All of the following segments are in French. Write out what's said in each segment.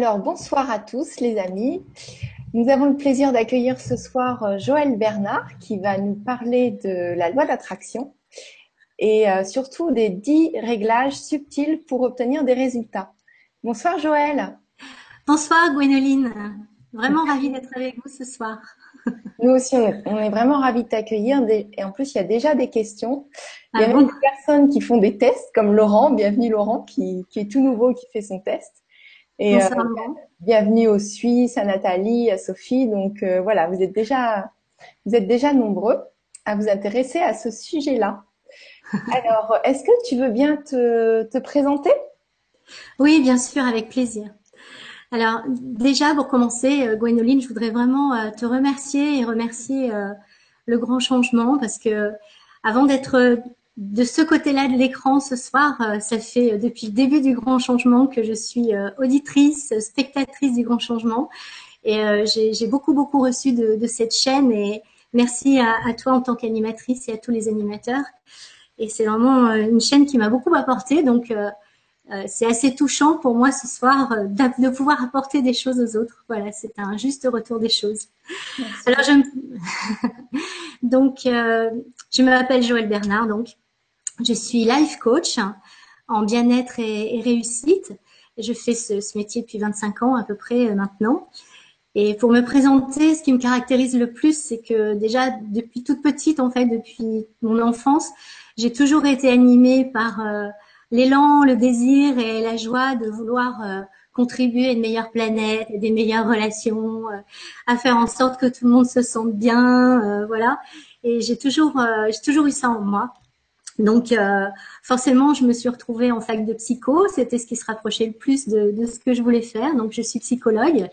Alors, bonsoir à tous les amis. Nous avons le plaisir d'accueillir ce soir euh, Joël Bernard qui va nous parler de la loi d'attraction et euh, surtout des dix réglages subtils pour obtenir des résultats. Bonsoir Joël. Bonsoir Gwénoline. Vraiment ravie d'être avec vous ce soir. Nous aussi, on est vraiment ravis de t'accueillir. Et en plus, il y a déjà des questions. Il y a ah même des personnes qui font des tests, comme Laurent. Bienvenue Laurent, qui, qui est tout nouveau, qui fait son test. Et euh, bienvenue aux Suisses, à Nathalie, à Sophie. Donc euh, voilà, vous êtes déjà, vous êtes déjà nombreux à vous intéresser à ce sujet-là. Alors, est-ce que tu veux bien te, te présenter? Oui, bien sûr, avec plaisir. Alors déjà, pour commencer, euh, Gwénoline, je voudrais vraiment te remercier et remercier le grand changement parce que avant d'être de ce côté-là de l'écran ce soir, euh, ça fait euh, depuis le début du Grand Changement que je suis euh, auditrice, spectatrice du Grand Changement. Et j'ai beaucoup, beaucoup reçu de, cette chaîne. Et merci à, toi en tant qu'animatrice et à tous les animateurs. Et c'est vraiment une chaîne qui m'a beaucoup apporté. Donc, c'est assez touchant pour moi ce soir de, pouvoir apporter des choses aux autres. Voilà, c'est un juste retour des choses. Alors, je donc, je m'appelle Joël Bernard, donc. Je suis life coach en bien-être et, réussite. Je fais ce, métier depuis 25 ans à peu près euh, maintenant. Et pour me présenter, ce qui me caractérise le plus, c'est que déjà depuis toute petite, en fait, depuis mon enfance, j'ai toujours été animée par euh, l'élan, le désir et la joie de vouloir euh, contribuer à une meilleure planète, des meilleures relations, à faire en sorte que tout le monde se sente bien, voilà. Et j'ai toujours, j'ai toujours eu ça en moi. Donc euh, forcément, je me suis retrouvée en fac de psycho. C'était ce qui se rapprochait le plus de, de, ce que je voulais faire. Donc je suis psychologue.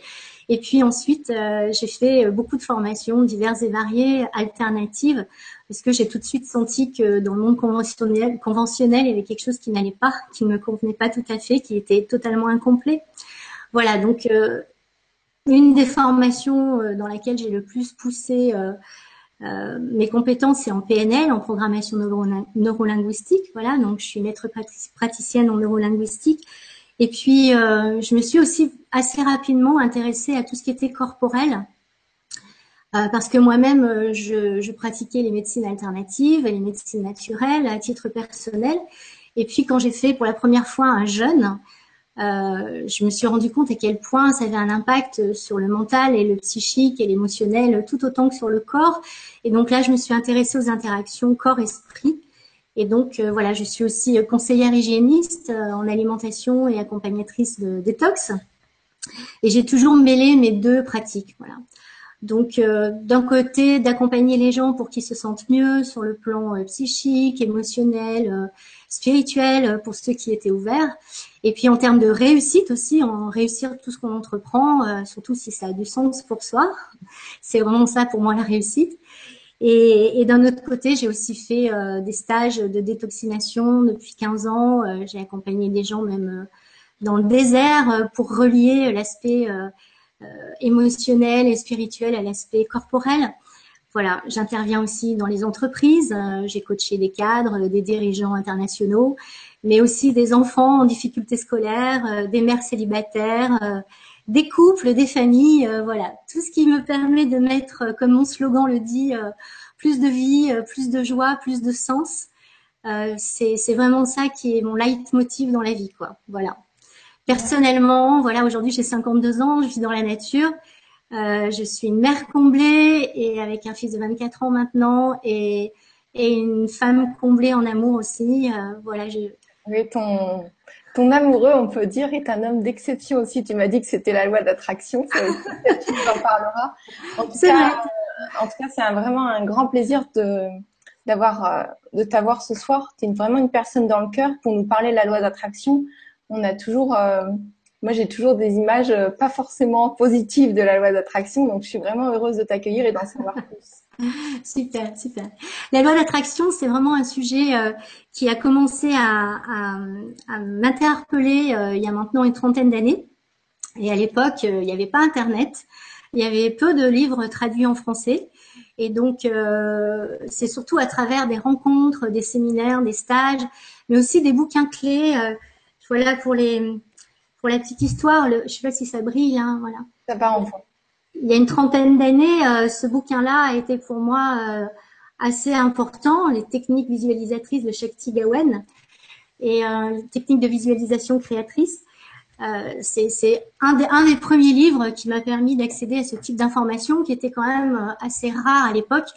Et puis ensuite, euh, j'ai fait beaucoup de formations diverses et variées, alternatives, parce que j'ai tout de suite senti que dans le monde conventionnel, conventionnel, il y avait quelque chose qui n'allait pas, qui ne me convenait pas tout à fait, qui était totalement incomplet. Voilà, donc euh, une des formations dans laquelle j'ai le plus poussé euh, mes compétences, c'est en PNL, en programmation neurolinguistique. Voilà, donc je suis maître praticienne en neurolinguistique. Et puis, euh, je me suis aussi assez rapidement intéressée à tout ce qui était corporel, euh, parce que moi-même, je, je, pratiquais les médecines alternatives les médecines naturelles à titre personnel. Et puis, quand j'ai fait pour la première fois un jeûne, euh, je me suis rendu compte à quel point ça avait un impact sur le mental et le psychique et l'émotionnel tout autant que sur le corps. Et donc là, je me suis intéressée aux interactions corps-esprit. Et donc euh, voilà, je suis aussi conseillère hygiéniste euh, en alimentation et accompagnatrice de détox. Et j'ai toujours mêlé mes deux pratiques. Voilà. Donc d'un côté, d'accompagner les gens pour qu'ils se sentent mieux sur le plan psychique, émotionnel, spirituel pour ceux qui étaient ouverts. Et puis en termes de réussite aussi, en réussir tout ce qu'on entreprend, euh, surtout si ça a du sens pour soi. C'est vraiment ça pour moi la réussite. Et, et d'un autre côté, j'ai aussi fait euh, des stages de détoxination depuis 15 ans. Euh, j'ai accompagné des gens même dans le désert pour relier l'aspect émotionnel et spirituel à l'aspect corporel. Voilà, j'interviens aussi dans les entreprises. j'ai coaché des cadres, des dirigeants internationaux mais aussi des enfants en difficulté scolaire, euh, des mères célibataires, euh, des couples, des familles, euh, voilà, tout ce qui me permet de mettre, comme mon slogan le dit, plus de vie, plus de joie, plus de sens. c'est vraiment ça qui est mon leitmotiv dans la vie, quoi. Voilà. Personnellement, voilà, aujourd'hui j'ai 52 ans, je vis dans la nature. je suis une mère comblée et avec un fils de 24 ans maintenant et, et une femme comblée en amour aussi. voilà, oui, ton, ton amoureux, on peut dire, est un homme d'exception aussi. Tu m'as dit que c'était la loi d'attraction. tu en parleras. En tout cas, euh, en tout cas, c'est vraiment un grand plaisir de d'avoir euh, de t'avoir ce soir. Tu es vraiment une personne dans le cœur pour nous parler de la loi d'attraction. On a toujours, euh, moi j'ai toujours des images pas forcément positives de la loi d'attraction, donc je suis vraiment heureuse de t'accueillir et d'en savoir plus. super, super. La loi d'attraction, c'est vraiment un sujet euh, qui a commencé à, m'interpeller euh, il y a maintenant une trentaine d'années. Et à l'époque, euh, il n'y avait pas Internet. Il y avait peu de livres traduits en français. Et donc, c'est surtout à travers des rencontres, des séminaires, des stages, mais aussi des bouquins clés. voilà, pour pour la petite histoire, le, je sais pas si ça brille, hein, voilà. Ça part en fond. Il y a une trentaine d'années, euh, ce bouquin-là a été pour moi euh, assez important, les techniques visualisatrices de Shakti Gawain et euh, techniques de visualisation créatrice. C'est un des, un des premiers livres qui m'a permis d'accéder à ce type d'informations qui était quand même assez rare à l'époque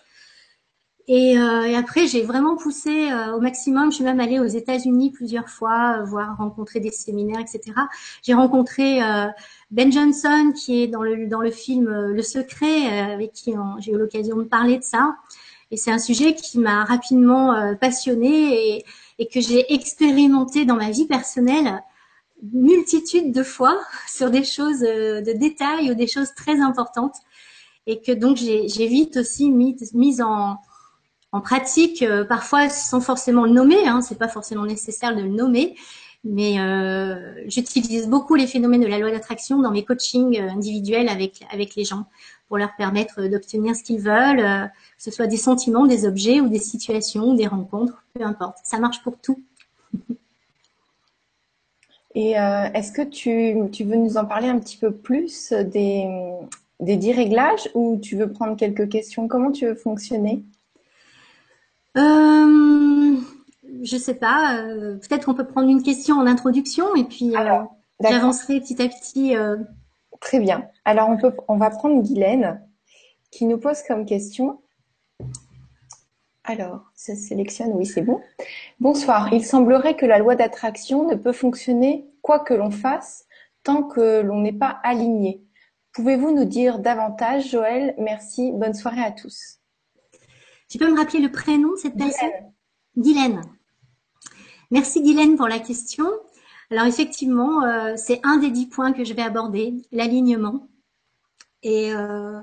et, euh, et après, j'ai vraiment poussé euh, au maximum. Je suis même allée aux États-Unis plusieurs fois, euh, voir rencontrer des séminaires, etc. J'ai rencontré Ben Johnson, qui est dans le dans le film Le Secret, avec qui j'ai eu l'occasion de parler de ça. Et c'est un sujet qui m'a rapidement passionnée et, et que j'ai expérimenté dans ma vie personnelle multitude de fois sur des choses de détails ou des choses très importantes et que donc j'ai vite aussi mis, mis en, en pratique, euh, parfois sans forcément le nommer, hein, c'est pas forcément nécessaire de le nommer, mais euh, j'utilise beaucoup les phénomènes de la loi d'attraction dans mes coachings euh, individuels avec avec les gens pour leur permettre d'obtenir ce qu'ils veulent, que ce soit des sentiments, des objets ou des situations, des rencontres, peu importe. Ça marche pour tout. Et est-ce que tu, tu veux nous en parler un petit peu plus des, des dix réglages ou tu veux prendre quelques questions? Comment tu veux fonctionner? Euh, je sais pas. Euh, peut-être qu'on peut prendre une question en introduction et puis euh, j'avancerai petit à petit. Euh. Très bien. Alors on peut, on va prendre Guylaine qui nous pose comme question. Alors, ça sélectionne, oui, c'est bon. Bonsoir. Il semblerait que la loi d'attraction ne peut fonctionner quoi que l'on fasse tant que l'on n'est pas aligné. Pouvez-vous nous dire davantage, Joël? Merci. Bonne soirée à tous. Tu peux me rappeler le prénom de cette personne? Guylaine. Merci Guylaine pour la question. Alors effectivement, euh, c'est un des dix points que je vais aborder, l'alignement. Et euh,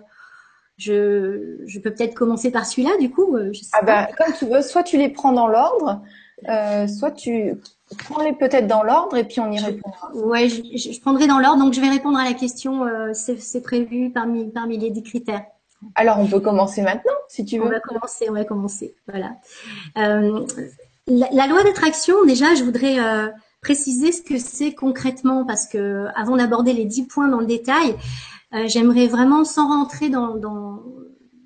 je, je, peux peut-être commencer par celui-là, du coup. Euh, ah bah, comme tu veux, soit tu les prends dans l'ordre, soit tu prends-les peut-être dans l'ordre et puis on y répondra. Ouais, je, je, prendrai dans l'ordre. Donc je vais répondre à la question. c'est prévu parmi, parmi les dix critères. Alors, on peut commencer maintenant, si tu veux. On va commencer, on va commencer. Voilà. Euh, la, loi d'attraction, déjà, je voudrais euh, préciser ce que c'est concrètement, parce que avant d'aborder les dix points dans le détail, euh, j'aimerais vraiment, sans rentrer dans, dans,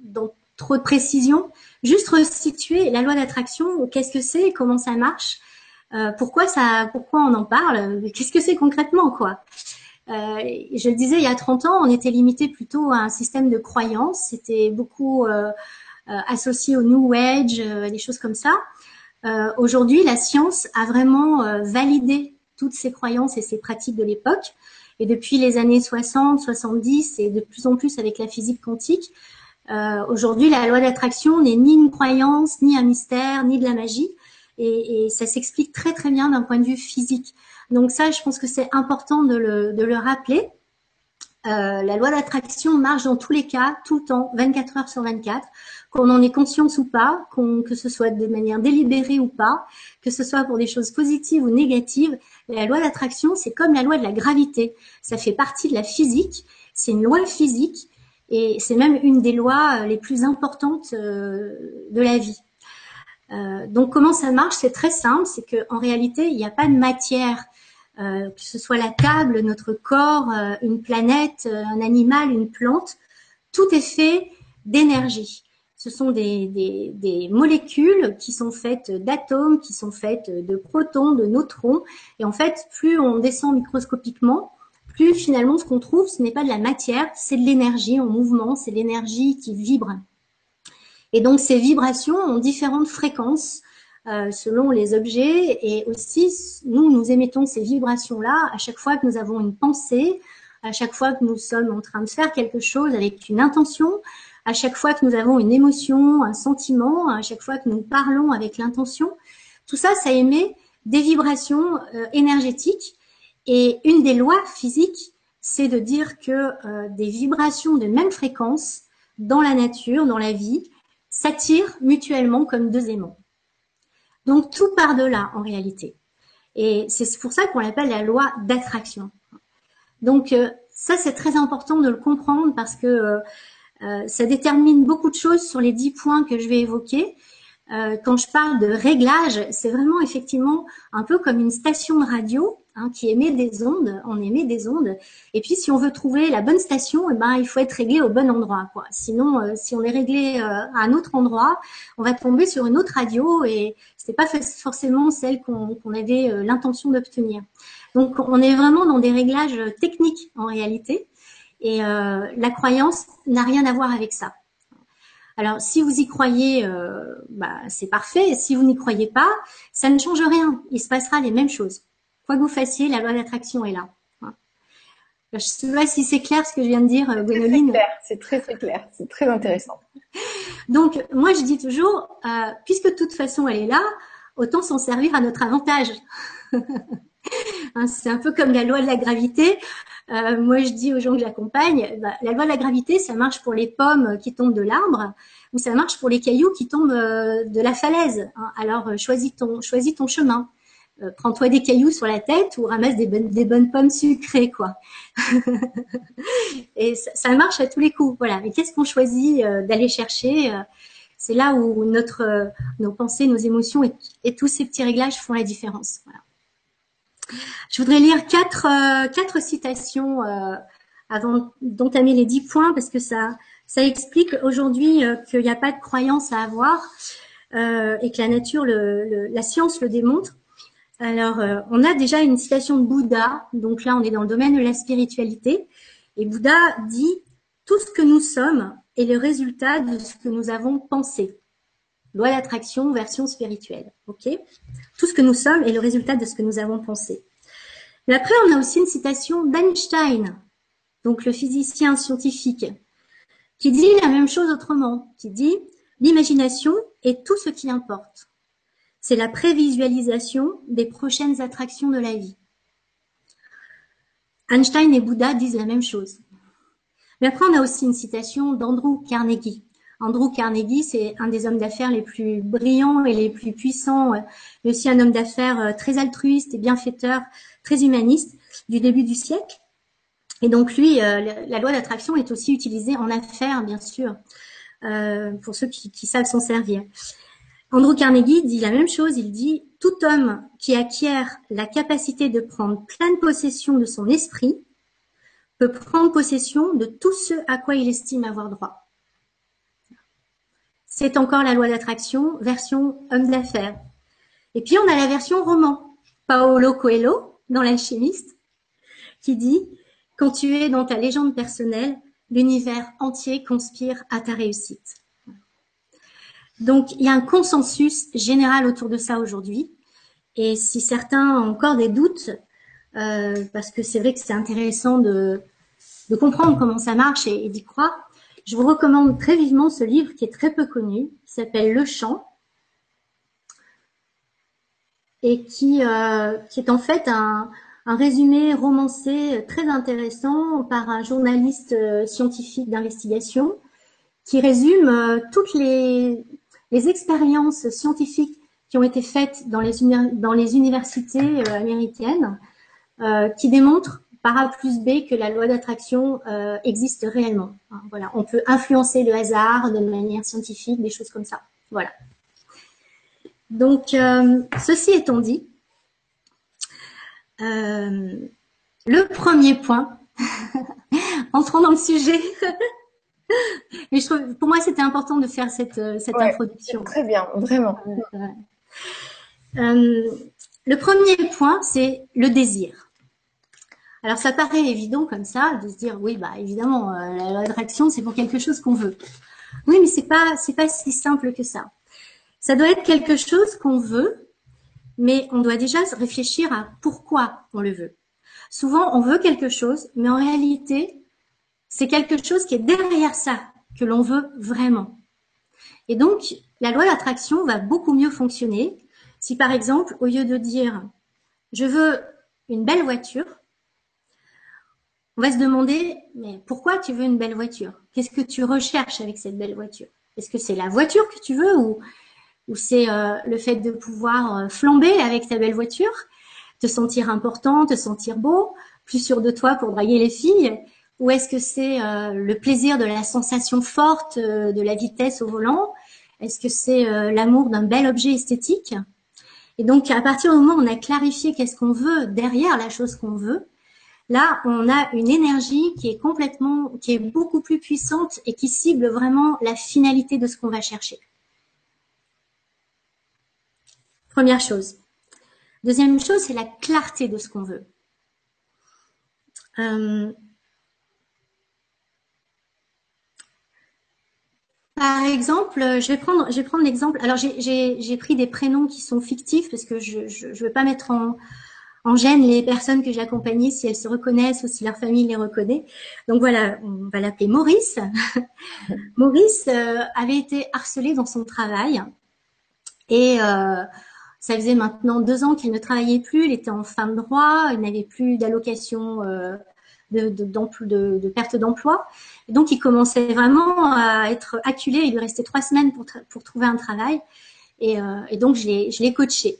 dans, trop de précision, juste resituer la loi d'attraction. Qu'est-ce que c'est, comment ça marche, pourquoi ça, pourquoi on en parle, qu'est-ce que c'est concrètement, quoi. Euh, je le disais, il y a 30 ans, on était limité plutôt à un système de croyances. C'était beaucoup euh, euh associé au New Age, euh, des choses comme ça. Euh, aujourd'hui, la science a vraiment validé toutes ces croyances et ces pratiques de l'époque. Et depuis les années 60, 70 et de plus en plus avec la physique quantique, aujourd'hui, la loi d'attraction n'est ni une croyance, ni un mystère, ni de la magie. Et, et ça s'explique très très bien d'un point de vue physique. Donc ça, je pense que c'est important de le, de le rappeler. Euh, la loi d'attraction marche dans tous les cas, tout le temps, 24 heures sur 24, qu'on en ait conscience ou pas, que ce soit de manière délibérée ou pas, que ce soit pour des choses positives ou négatives. La loi d'attraction, c'est comme la loi de la gravité. Ça fait partie de la physique. C'est une loi physique et c'est même une des lois les plus importantes euh, de la vie. Euh, donc comment ça marche? C'est très simple, c'est qu'en réalité, il n'y a pas de matière euh, que ce soit la table, notre corps, euh, une planète, euh, un animal, une plante, tout est fait d'énergie. Ce sont des, des, des, molécules qui sont faites d'atomes, qui sont faites de protons, de neutrons. Et en fait, plus on descend microscopiquement, plus finalement ce qu'on trouve, ce n'est pas de la matière, c'est de l'énergie en mouvement, c'est l'énergie qui vibre. Et donc ces vibrations ont différentes fréquences euh, selon les objets. Et aussi, nous, nous émettons ces vibrations-là à chaque fois que nous avons une pensée, à chaque fois que nous sommes en train de faire quelque chose avec une intention, à chaque fois que nous avons une émotion, un sentiment, à chaque fois que nous parlons avec l'intention. Tout ça, ça émet des vibrations euh, énergétiques. Et une des lois physiques, c'est de dire que euh, des vibrations de même fréquence dans la nature, dans la vie, s'attirent mutuellement comme deux aimants. Donc tout part de là en réalité. Et c'est pour ça qu'on l'appelle la loi d'attraction. Donc euh, ça c'est très important de le comprendre parce que euh, euh, ça détermine beaucoup de choses sur les dix points que je vais évoquer. quand je parle de réglage, c'est vraiment effectivement un peu comme une station de radio, hein, qui émet des ondes. On émet des ondes. Et puis, si on veut trouver la bonne station, eh ben, il faut être réglé au bon endroit. Quoi. Sinon, euh, si on est réglé euh, à un autre endroit, on va tomber sur une autre radio et c'est pas forcément celle qu'on avait euh, l'intention d'obtenir. Donc, on est vraiment dans des réglages techniques en réalité. Et la croyance n'a rien à voir avec ça. Alors, si vous y croyez, bah, c'est parfait. Si vous n'y croyez pas, ça ne change rien. Il se passera les mêmes choses. Quoi que vous fassiez, la loi d'attraction est là. Je ne sais pas si c'est clair ce que je viens de dire, euh, Gwénoline. C'est très, très clair. C'est très intéressant. Donc, moi, je dis toujours, euh, puisque de toute façon, elle est là, autant s'en servir à notre avantage. Hein, c'est un peu comme la loi de la gravité. Euh, moi, je dis aux gens que j'accompagne, bah, la loi de la gravité, ça marche pour les pommes qui tombent de l'arbre ou ça marche pour les cailloux qui tombent euh, de la falaise. Hein. Alors, choisis ton, choisis ton chemin. Prends-toi des cailloux sur la tête ou ramasse des bonnes, des bonnes pommes sucrées, quoi. et ça, marche à tous les coups. Voilà. Mais qu'est-ce qu'on choisit d'aller chercher C'est là où notre, nos pensées, nos émotions et, tous ces petits réglages font la différence. Voilà. Je voudrais lire quatre, euh, quatre citations euh, avant d'entamer les dix points parce que ça, ça explique aujourd'hui euh, qu'il n'y a pas de croyance à avoir et que la nature, le, la science le démontre. Alors, on a déjà une citation de Bouddha, donc là on est dans le domaine de la spiritualité, et Bouddha dit tout ce que nous sommes est le résultat de ce que nous avons pensé. Loi d'attraction, version spirituelle. Ok? Tout ce que nous sommes est le résultat de ce que nous avons pensé. Mais après, on a aussi une citation d'Einstein, donc le physicien scientifique, qui dit la même chose autrement, qui dit l'imagination est tout ce qui importe. C'est la prévisualisation des prochaines attractions de la vie. Einstein et Bouddha disent la même chose. Mais après, on a aussi une citation d'Andrew Carnegie, Andrew Carnegie, c'est un des hommes d'affaires les plus brillants et les plus puissants, mais aussi un homme d'affaires euh, très altruiste et bienfaiteur, très humaniste du début du siècle. Et donc lui, euh, la loi d'attraction est aussi utilisée en affaires, bien sûr, euh, pour ceux qui, qui savent s'en servir. Andrew Carnegie dit la même chose, il dit « Tout homme qui acquiert la capacité de prendre pleine possession de son esprit peut prendre possession de tout ce à quoi il estime avoir droit. » c'est encore la loi d'attraction, version homme d'affaires. Et puis on a la version roman, Paolo Coelho, dans l'alchimiste, qui dit Quand tu es dans ta légende personnelle, l'univers entier conspire à ta réussite. Donc il y a un consensus général autour de ça aujourd'hui. Et si certains ont encore des doutes, euh, parce que c'est vrai que c'est intéressant de, comprendre comment ça marche et d'y croire, je vous recommande très vivement ce livre qui est très peu connu, qui s'appelle Le Chant, et qui, euh, qui est en fait un, résumé romancé très intéressant par un journaliste euh, scientifique d'investigation qui résume toutes les, expériences scientifiques qui ont été faites dans les, les universités américaines, qui démontrent par A plus B que la loi d'attraction euh, existe réellement. Hein, voilà, on peut influencer le hasard de manière scientifique, des choses comme ça. Voilà. Donc, euh, ceci étant dit, euh, le premier point, entrons dans le sujet. Mais je trouve, pour moi, c'était important de faire cette, cette introduction. Très bien, vraiment. le premier point, c'est le désir. Alors ça paraît évident comme ça de se dire oui bah évidemment euh, la loi d'attraction c'est pour quelque chose qu'on veut. Oui mais c'est pas c'est pas si simple que ça. Ça doit être quelque chose qu'on veut, mais on doit déjà réfléchir à pourquoi on le veut. Souvent on veut quelque chose, mais en réalité c'est quelque chose qui est derrière ça que l'on veut vraiment. Et donc la loi d'attraction va beaucoup mieux fonctionner si par exemple au lieu de dire je veux une belle voiture, on va se demander, mais pourquoi tu veux une belle voiture? Qu'est-ce que tu recherches avec cette belle voiture? Est-ce que c'est la voiture que tu veux ou, c'est euh, le fait de pouvoir euh, flamber avec ta belle voiture, te sentir important, te sentir beau, plus sûr de toi pour draguer les filles Ou est-ce que c'est euh, le plaisir de la sensation forte de la vitesse au volant? Est-ce que c'est l'amour d'un bel objet esthétique? Et donc, à partir du moment où on a clarifié qu'est-ce qu'on veut derrière la chose qu'on veut, là, on a une énergie qui est complètement, qui est beaucoup plus puissante et qui cible vraiment la finalité de ce qu'on va chercher. Première chose. Deuxième chose, c'est la clarté de ce qu'on veut. Par exemple, je vais prendre, je vais prendre l'exemple. Alors, j'ai pris des prénoms qui sont fictifs parce que je ne veux pas mettre en, en gêne les personnes que j'ai accompagnées si elles se reconnaissent ou si leur famille les reconnaît. Donc voilà, on va l'appeler Maurice. Maurice euh, avait été harcelé dans son travail et euh, ça faisait maintenant deux ans qu'il ne travaillait plus. Il était en fin de droit, il n'avait plus d'allocation euh, de, de, de, perte d'emploi. Donc, il commençait vraiment à être acculé. Il lui restait trois semaines pour, pour trouver un travail. Et, euh, et donc, je l'ai coaché.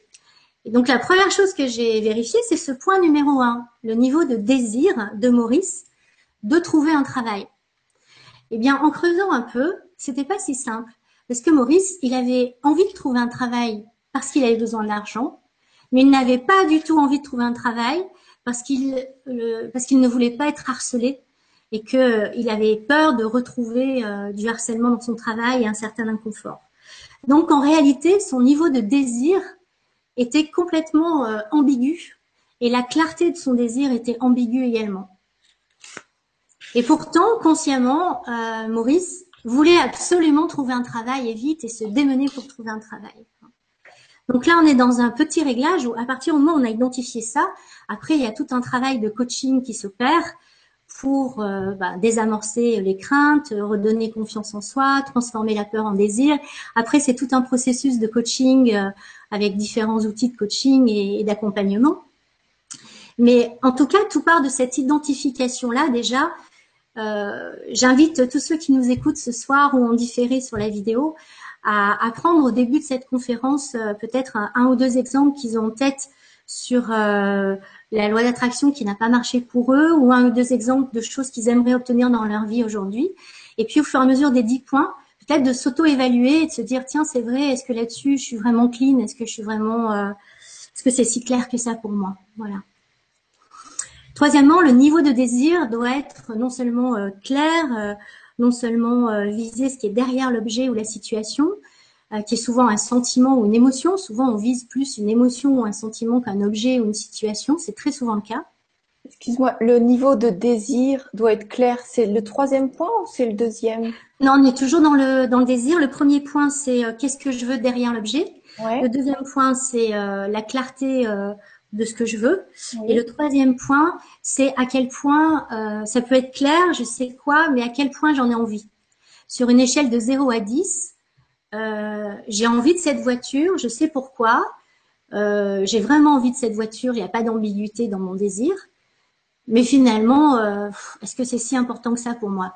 Et donc, la première chose que j'ai vérifiée, c'est ce point numéro un, le niveau de désir de Maurice de trouver un travail. Eh bien, en creusant un peu, c'était pas si simple. Parce que Maurice, il avait envie de trouver un travail parce qu'il avait besoin d'argent, mais il n'avait pas du tout envie de trouver un travail parce qu'il parce qu'il ne voulait pas être harcelé et qu'il avait peur de retrouver euh, du harcèlement dans son travail et un certain inconfort. Donc en réalité, son niveau de désir était complètement euh, ambigu et la clarté de son désir était ambiguë également. Et pourtant, consciemment, euh, Maurice voulait absolument trouver un travail et vite et se démener pour trouver un travail. Donc là, on est dans un petit réglage où à partir du moment où on a identifié ça, après, il y a tout un travail de coaching qui s'opère pour euh, bah, désamorcer les craintes, redonner confiance en soi, transformer la peur en désir. Après, c'est tout un processus de coaching euh, avec différents outils de coaching et, d'accompagnement. Mais en tout cas, tout part de cette identification-là déjà. Euh, j'invite tous ceux qui nous écoutent ce soir ou en différé sur la vidéo à, à prendre au début de cette conférence peut-être un, ou deux exemples qu'ils ont en tête sur la loi d'attraction qui n'a pas marché pour eux ou un ou deux exemples de choses qu'ils aimeraient obtenir dans leur vie aujourd'hui. Et puis au fur et à mesure des dix points, peut-être de s'auto-évaluer et de se dire tiens c'est vrai, est-ce que là-dessus je suis vraiment clean, est-ce que je suis vraiment, euh, est-ce que c'est si clair que ça pour moi, voilà. Troisièmement, le niveau de désir doit être non seulement euh, clair, euh, non seulement viser ce qui est derrière l'objet ou la situation, euh, qui est souvent un sentiment ou une émotion. Souvent, on vise plus une émotion ou un sentiment qu'un objet ou une situation. C'est très souvent le cas. Excuse-moi, le niveau de désir doit être clair. C'est le troisième point ou c'est le deuxième? Non, on est toujours dans le, dans le désir. Le premier point, c'est euh, qu'est-ce que je veux derrière l'objet? Le deuxième point, c'est euh, la clarté de ce que je veux. Et le troisième point, c'est à quel point ça peut être clair, je sais quoi, mais à quel point j'en ai envie. Sur une échelle de 0 à 10, euh, j'ai envie de cette voiture, je sais pourquoi. Euh, j'ai vraiment envie de cette voiture, il n'y a pas d'ambiguïté dans mon désir. Mais finalement, euh, est-ce que c'est si important que ça pour moi?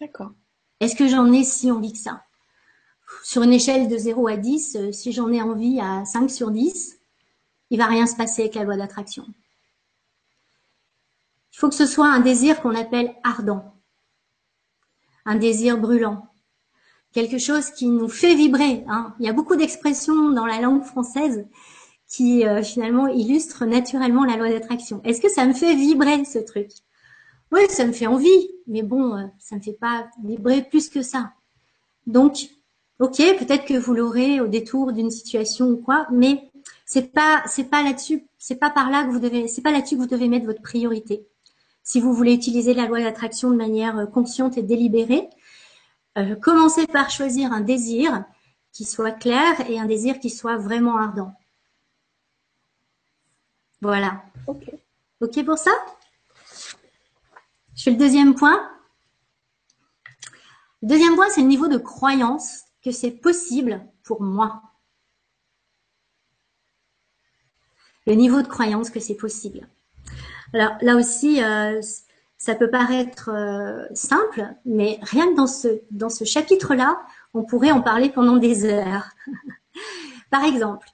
D'accord. Est-ce que j'en ai si envie que ça? Sur une échelle de 0 à 10, si j'en ai envie à 5 sur 10, il va rien se passer avec la loi d'attraction. Il faut que ce soit un désir qu'on appelle ardent, un désir brûlant, quelque chose qui nous fait vibrer. Hein. Il y a beaucoup d'expressions dans la langue française qui euh, finalement illustrent naturellement la loi d'attraction. Est-ce que ça me fait vibrer ce truc? Oui, ça me fait envie, mais bon, euh, ça me fait pas vibrer plus que ça. Donc, ok, peut-être que vous l'aurez au détour d'une situation ou quoi, mais c'est pas c'est pas là-dessus, c'est pas par là que vous devez, c'est pas là-dessus que vous devez mettre votre priorité. Si vous voulez utiliser la loi d'attraction de manière euh, consciente et délibérée, euh, commencez par choisir un désir qui soit clair et un désir qui soit vraiment ardent. Voilà. Ok. Ok pour ça? Je fais le deuxième point. Le deuxième point, c'est le niveau de croyance que c'est possible pour moi. Le niveau de croyance que c'est possible. Alors là aussi, euh, ça peut paraître euh, simple, mais rien que dans ce, dans ce chapitre-là, on pourrait en parler pendant des heures. Par exemple,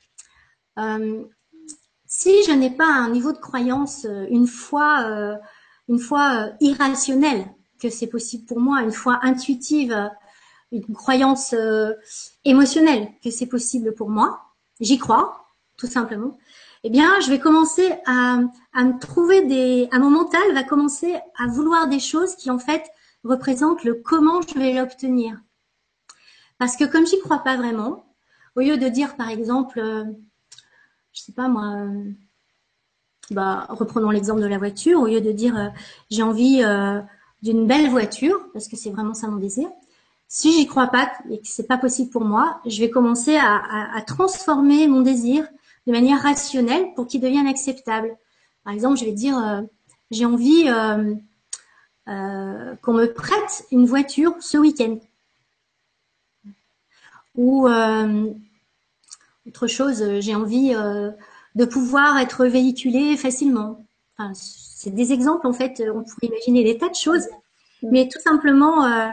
euh, si je n'ai pas un niveau de croyance une fois, une fois irrationnelle que c'est possible pour moi, une fois intuitive, une croyance émotionnelle que c'est possible pour moi, j'y crois, tout simplement, eh bien, je vais commencer à, me trouver des, à mon mental va commencer à vouloir des choses qui en fait représentent le comment je vais l'obtenir. Parce que comme j'y crois pas vraiment, au lieu de dire par exemple, euh, je sais pas moi, euh, bah, reprenons l'exemple de la voiture, au lieu de dire euh, j'ai envie d'une belle voiture, parce que c'est vraiment ça mon désir, si j'y crois pas et que c'est pas possible pour moi, je vais commencer à, transformer mon désir de manière rationnelle pour qu'il devienne acceptable. Par exemple, je vais dire j'ai envie qu'on me prête une voiture ce week-end. Ou autre chose, euh, j'ai envie euh, de pouvoir être véhiculé facilement. Enfin, c'est des exemples en fait. On pourrait imaginer des tas de choses, mais tout simplement, euh,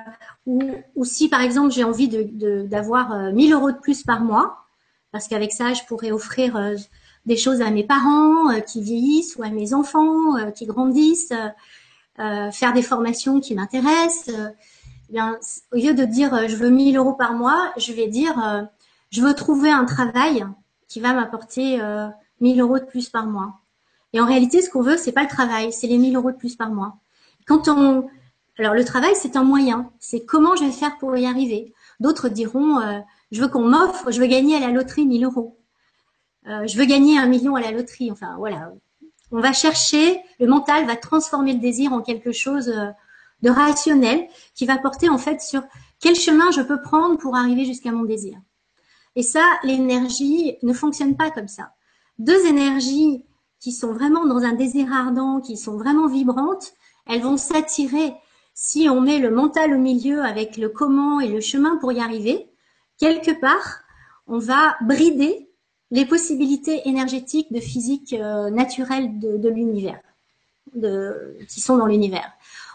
ou, si par exemple j'ai envie de d'avoir 1000 euros de plus par mois, parce qu'avec ça je pourrais offrir des choses à mes parents qui vieillissent ou à mes enfants qui grandissent, faire des formations qui m'intéressent. Eh bien, au lieu de dire je veux 1000 euros par mois, je vais dire je veux trouver un travail qui va m'apporter euh, 1000 euros de plus par mois. Et en réalité, ce qu'on veut, c'est pas le travail, c'est les 1000 euros de plus par mois. Quand on, alors le travail, c'est un moyen. C'est comment je vais faire pour y arriver. D'autres diront, euh, je veux qu'on m'offre, je veux gagner à la loterie 1000 euros. Euh, je veux gagner un million à la loterie. Enfin, voilà. On va chercher, le mental va transformer le désir en quelque chose euh, de rationnel qui va porter en fait sur quel chemin je peux prendre pour arriver jusqu'à mon désir. Et ça, l'énergie ne fonctionne pas comme ça. Deux énergies qui sont vraiment dans un désir ardent, qui sont vraiment vibrantes, elles vont s'attirer si on met le mental au milieu avec le comment et le chemin pour y arriver. Quelque part, on va brider les possibilités énergétiques de physique euh, naturelle de, l'univers, qui sont dans l'univers.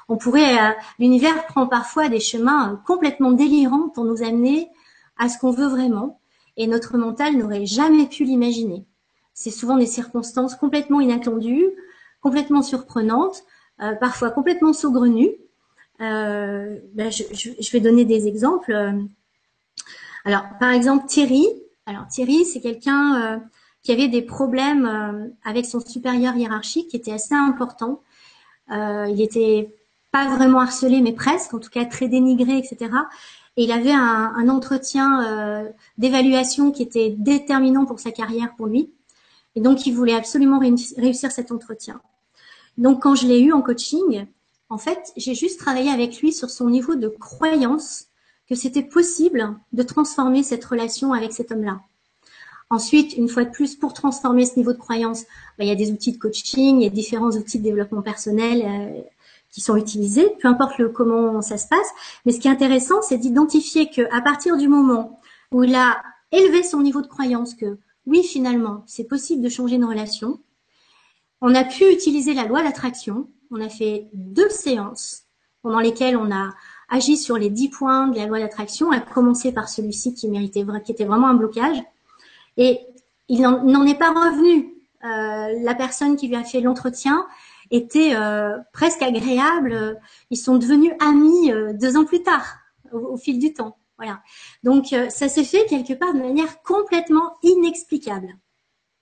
On pourrait, euh, l'univers prend parfois des chemins complètement délirants pour nous amener à ce qu'on veut vraiment et notre mental n'aurait jamais pu l'imaginer. C'est souvent des circonstances complètement inattendues, complètement surprenantes, euh, parfois complètement saugrenues. Ben je, vais donner des exemples. Alors, par exemple, Thierry. Alors, Thierry, c'est quelqu'un euh, qui avait des problèmes euh, avec son supérieur hiérarchique qui était assez important. Euh, il était pas vraiment harcelé, mais presque, en tout cas très dénigré, etc. Et il avait un, un entretien d'évaluation qui était déterminant pour sa carrière pour lui. Et donc, il voulait absolument réussir cet entretien. Donc, quand je l'ai eu en coaching, en fait, j'ai juste travaillé avec lui sur son niveau de croyance que c'était possible de transformer cette relation avec cet homme-là. Ensuite, une fois de plus, pour transformer ce niveau de croyance, bah, il y a des outils de coaching, il y a différents outils de développement personnel. Euh, qui sont utilisés, peu importe comment ça se passe. Mais ce qui est intéressant, c'est d'identifier que à partir du moment où il a élevé son niveau de croyance que oui, finalement, c'est possible de changer une relation, on a pu utiliser la loi d'attraction. On a fait deux séances pendant lesquelles on a agi sur les dix points de la loi d'attraction, à commencer par celui-ci qui méritait, qui était vraiment un blocage. Et il n'en est pas revenu. Euh, la personne qui lui a fait l'entretien était euh, presque agréable. Ils sont devenus amis euh, deux ans plus tard, au, fil du temps. Voilà. Donc euh, ça s'est fait quelque part de manière complètement inexplicable.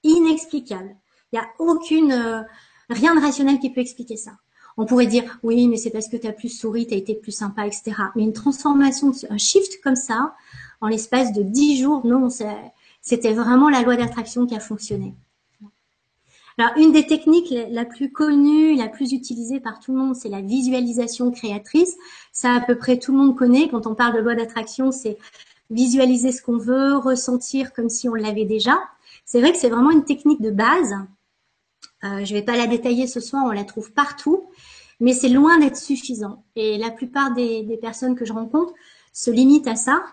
Inexplicable. Il n'y a aucune rien de rationnel qui peut expliquer ça. On pourrait dire oui, mais c'est parce que tu as plus souri, tu as été plus sympa, etc. Mais une transformation, un shift comme ça, en l'espace de dix jours, non, c'était vraiment la loi d'attraction qui a fonctionné. Alors, une des techniques la plus connue, la plus utilisée par tout le monde, c'est la visualisation créatrice. Ça, à peu près tout le monde connaît. Quand on parle de loi d'attraction, c'est visualiser ce qu'on veut, ressentir comme si on l'avait déjà. C'est vrai que c'est vraiment une technique de base. Euh, je ne vais pas la détailler ce soir, on la trouve partout, mais c'est loin d'être suffisant. Et la plupart des, des, personnes que je rencontre se limitent à ça.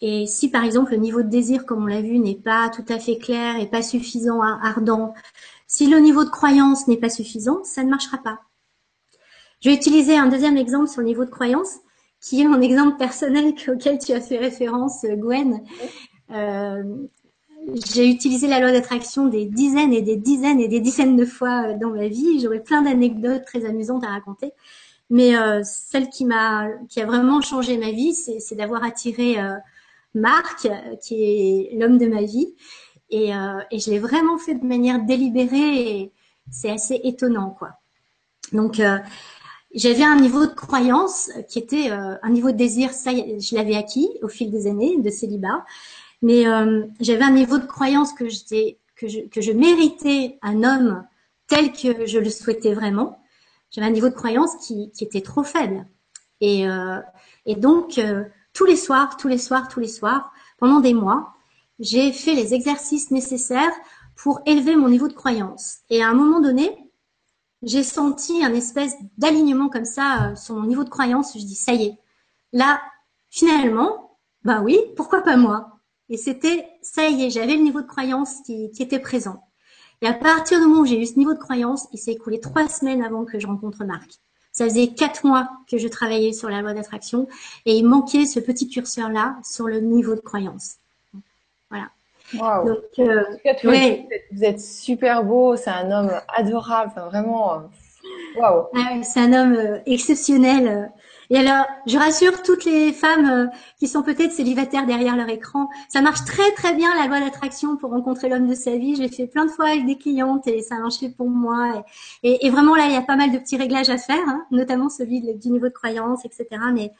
Et si par exemple le niveau de désir, comme on l'a vu, n'est pas tout à fait clair et pas suffisant, ardent, si le niveau de croyance n'est pas suffisant, ça ne marchera pas. Je vais utiliser un deuxième exemple sur le niveau de croyance, qui est mon exemple personnel auquel tu as fait référence, Gwen. Euh, j'ai utilisé la loi d'attraction des dizaines et des dizaines et des dizaines de fois dans ma vie. J'aurais plein d'anecdotes très amusantes à raconter. Mais euh, celle qui m'a, qui a vraiment changé ma vie, c'est d'avoir attiré euh, Marc, qui est l'homme de ma vie, Et, euh, et je l'ai vraiment fait de manière délibérée et c'est assez étonnant, quoi. Donc, euh, j'avais un niveau de croyance qui était euh, un niveau de désir, ça je l'avais acquis au fil des années de célibat, mais euh, j'avais un niveau de croyance que j'étais que je, que je méritais un homme tel que je le souhaitais vraiment. J'avais un niveau de croyance qui, qui était trop faible. Et, euh, et donc, euh, tous les soirs, tous les soirs, tous les soirs, pendant des mois, j'ai fait les exercices nécessaires pour élever mon niveau de croyance. Et à un moment donné, j'ai senti un espèce d'alignement comme ça euh, sur mon niveau de croyance. Je dis, ça y est, là, finalement, bah oui, pourquoi pas moi? Et c'était, ça y est, j'avais le niveau de croyance qui, qui était présent. Et à partir du moment où j'ai eu ce niveau de croyance, il s'est écoulé trois semaines avant que je rencontre Marc. Ça faisait quatre mois que je travaillais sur la loi d'attraction et il manquait ce petit curseur-là sur le niveau de croyance. Voilà. Wow. Donc, euh, ouais. vous, êtes, super beau, c'est un homme adorable, enfin, vraiment. Euh. Wow. c'est un homme euh, exceptionnel. Et alors, je rassure toutes les femmes euh, qui sont peut-être célibataires derrière leur écran, ça marche très très bien la loi d'attraction pour rencontrer l'homme de sa vie. J'ai fait plein de fois avec des clientes et ça a marché pour moi. Et, vraiment là, il y a pas mal de petits réglages à faire, hein, notamment celui du niveau de croyance, etc. Mais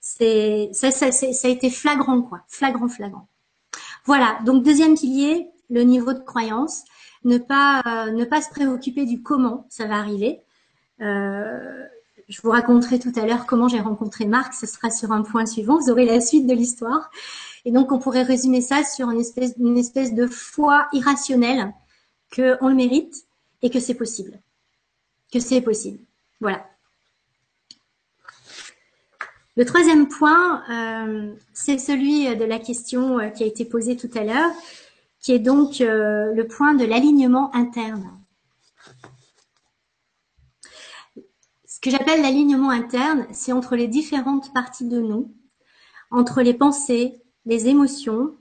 c'est ça, ça, ça a été flagrant quoi, flagrant, flagrant. Voilà. Donc deuxième pilier, le niveau de croyance. Ne pas euh, ne pas se préoccuper du comment ça va arriver. Euh, je vous raconterai tout à l'heure comment j'ai rencontré Marc. Ce sera sur un point suivant. Vous aurez la suite de l'histoire. Et donc, on pourrait résumer ça sur une espèce, de foi irrationnelle qu'on le mérite et que c'est possible. Que c'est possible. Voilà. Le troisième point, euh, c'est celui de la question euh, qui a été posée tout à l'heure, qui est donc euh, le point de l'alignement interne. Ce que j'appelle l'alignement interne, c'est entre les différentes parties de nous, entre les pensées, les émotions,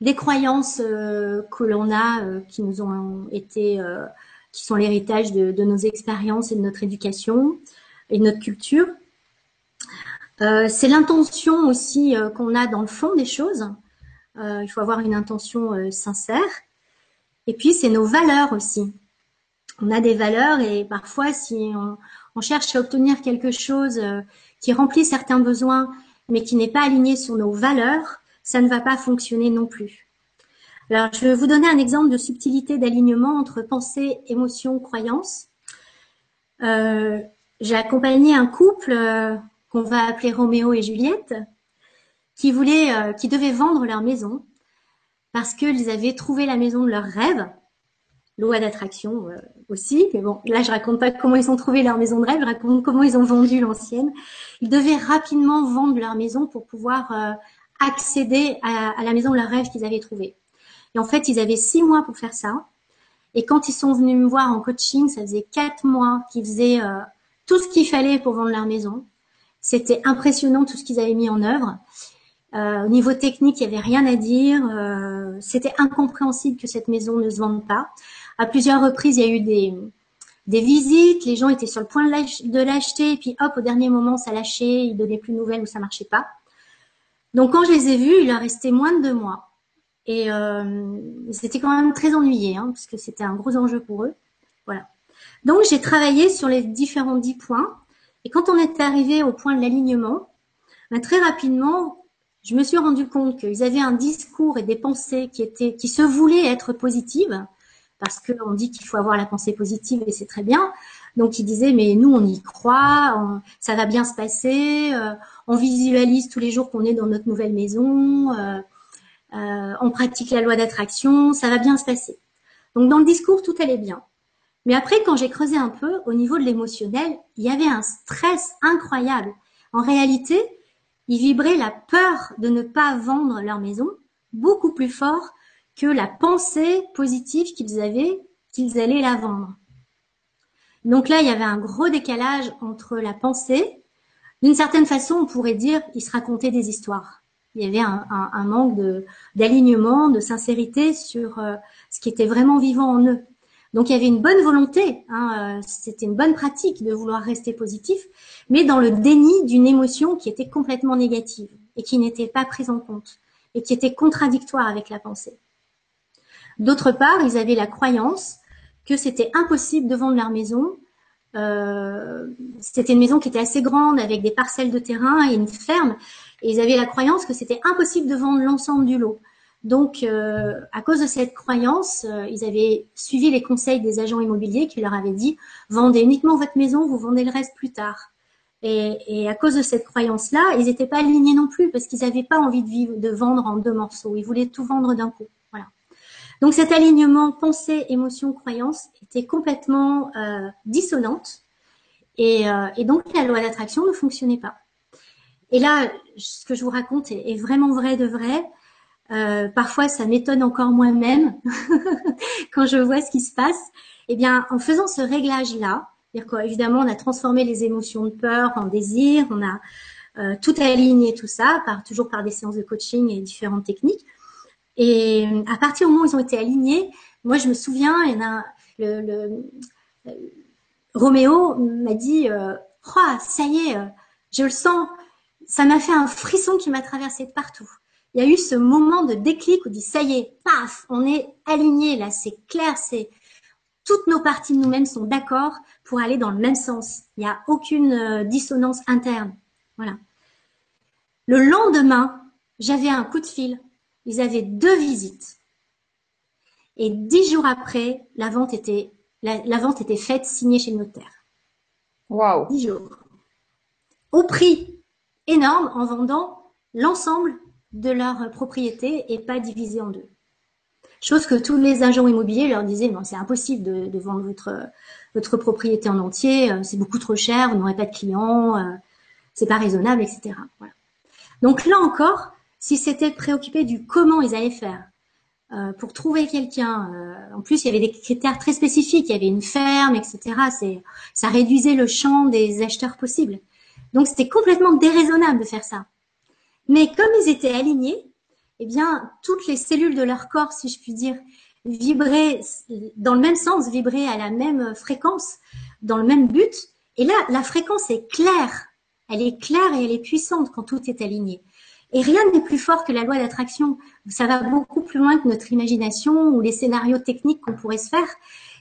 les croyances euh, que l'on a, euh, qui nous ont été, euh, qui sont l'héritage de, de, nos expériences et de notre éducation et de notre culture. c'est l'intention aussi qu'on a dans le fond des choses. il faut avoir une intention sincère. Et puis c'est nos valeurs aussi. On a des valeurs et parfois si on, on cherche à obtenir quelque chose euh, qui remplit certains besoins, mais qui n'est pas aligné sur nos valeurs, ça ne va pas fonctionner non plus. Alors, je vais vous donner un exemple de subtilité d'alignement entre pensée, émotion, croyance. Euh, J'ai accompagné un couple euh, qu'on va appeler Roméo et Juliette, qui voulaient, euh, qui devaient vendre leur maison parce qu'ils avaient trouvé la maison de leur rêve loi d'attraction euh, aussi. Mais bon, là, je raconte pas comment ils ont trouvé leur maison de rêve, je raconte comment ils ont vendu l'ancienne. Ils devaient rapidement vendre leur maison pour pouvoir euh, accéder à, à, la maison de leur rêve qu'ils avaient trouvée. Et en fait, ils avaient six mois pour faire ça. Et quand ils sont venus me voir en coaching, ça faisait quatre mois qu'ils faisaient euh, tout ce qu'il fallait pour vendre leur maison. C'était impressionnant tout ce qu'ils avaient mis en œuvre. Euh, au niveau technique, il n'y avait rien à dire. Euh, C'était incompréhensible que cette maison ne se vende pas. À plusieurs reprises, il y a eu des, des visites, les gens étaient sur le point de l'acheter, et puis hop, au dernier moment, ça lâchait, ils donnaient plus de nouvelles ou ça marchait pas. Donc quand je les ai vus, il leur restait moins de deux mois. Et euh, c'était quand même très ennuyé, hein, parce que c'était un gros enjeu pour eux. Voilà. Donc j'ai travaillé sur les différents dix points. Et quand on est arrivé au point de l'alignement, ben, très rapidement, je me suis rendu compte qu'ils avaient un discours et des pensées qui étaient, qui se voulaient être positives, parce qu'on dit qu'il faut avoir la pensée positive et c'est très bien. Donc il disait mais nous on y croit, ça va bien se passer, euh, on visualise tous les jours qu'on est dans notre nouvelle maison, euh, euh, on pratique la loi d'attraction, ça va bien se passer. Donc dans le discours tout allait bien. Mais après quand j'ai creusé un peu au niveau de l'émotionnel, il y avait un stress incroyable. En réalité, ils vibraient la peur de ne pas vendre leur maison beaucoup plus fort que la pensée positive qu'ils avaient qu'ils allaient la vendre. Donc là, il y avait un gros décalage entre la pensée. D'une certaine façon, on pourrait dire, ils se racontaient des histoires. Il y avait un, manque d'alignement, de, sincérité sur euh, ce qui était vraiment vivant en eux. Donc il y avait une bonne volonté, hein, euh, c'était une bonne pratique de vouloir rester positif, mais dans le déni d'une émotion qui était complètement négative et qui n'était pas prise en compte et qui était contradictoire avec la pensée. D'autre part, ils avaient la croyance que c'était impossible de vendre leur maison. Euh, c'était une maison qui était assez grande avec des parcelles de terrain et une ferme. Et ils avaient la croyance que c'était impossible de vendre l'ensemble du lot. Donc, euh, à cause de cette croyance, euh, ils avaient suivi les conseils des agents immobiliers qui leur avaient dit vendez uniquement votre maison, vous vendez le reste plus tard. Et, à cause de cette croyance-là, ils n'étaient pas alignés non plus parce qu'ils n'avaient pas envie de, vivre, de vendre en deux morceaux. Ils voulaient tout vendre d'un coup. Donc, cet alignement pensée, émotion, croyance était complètement euh, dissonante. Et, euh, et donc, la loi d'attraction ne fonctionnait pas. Et là, ce que je vous raconte est, est vraiment vrai de vrai. Euh, parfois, ça m'étonne encore moi-même quand je vois ce qui se passe. Eh bien, en faisant ce réglage-là, évidemment, on a transformé les émotions de peur en désir, on a euh, tout aligné tout ça, par, toujours par des séances de coaching et différentes techniques. Et à partir du moment où ils ont été alignés, moi, je me souviens, il y a, le, le, le, Roméo m'a dit, euh, oh, ça y est, je le sens, ça m'a fait un frisson qui m'a traversé de partout il y a eu ce moment de déclic où dit ça y est, paf, on est aligné là, c'est clair, c'est toutes nos parties de nous-mêmes sont d'accord pour aller dans le même sens. Il n'y a aucune euh, dissonance interne. Voilà. Le lendemain, j'avais un coup de fil. Ils avaient deux visites. Et dix jours après, la vente était, la, la vente était faite, signée chez le notaire. Waouh. Dix jours. Au prix énorme en vendant l'ensemble de leur propriété et pas divisé en deux. Chose que tous les agents immobiliers leur disaient, non, c'est impossible de, de, vendre votre, votre propriété en entier, euh, c'est beaucoup trop cher, vous n'aurez pas de clients, euh, c'est pas raisonnable, etc. Voilà. Donc là encore, si c'était préoccupé du comment ils allaient faire euh, pour trouver quelqu'un, euh, en plus il y avait des critères très spécifiques, il y avait une ferme, etc. Ça réduisait le champ des acheteurs possibles. Donc c'était complètement déraisonnable de faire ça. Mais comme ils étaient alignés, eh bien, toutes les cellules de leur corps, si je puis dire, vibraient dans le même sens, vibraient à la même fréquence, dans le même but. Et là, la fréquence est claire. Elle est claire et elle est puissante quand tout est aligné. Et rien n'est plus fort que la loi d'attraction. Ça va beaucoup plus loin que notre imagination ou les scénarios techniques qu'on pourrait se faire.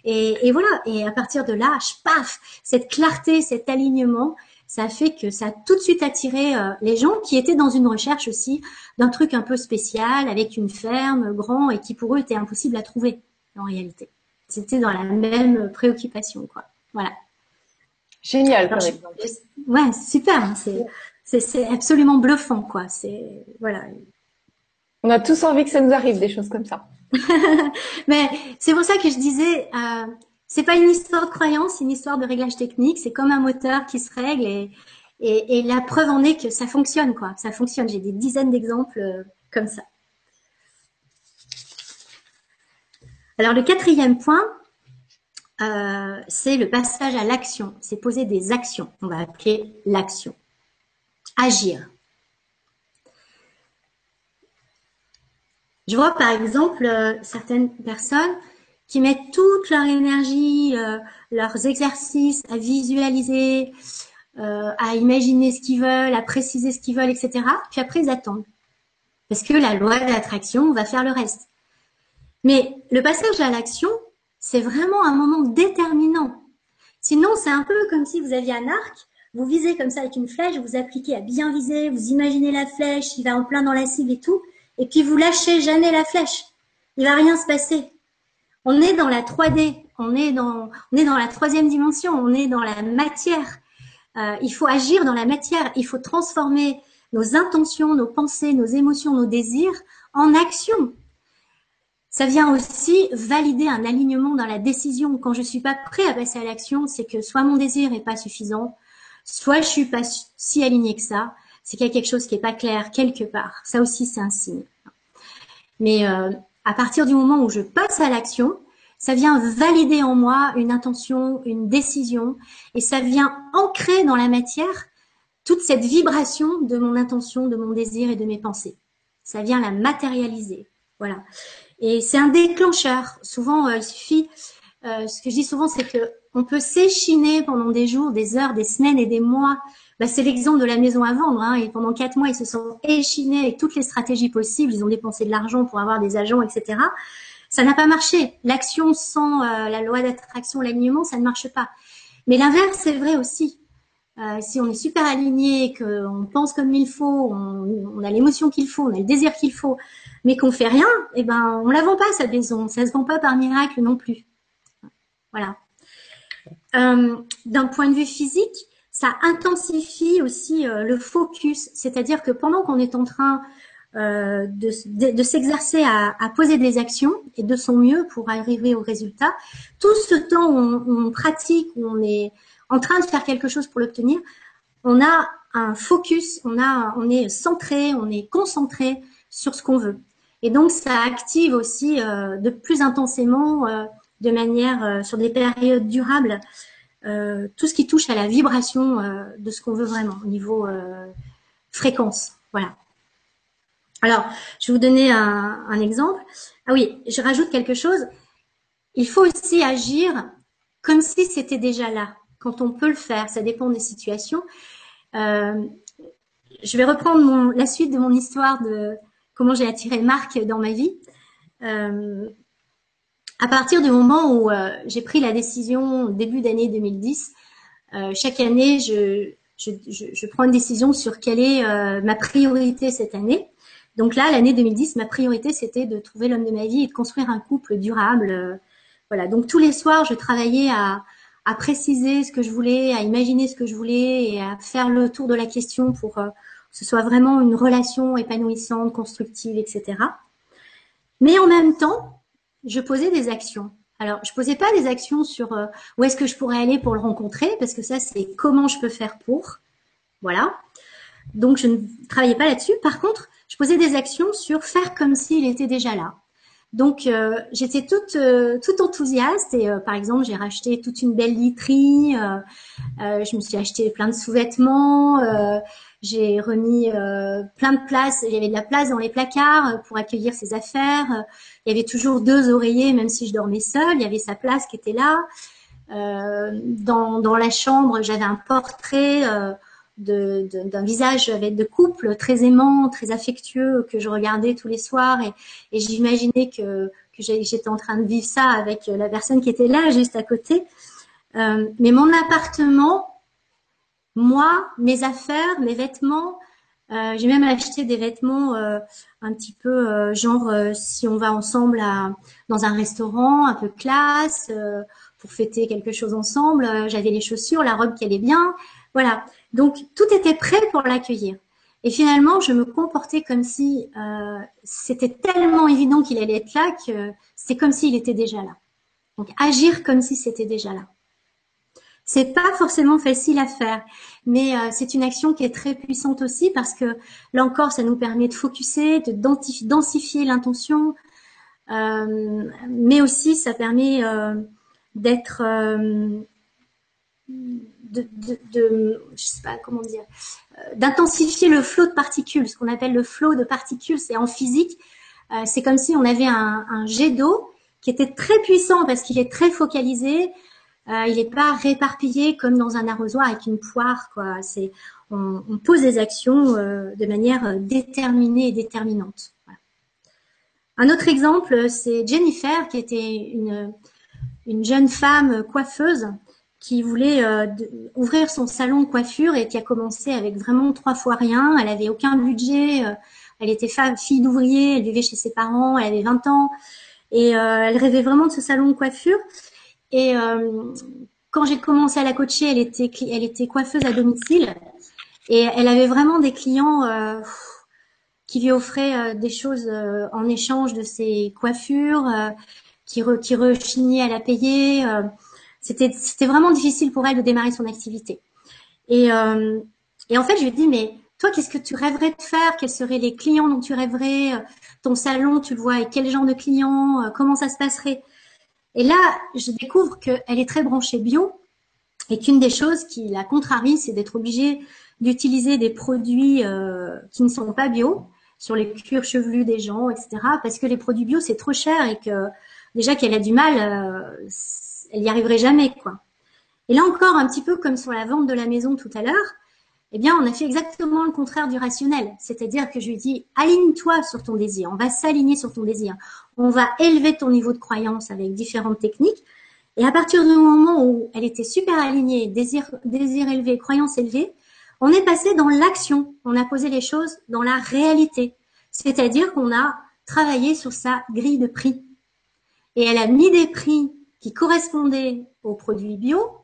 Et, et, voilà. Et à partir de là, paf, cette clarté, cet alignement, ça fait que ça a tout de suite attiré euh, les gens qui étaient dans une recherche aussi d'un truc un peu spécial, avec une ferme grand et qui pour eux était impossible à trouver en réalité. C'était dans la même préoccupation, quoi. Voilà. Génial, par exemple. Ouais, super. Hein, c'est, c'est, absolument bluffant, quoi. C'est, voilà. On a tous envie que ça nous arrive, des choses comme ça. Mais c'est pour ça que je disais, euh, c'est pas une histoire de croyance, c'est une histoire de réglage technique. C'est comme un moteur qui se règle et, et, et, la preuve en est que ça fonctionne, quoi. Ça fonctionne. J'ai des dizaines d'exemples euh, comme ça. Alors le quatrième point, euh, c'est le passage à l'action. C'est poser des actions. On va appeler l'action. Agir. Je vois par exemple euh, certaines personnes qui mettent toute leur énergie, euh, leurs exercices à visualiser, euh, à imaginer ce qu'ils veulent, à préciser ce qu'ils veulent, etc. Puis après, ils attendent. Parce que la loi de l'attraction va faire le reste. Mais le passage à l'action, c'est vraiment un moment déterminant. Sinon, c'est un peu comme si vous aviez un arc, vous visez comme ça avec une flèche, vous appliquez à bien viser, vous imaginez la flèche, il va en plein dans la cible et tout, et puis vous lâchez jamais la flèche. Il va rien se passer. On est dans la 3D, on est dans, on est dans la troisième dimension, on est dans la matière. Euh, il faut agir dans la matière, il faut transformer nos intentions, nos pensées, nos émotions, nos désirs en action. Ça vient aussi valider un alignement dans la décision. Quand je suis pas prêt à passer à l'action, c'est que soit mon désir est pas suffisant, soit je suis pas si aligné que ça. C'est qu'il y a quelque chose qui est pas clair quelque part. Ça aussi, c'est un signe. Mais euh, à partir du moment où je passe à l'action, ça vient valider en moi une intention, une décision, et ça vient ancrer dans la matière toute cette vibration de mon intention, de mon désir et de mes pensées. Ça vient la matérialiser. Voilà. Et c'est un déclencheur. Souvent, euh, il suffit, euh, ce que je dis souvent, c'est que on peut s'échiner pendant des jours, des heures, des semaines et des mois bah, c'est l'exemple de la maison à vendre. Hein, et pendant quatre mois, ils se sont échinés avec toutes les stratégies possibles. Ils ont dépensé de l'argent pour avoir des agents, etc. Ça n'a pas marché. L'action sans euh, la loi d'attraction, l'alignement, ça ne marche pas. Mais l'inverse, c'est vrai aussi. Euh, si on est super aligné, qu'on pense comme il faut, on, a l'émotion qu'il faut, on a le désir qu'il faut, mais qu'on fait rien, eh ben on la vend pas sa maison, ça se vend pas par miracle non plus. Voilà. Euh, d'un point de vue physique, ça intensifie aussi euh, le focus, c'est-à-dire que pendant qu'on est en train euh, de, s'exercer à, poser des actions et de son mieux pour arriver au résultat, tout ce temps où on, pratique, où on est en train de faire quelque chose pour l'obtenir, on a un focus, on est centré, on est concentré sur ce qu'on veut. Et donc ça active aussi de plus intensément, de manière sur des périodes durables, euh, tout ce qui touche à la vibration euh, de ce qu'on veut vraiment au niveau euh, fréquence. Voilà. Alors, je vais vous donner un, exemple. Ah oui, je rajoute quelque chose. Il faut aussi agir comme si c'était déjà là. Quand on peut le faire, ça dépend des situations. Euh, je vais reprendre la suite de mon histoire de comment j'ai attiré Marc dans ma vie. Euh, à partir du moment où euh, j'ai pris la décision début d'année 2010, euh, chaque année, je, prends une décision sur quelle est euh, ma priorité cette année. Donc là, l'année 2010, ma priorité, c'était de trouver l'homme de ma vie et de construire un couple durable. voilà. Donc tous les soirs, je travaillais à, à préciser ce que je voulais, à imaginer ce que je voulais et à faire le tour de la question pour que ce soit vraiment une relation épanouissante, constructive, etc. Mais en même temps, je posais des actions. Alors, je posais pas des actions sur euh, où est-ce que je pourrais aller pour le rencontrer, parce que ça, c'est comment je peux faire pour. Voilà. Donc, je ne travaillais pas là-dessus. Par contre, je posais des actions sur faire comme s'il était déjà là. Donc, euh, j'étais toute, euh, toute enthousiaste et, par exemple, j'ai racheté toute une belle literie. je me suis acheté plein de sous-vêtements. J'ai remis plein de places. Il y avait de la place dans les placards pour accueillir ses affaires. Il y avait toujours deux oreillers, même si je dormais seule. Il y avait sa place qui était là. Euh, dans, dans, la chambre, j'avais un portrait euh, d'un visage avec de couple très aimant, très affectueux que je regardais tous les soirs et, et j'imaginais que, que j'étais en train de vivre ça avec la personne qui était là juste à côté. Euh, mais mon appartement, moi, mes affaires, mes vêtements, euh, j'ai même acheté des vêtements euh, un petit peu euh, genre si on va ensemble à, dans un restaurant un peu classe pour fêter quelque chose ensemble. J'avais les chaussures, la robe qui allait bien. Voilà. Donc tout était prêt pour l'accueillir. Et finalement, je me comportais comme si c'était tellement évident qu'il allait être là que c'est comme s'il était déjà là. Donc agir comme si c'était déjà là. C'est pas forcément facile à faire, mais euh, c'est une action qui est très puissante aussi parce que là encore, ça nous permet de focuser, de densifier l'intention, euh, mais aussi ça permet euh, d'être, de, de, je sais pas comment dire, d'intensifier le flot de particules. Ce qu'on appelle le flot de particules, c'est en physique, c'est comme si on avait un, un jet d'eau qui était très puissant parce qu'il est très focalisé, euh, il n'est pas réparpillé comme dans un arrosoir avec une poire. Quoi. C'est, on, pose des actions euh, de manière euh, déterminée et déterminante. Un autre exemple, c'est Jennifer, qui était une, une jeune femme coiffeuse qui voulait ouvrir son salon de coiffure et qui a commencé avec vraiment trois fois rien. Elle avait aucun budget. elle était femme, fille d'ouvrier. Elle vivait chez ses parents. Elle avait 20 ans. Et elle rêvait vraiment de ce salon de coiffure. Et euh, quand j'ai commencé à la coacher, elle était, elle était coiffeuse à domicile. Et elle avait vraiment des clients euh, qui lui offraient euh, des choses euh, en échange de ses coiffures, euh, qui, re, qui rechignaient à la payer. c'était, c'était vraiment difficile pour elle de démarrer son activité. Et, et en fait, je lui ai dit, mais toi, qu'est-ce que tu rêverais de faire? Quels seraient les clients dont tu rêverais? Ton salon, tu le vois avec quel genre de clients? Comment ça se passerait? Et là, je découvre qu'elle est très branchée bio et qu'une des choses qui la contrarie, c'est d'être obligée d'utiliser des produits euh, qui ne sont pas bio sur les cuirs chevelus des gens, etc. Parce que les produits bio, c'est trop cher et que déjà qu'elle a du mal, euh, elle n'y arriverait jamais, quoi. Et là encore, un petit peu comme sur la vente de la maison tout à l'heure, Eh bien, on a fait exactement le contraire du rationnel. C'est-à-dire que je lui dit, aligne-toi sur ton désir. On va s'aligner sur ton désir. On va élever ton niveau de croyance avec différentes techniques. Et à partir du moment où elle était super alignée, désir, désir élevé, croyance élevée, on est passé dans l'action. On a posé les choses dans la réalité. C'est-à-dire qu'on a travaillé sur sa grille de prix. Et elle a mis des prix qui correspondaient aux produits bio.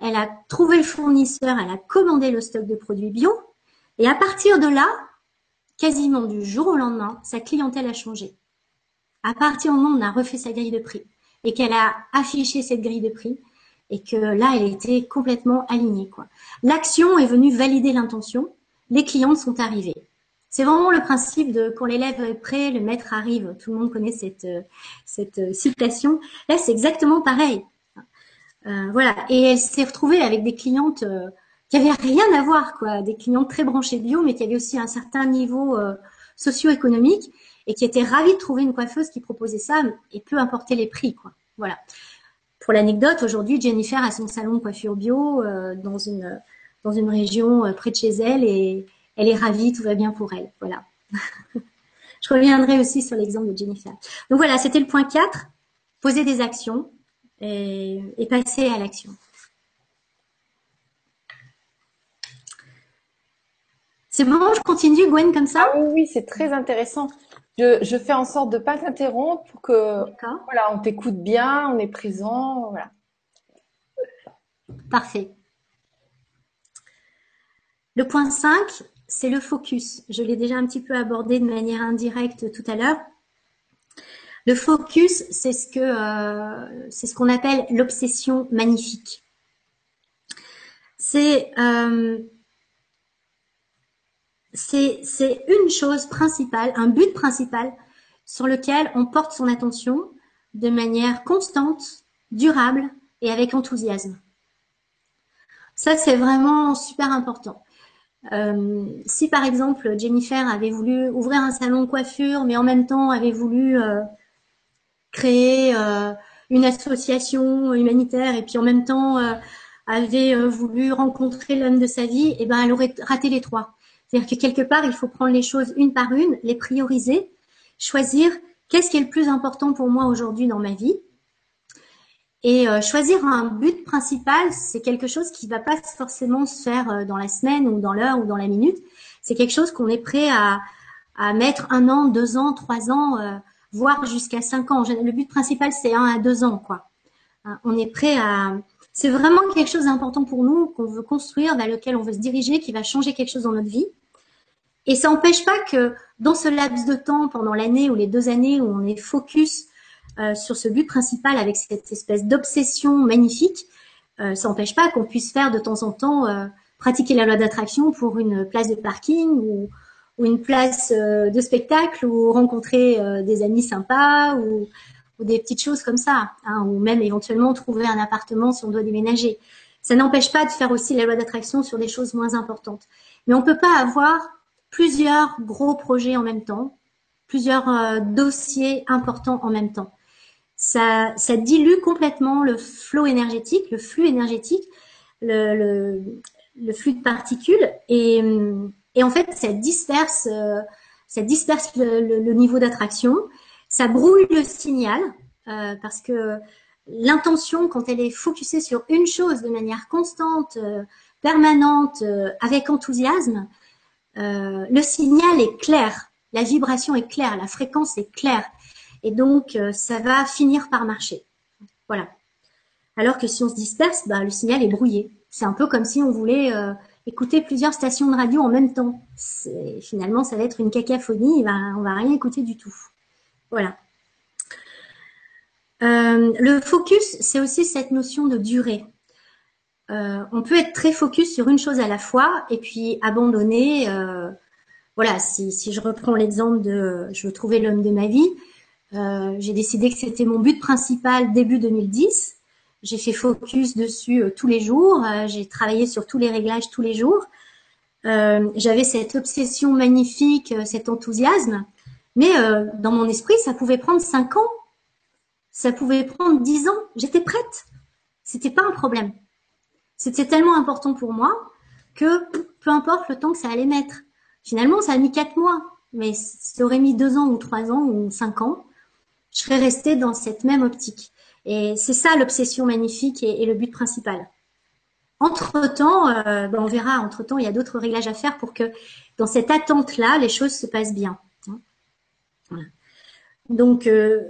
Elle a trouvé le fournisseur, elle a commandé le stock de produits bio. Et à partir de là, quasiment du jour au lendemain, sa clientèle a changé. À partir du moment où on a refait sa grille de prix et qu'elle a affiché cette grille de prix et que là, elle était complètement alignée. quoi. L'action est venue valider l'intention. Les clientes sont arrivées. C'est vraiment le principe de quand l'élève est prêt, le maître arrive. Tout le monde connaît cette, euh, cette euh, citation. Là, c'est exactement pareil. Euh, voilà. Et elle s'est retrouvée avec des clientes qui avaient rien à voir, quoi. Des clientes très branchées bio, mais qui avaient aussi un certain niveau socio-économique et qui étaient ravies de trouver une coiffeuse qui proposait ça et peu importer les prix, quoi. Voilà. Pour l'anecdote, aujourd'hui, Jennifer a son salon de coiffure bio dans une dans une région près de chez elle et elle est ravie, tout va bien pour elle. Voilà. Je reviendrai aussi sur l'exemple de Jennifer. Donc voilà, c'était le point 4, poser des actions et, passer à l'action. C'est bon, je continue, Gwen, comme ça? Ah Oui, oui c'est très intéressant. Je, fais en sorte de ne pas t'interrompre pour que voilà, on t'écoute bien, on est présent. Voilà. Parfait. Le point 5, c'est le focus. Je l'ai déjà un petit peu abordé de manière indirecte tout à l'heure. Le focus, c'est ce que euh, c'est ce qu'on appelle l'obsession magnifique. C'est euh, c'est une chose principale, un but principal sur lequel on porte son attention de manière constante, durable et avec enthousiasme. Ça, c'est vraiment super important. Euh, si par exemple Jennifer avait voulu ouvrir un salon de coiffure, mais en même temps avait voulu euh, créer euh, une association humanitaire et puis en même temps avait voulu rencontrer l'homme de sa vie, et eh ben elle aurait raté les trois. C'est-à-dire que quelque part il faut prendre les choses une par une, les prioriser, choisir qu'est-ce qui est le plus important pour moi aujourd'hui dans ma vie et euh, choisir un but principal, c'est quelque chose qui va pas forcément se faire euh, dans la semaine ou dans l'heure ou dans la minute. C'est quelque chose qu'on est prêt à, à, mettre un an, deux ans, trois ans, euh, voire jusqu'à cinq ans. Le but principal, c'est un à deux ans, quoi. Hein, on est prêt à. C'est vraiment quelque chose d'important pour nous qu'on veut construire, vers lequel on veut se diriger, qui va changer quelque chose dans notre vie. Et ça n'empêche pas que dans ce laps de temps, pendant l'année ou les deux années où on est focus euh, sur ce but principal avec cette espèce d'obsession magnifique, euh, ça n'empêche pas qu'on puisse faire de temps en temps euh, pratiquer la loi d'attraction pour une place de parking ou, une place de spectacle ou rencontrer des amis sympas ou, des petites choses comme ça, hein, ou même éventuellement trouver un appartement si on doit déménager. Ça n'empêche pas de faire aussi la loi d'attraction sur des choses moins importantes. Mais on ne peut pas avoir plusieurs gros projets en même temps, plusieurs dossiers importants en même temps ça, ça dilue complètement le flot énergétique, le flux énergétique, le, le, le flux de particules et, et, en fait ça disperse, euh, ça disperse le, le niveau d'attraction, ça brouille le signal euh, parce que l'intention quand elle est focusée sur une chose de manière constante, euh, permanente, euh, avec enthousiasme, le signal est clair, la vibration est claire, la fréquence est claire. Et donc, euh, ça va finir par marcher. Voilà. Alors que si on se disperse, bah, le signal est brouillé. C'est un peu comme si on voulait euh, écouter plusieurs stations de radio en même temps. Finalement, ça va être une cacophonie, on on va rien écouter du tout. Voilà. Euh, le focus, c'est aussi cette notion de durée. on peut être très focus sur une chose à la fois et puis abandonner. voilà, si, je reprends l'exemple de je veux trouver l'homme de ma vie, euh, j'ai décidé que c'était mon but principal début 2010. J'ai fait focus dessus euh, tous les jours. Euh, j'ai travaillé sur tous les réglages tous les jours. J'avais cette obsession magnifique, cet enthousiasme. Mais dans mon esprit, ça pouvait prendre cinq ans. Ça pouvait prendre dix ans. J'étais prête. C'était pas un problème. C'était tellement important pour moi que peu importe le temps que ça allait mettre. Finalement, ça a mis quatre mois, mais ça aurait mis deux ans ou trois ans ou cinq ans, je serais restée dans cette même optique. Et c'est ça l'obsession magnifique et, le but principal. Entre-temps, euh, ben, on verra, entre-temps, il y a d'autres réglages à faire pour que dans cette attente-là, les choses se passent bien. Donc, euh,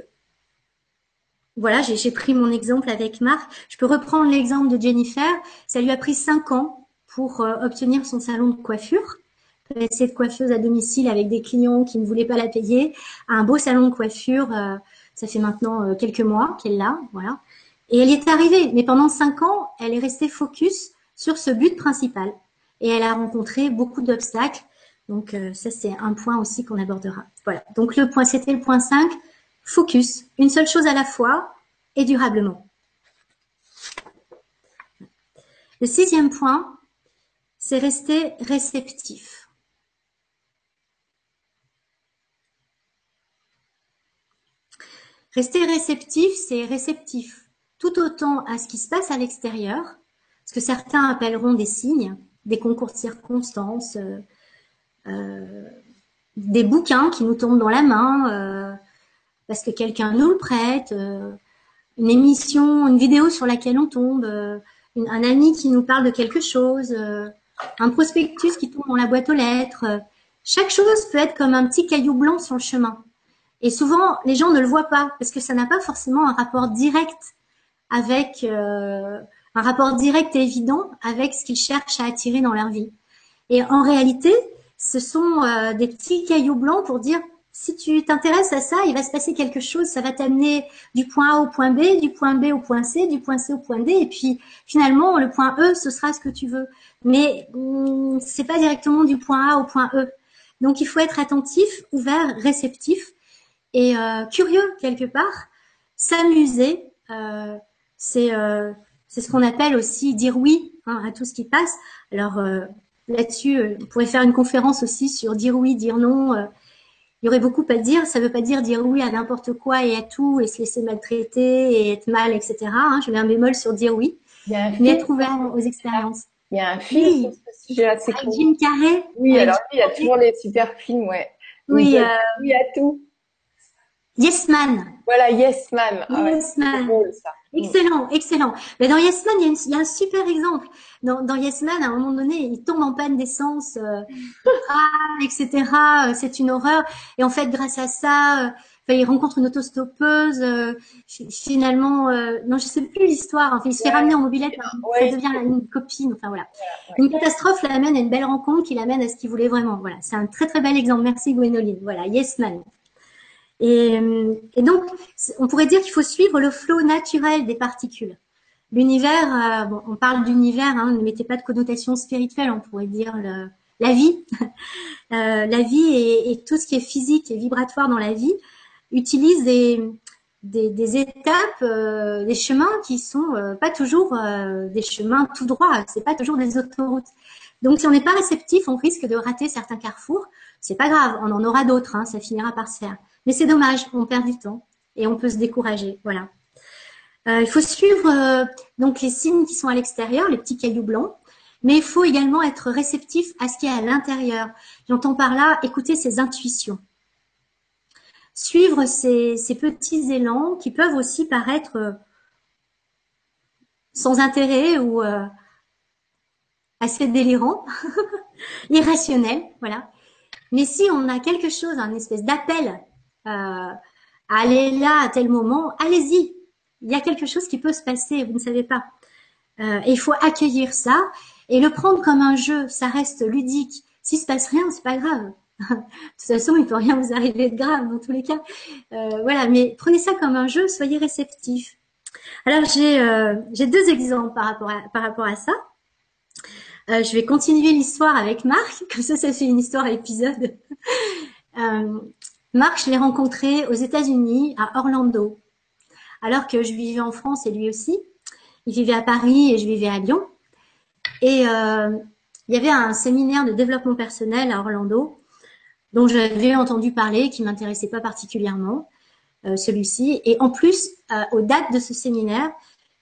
voilà, j'ai pris mon exemple avec Marc. Je peux reprendre l'exemple de Jennifer. Ça lui a pris cinq ans pour euh, obtenir son salon de coiffure. Passer de coiffeuse à domicile avec des clients qui ne voulaient pas la payer un beau salon de coiffure. Euh, ça fait maintenant quelques mois qu'elle l'a, voilà. Et elle y est arrivée. Mais pendant cinq ans, elle est restée focus sur ce but principal. Et elle a rencontré beaucoup d'obstacles. Donc ça, c'est un point aussi qu'on abordera. Voilà. Donc le point, c'était le point 5 Focus, une seule chose à la fois et durablement. Le sixième point, c'est rester réceptif. Rester réceptif, c'est réceptif tout autant à ce qui se passe à l'extérieur, ce que certains appelleront des signes, des concours de circonstances, euh, euh, des bouquins qui nous tombent dans la main, euh, parce que quelqu'un nous le prête, une émission, une vidéo sur laquelle on tombe, un ami qui nous parle de quelque chose, un prospectus qui tombe dans la boîte aux lettres. chaque chose peut être comme un petit caillou blanc sur le chemin. Et souvent, les gens ne le voient pas parce que ça n'a pas forcément un rapport direct avec un rapport direct et évident avec ce qu'ils cherchent à attirer dans leur vie. Et en réalité, ce sont des petits cailloux blancs pour dire si tu t'intéresses à ça, il va se passer quelque chose. Ça va t'amener du point A au point B, du point B au point C, du point C au point D, et puis finalement le point E, ce sera ce que tu veux. Mais hum, c'est pas directement du point A au point E. Donc il faut être attentif, ouvert, réceptif et euh, curieux quelque part. S'amuser, euh, c'est euh, c'est ce qu'on appelle aussi dire oui hein, à tout ce qui passe. Alors euh, là-dessus, euh, on pourrait faire une conférence aussi sur dire oui, dire non il y aurait beaucoup à dire. Ça ne veut pas dire dire oui à n'importe quoi et à tout et se laisser maltraiter et être mal, etc. Hein. Je mets un bémol sur dire oui, mais être ouvert aux expériences. Il y a un film sur ce sujet assez Avec Jim Carrey. Oui, alors il y a toujours les super films, ouais. Oui, euh... oui à tout. Yes Man. Voilà, Yes Man. Ah yes Man. Excellent, excellent. Mais dans Yes Man, il y, a un super exemple. Dans, dans Yes Man, à un moment donné, il tombe en panne d'essence, euh, etc. Euh, c'est une horreur. Et en fait, grâce à ça, euh, il rencontre une autostoppeuse. Euh, finalement, euh, non, je sais plus l'histoire. Enfin, il se fait ramener en mobilette. ça devient une copine. Enfin voilà. Une catastrophe l'amène à une belle rencontre qui l'amène à ce qu'il voulait vraiment. Voilà, c'est un très très bel exemple. Merci Gwénoline. Voilà, Yes Man. Euh, et, donc, on pourrait dire qu'il faut suivre le flot naturel des particules. L'univers, euh, bon, on parle d'univers, hein, ne mettez pas de connotation spirituelle, on pourrait dire la vie. euh, la vie et, et, tout ce qui est physique et vibratoire dans la vie utilise des, des, des étapes, euh, des chemins qui sont euh, pas toujours des chemins tout droits, c'est pas toujours des autoroutes. Donc, si on n'est pas réceptif, on risque de rater certains carrefours. C'est pas grave, on en aura d'autres, hein, ça finira par se faire. Mais c'est dommage, on perd du temps et on peut se décourager. Voilà. Euh, il faut suivre euh, donc les signes qui sont à l'extérieur, les petits cailloux blancs, mais il faut également être réceptif à ce qui est à l'intérieur. J'entends par là écouter ses intuitions. Suivre ces, petits élans qui peuvent aussi paraître euh, sans intérêt ou assez délirants, irrationnels, voilà. Mais si on a quelque chose, un espèce d'appel euh, aller là à tel moment, allez-y. Il y a quelque chose qui peut se passer, vous ne savez pas. Euh, il faut accueillir ça et le prendre comme un jeu. Ça reste ludique. S'il se passe rien, c'est pas grave. de toute façon, il peut rien vous arriver de grave dans tous les cas. Euh, voilà, mais prenez ça comme un jeu, soyez réceptif. Alors j'ai euh, j'ai deux exemples par rapport à, par rapport à ça. Je vais continuer l'histoire avec Marc, comme ça, ça fait une histoire à épisode. Marc, je l'ai rencontré aux États-Unis, à Orlando, alors que je vivais en France et lui aussi. Il vivait à Paris et je vivais à Lyon. Et euh, il y avait un séminaire de développement personnel à Orlando dont j'avais entendu parler, qui m'intéressait pas particulièrement, euh, celui-ci. Et en plus, euh, aux dates de ce séminaire,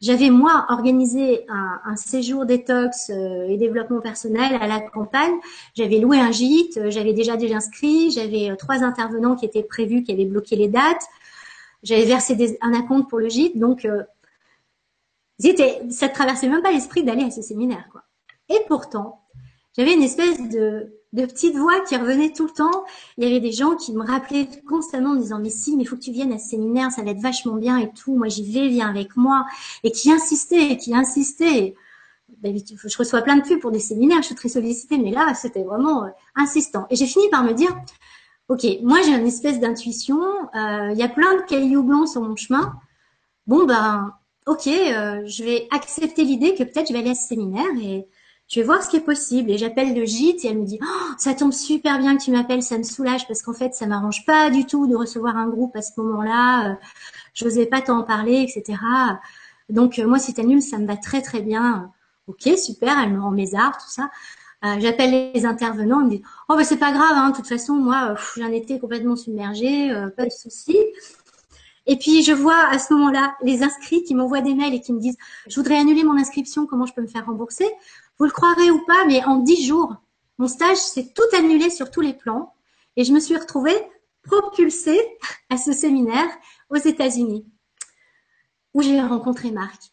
j'avais moi organisé un, un séjour détox euh, et développement personnel à la campagne. J'avais loué un gîte, euh, j'avais déjà déjà inscrit, j'avais euh, trois intervenants qui étaient prévus, qui avaient bloqué les dates. J'avais versé des, un acompte pour le gîte, donc euh, ça ne traversait même pas l'esprit d'aller à ce séminaire. Quoi. Et pourtant, j'avais une espèce de, de petite voix qui revenait tout le temps. Il y avait des gens qui me rappelaient constamment en me disant mais si, mais faut que tu viennes à ce séminaire, ça va être vachement bien et tout. Moi j'y vais, viens avec moi. Et qui insistait, qui insistait. Je reçois plein de pubs pour des séminaires, je suis très sollicitée, mais là c'était vraiment euh, insistant. Et j'ai fini par me dire ok, moi j'ai une espèce d'intuition. Euh, il y a plein de cailloux blancs sur mon chemin. Bon ben ok, euh, je vais accepter l'idée que peut-être je vais aller à ce séminaire et je vais voir ce qui est possible. Et j'appelle le gîte et elle me dit, oh, ça tombe super bien que tu m'appelles, ça me soulage parce qu'en fait, ça m'arrange pas du tout de recevoir un groupe à ce moment-là. Euh, je n'osais pas t'en parler, etc. Donc, euh, moi, si t'annules, ça me va très, très bien. Ok, super, elle me rend mes arts, tout ça. Euh, j'appelle les intervenants, ils me disent, oh, bah, c'est pas grave, hein, de toute façon, moi, j'en étais complètement submergée, pas de souci. Et puis je vois à ce moment-là les inscrits qui m'envoient des mails et qui me disent je voudrais annuler mon inscription, comment je peux me faire rembourser? Vous le croirez ou pas, mais en dix jours, mon stage s'est tout annulé sur tous les plans et je me suis retrouvée propulsée à ce séminaire aux États-Unis où j'ai rencontré Marc.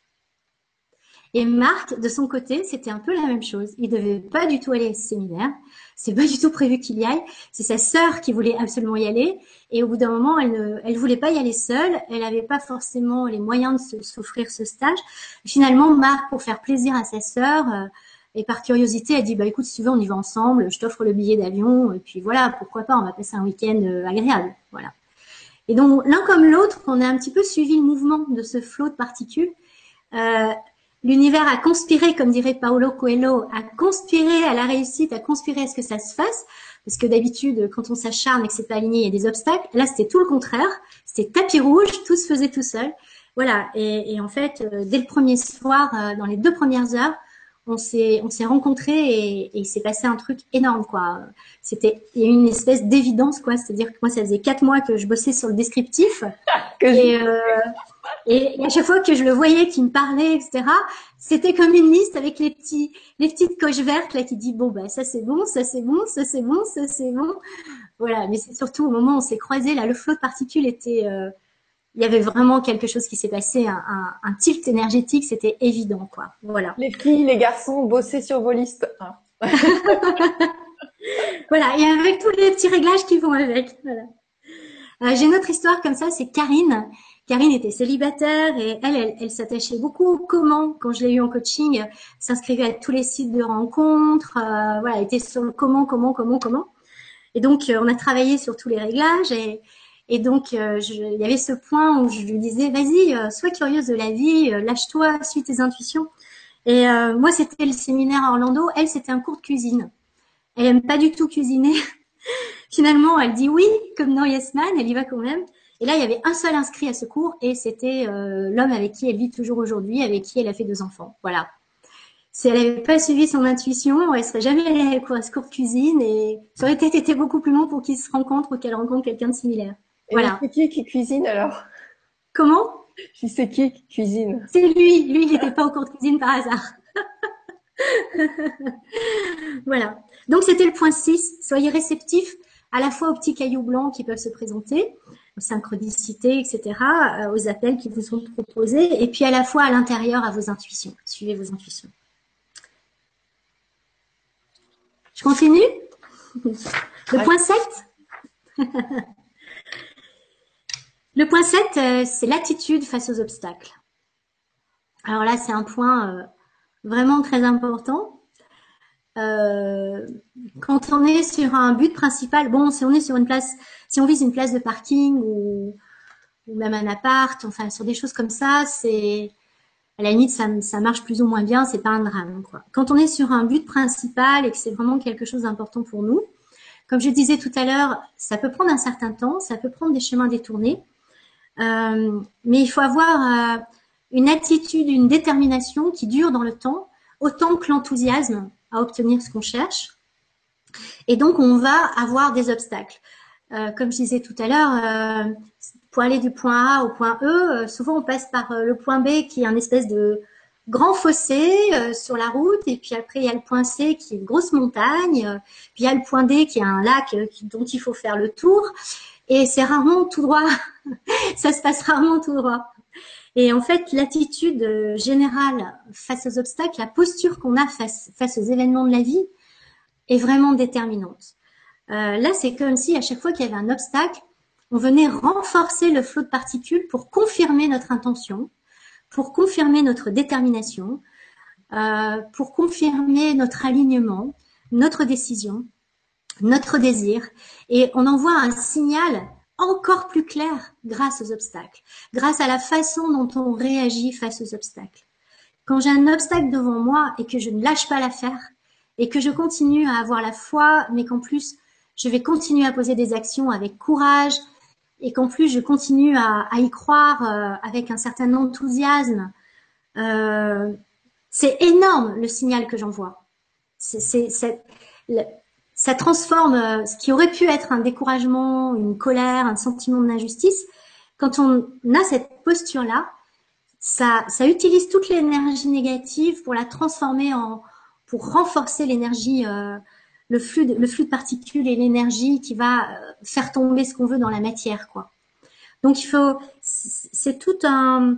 Et Marc, de son côté, c'était un peu la même chose. Il devait pas du tout aller à ce séminaire. C'est pas du tout prévu qu'il y aille. C'est sa sœur qui voulait absolument y aller. Et au bout d'un moment, elle ne, elle voulait pas y aller seule. Elle n'avait pas forcément les moyens de s'offrir ce stage. Finalement, Marc, pour faire plaisir à sa sœur, euh, et par curiosité, elle dit, bah écoute, si tu veux, on y va ensemble. Je t'offre le billet d'avion. Et puis voilà, pourquoi pas, on va passer un week-end euh, agréable. Voilà. Et donc, l'un comme l'autre, on a un petit peu suivi le mouvement de ce flot de particules. Euh, L'univers a conspiré, comme dirait Paolo Coelho, a conspiré à la réussite, a conspiré à ce que ça se fasse. Parce que d'habitude, quand on s'acharne et que c'est pas aligné, il y a des obstacles. Là, c'était tout le contraire. C'était tapis rouge, tout se faisait tout seul. Voilà. Et, en fait, euh, dès le premier soir, euh, dans les deux premières heures, on s'est on s'est rencontrés et, et il s'est passé un truc énorme quoi. C'était il y a une espèce d'évidence quoi. C'est-à-dire que moi, ça faisait quatre mois que je bossais sur le descriptif. que et, euh, et, à chaque fois que je le voyais, qui me parlait, etc., c'était comme une liste avec les petits, les petites coches vertes là qui dit bon bah ça c'est bon, ça c'est bon, ça c'est bon, ça c'est bon. Voilà, mais c'est surtout au moment où on s'est croisés là, le flot de particules était, euh, il y avait vraiment quelque chose qui s'est passé, un, un, un, tilt énergétique, c'était évident quoi. Voilà. Les filles, les garçons, bossaient sur vos listes. voilà, et avec tous les petits réglages qui vont avec. Voilà. Euh, J'ai une autre histoire comme ça, c'est Karine Karine était célibataire et elle, elle, s'attachait beaucoup au comment. Quand je l'ai eu en coaching, s'inscrivait à tous les sites de rencontres. Euh, voilà, elle était sur le comment, comment, comment, comment. Et donc, euh, on a travaillé sur tous les réglages et, et donc, euh, il y avait ce point où je lui disais, vas-y, sois curieuse de la vie, lâche-toi, suis tes intuitions. Et moi, c'était le séminaire à Orlando. Elle, c'était un cours de cuisine. Elle aime pas du tout cuisiner. Finalement, elle dit oui, comme dans Yes Man, elle y va quand même. Et là, il y avait un seul inscrit à ce cours et c'était euh, l'homme avec qui elle vit toujours aujourd'hui, avec qui elle a fait deux enfants. Voilà. Si elle n'avait pas suivi son intuition, elle serait jamais allée à ce cours de cuisine et ça aurait été beaucoup plus long pour qu'ils se rencontrent ou qu'elle rencontre quelqu'un de similaire. Et voilà. C'est qui qui cuisine alors? Comment? Je sais qui qui cuisine? C'est lui. Lui, il n'était pas au cours de cuisine par hasard. voilà. Donc c'était le point 6. Soyez réceptifs à la fois aux petits cailloux blancs qui peuvent se présenter, aux synchronicités, etc., euh, aux appels qui vous sont proposés, et puis à la fois à l'intérieur à vos intuitions. Suivez vos intuitions. Je continue? Le point 7 Le point 7, euh, c'est l'attitude face aux obstacles. Alors là, c'est un point euh, vraiment très important. Euh, quand on est sur un but principal, bon, si on est sur une place, si on vise une place de parking ou, même un appart, enfin sur des choses comme ça, c'est à la limite ça, marche plus ou moins bien, c'est pas un drame. Quand on est sur un but principal et que c'est vraiment quelque chose d'important pour nous, comme je disais tout à l'heure, ça peut prendre un certain temps, ça peut prendre des chemins détournés, euh, mais il faut avoir euh, une attitude, une détermination qui dure dans le temps, autant que l'enthousiasme à obtenir ce qu'on cherche. Et donc, on va avoir des obstacles. Euh, comme je disais tout à l'heure, euh, pour aller du point A au point E, souvent on passe par le point B qui est un espèce de grand fossé sur la route, et puis après il y a le point C qui est une grosse montagne, puis il y a le point D qui est un lac dont il faut faire le tour, et c'est rarement tout droit. ça se passe rarement tout droit. Et en fait, l'attitude euh, générale face aux obstacles, la posture qu'on a face, aux événements de la vie est vraiment déterminante. Euh, là, c'est comme si à chaque fois qu'il y avait un obstacle, on venait renforcer le flot de particules pour confirmer notre intention, pour confirmer notre détermination, euh, pour confirmer notre alignement, notre décision, notre désir. Et on envoie un signal encore plus clair grâce aux obstacles, grâce à la façon dont on réagit face aux obstacles. Quand j'ai un obstacle devant moi et que je ne lâche pas l'affaire et que je continue à avoir la foi, mais qu'en plus je vais continuer à poser des actions avec courage et qu'en plus je continue à, y croire euh, avec un certain enthousiasme, euh, c'est énorme le signal que j'envoie. C'est, ça transforme euh, ce qui aurait pu être un découragement, une colère, un sentiment d'injustice. Quand on a cette posture-là, ça, ça utilise toute l'énergie négative pour la transformer en, pour renforcer l'énergie, euh, le flux, de, le flux de particules et l'énergie qui va euh, faire tomber ce qu'on veut dans la matière, quoi. Donc il faut, c'est tout un,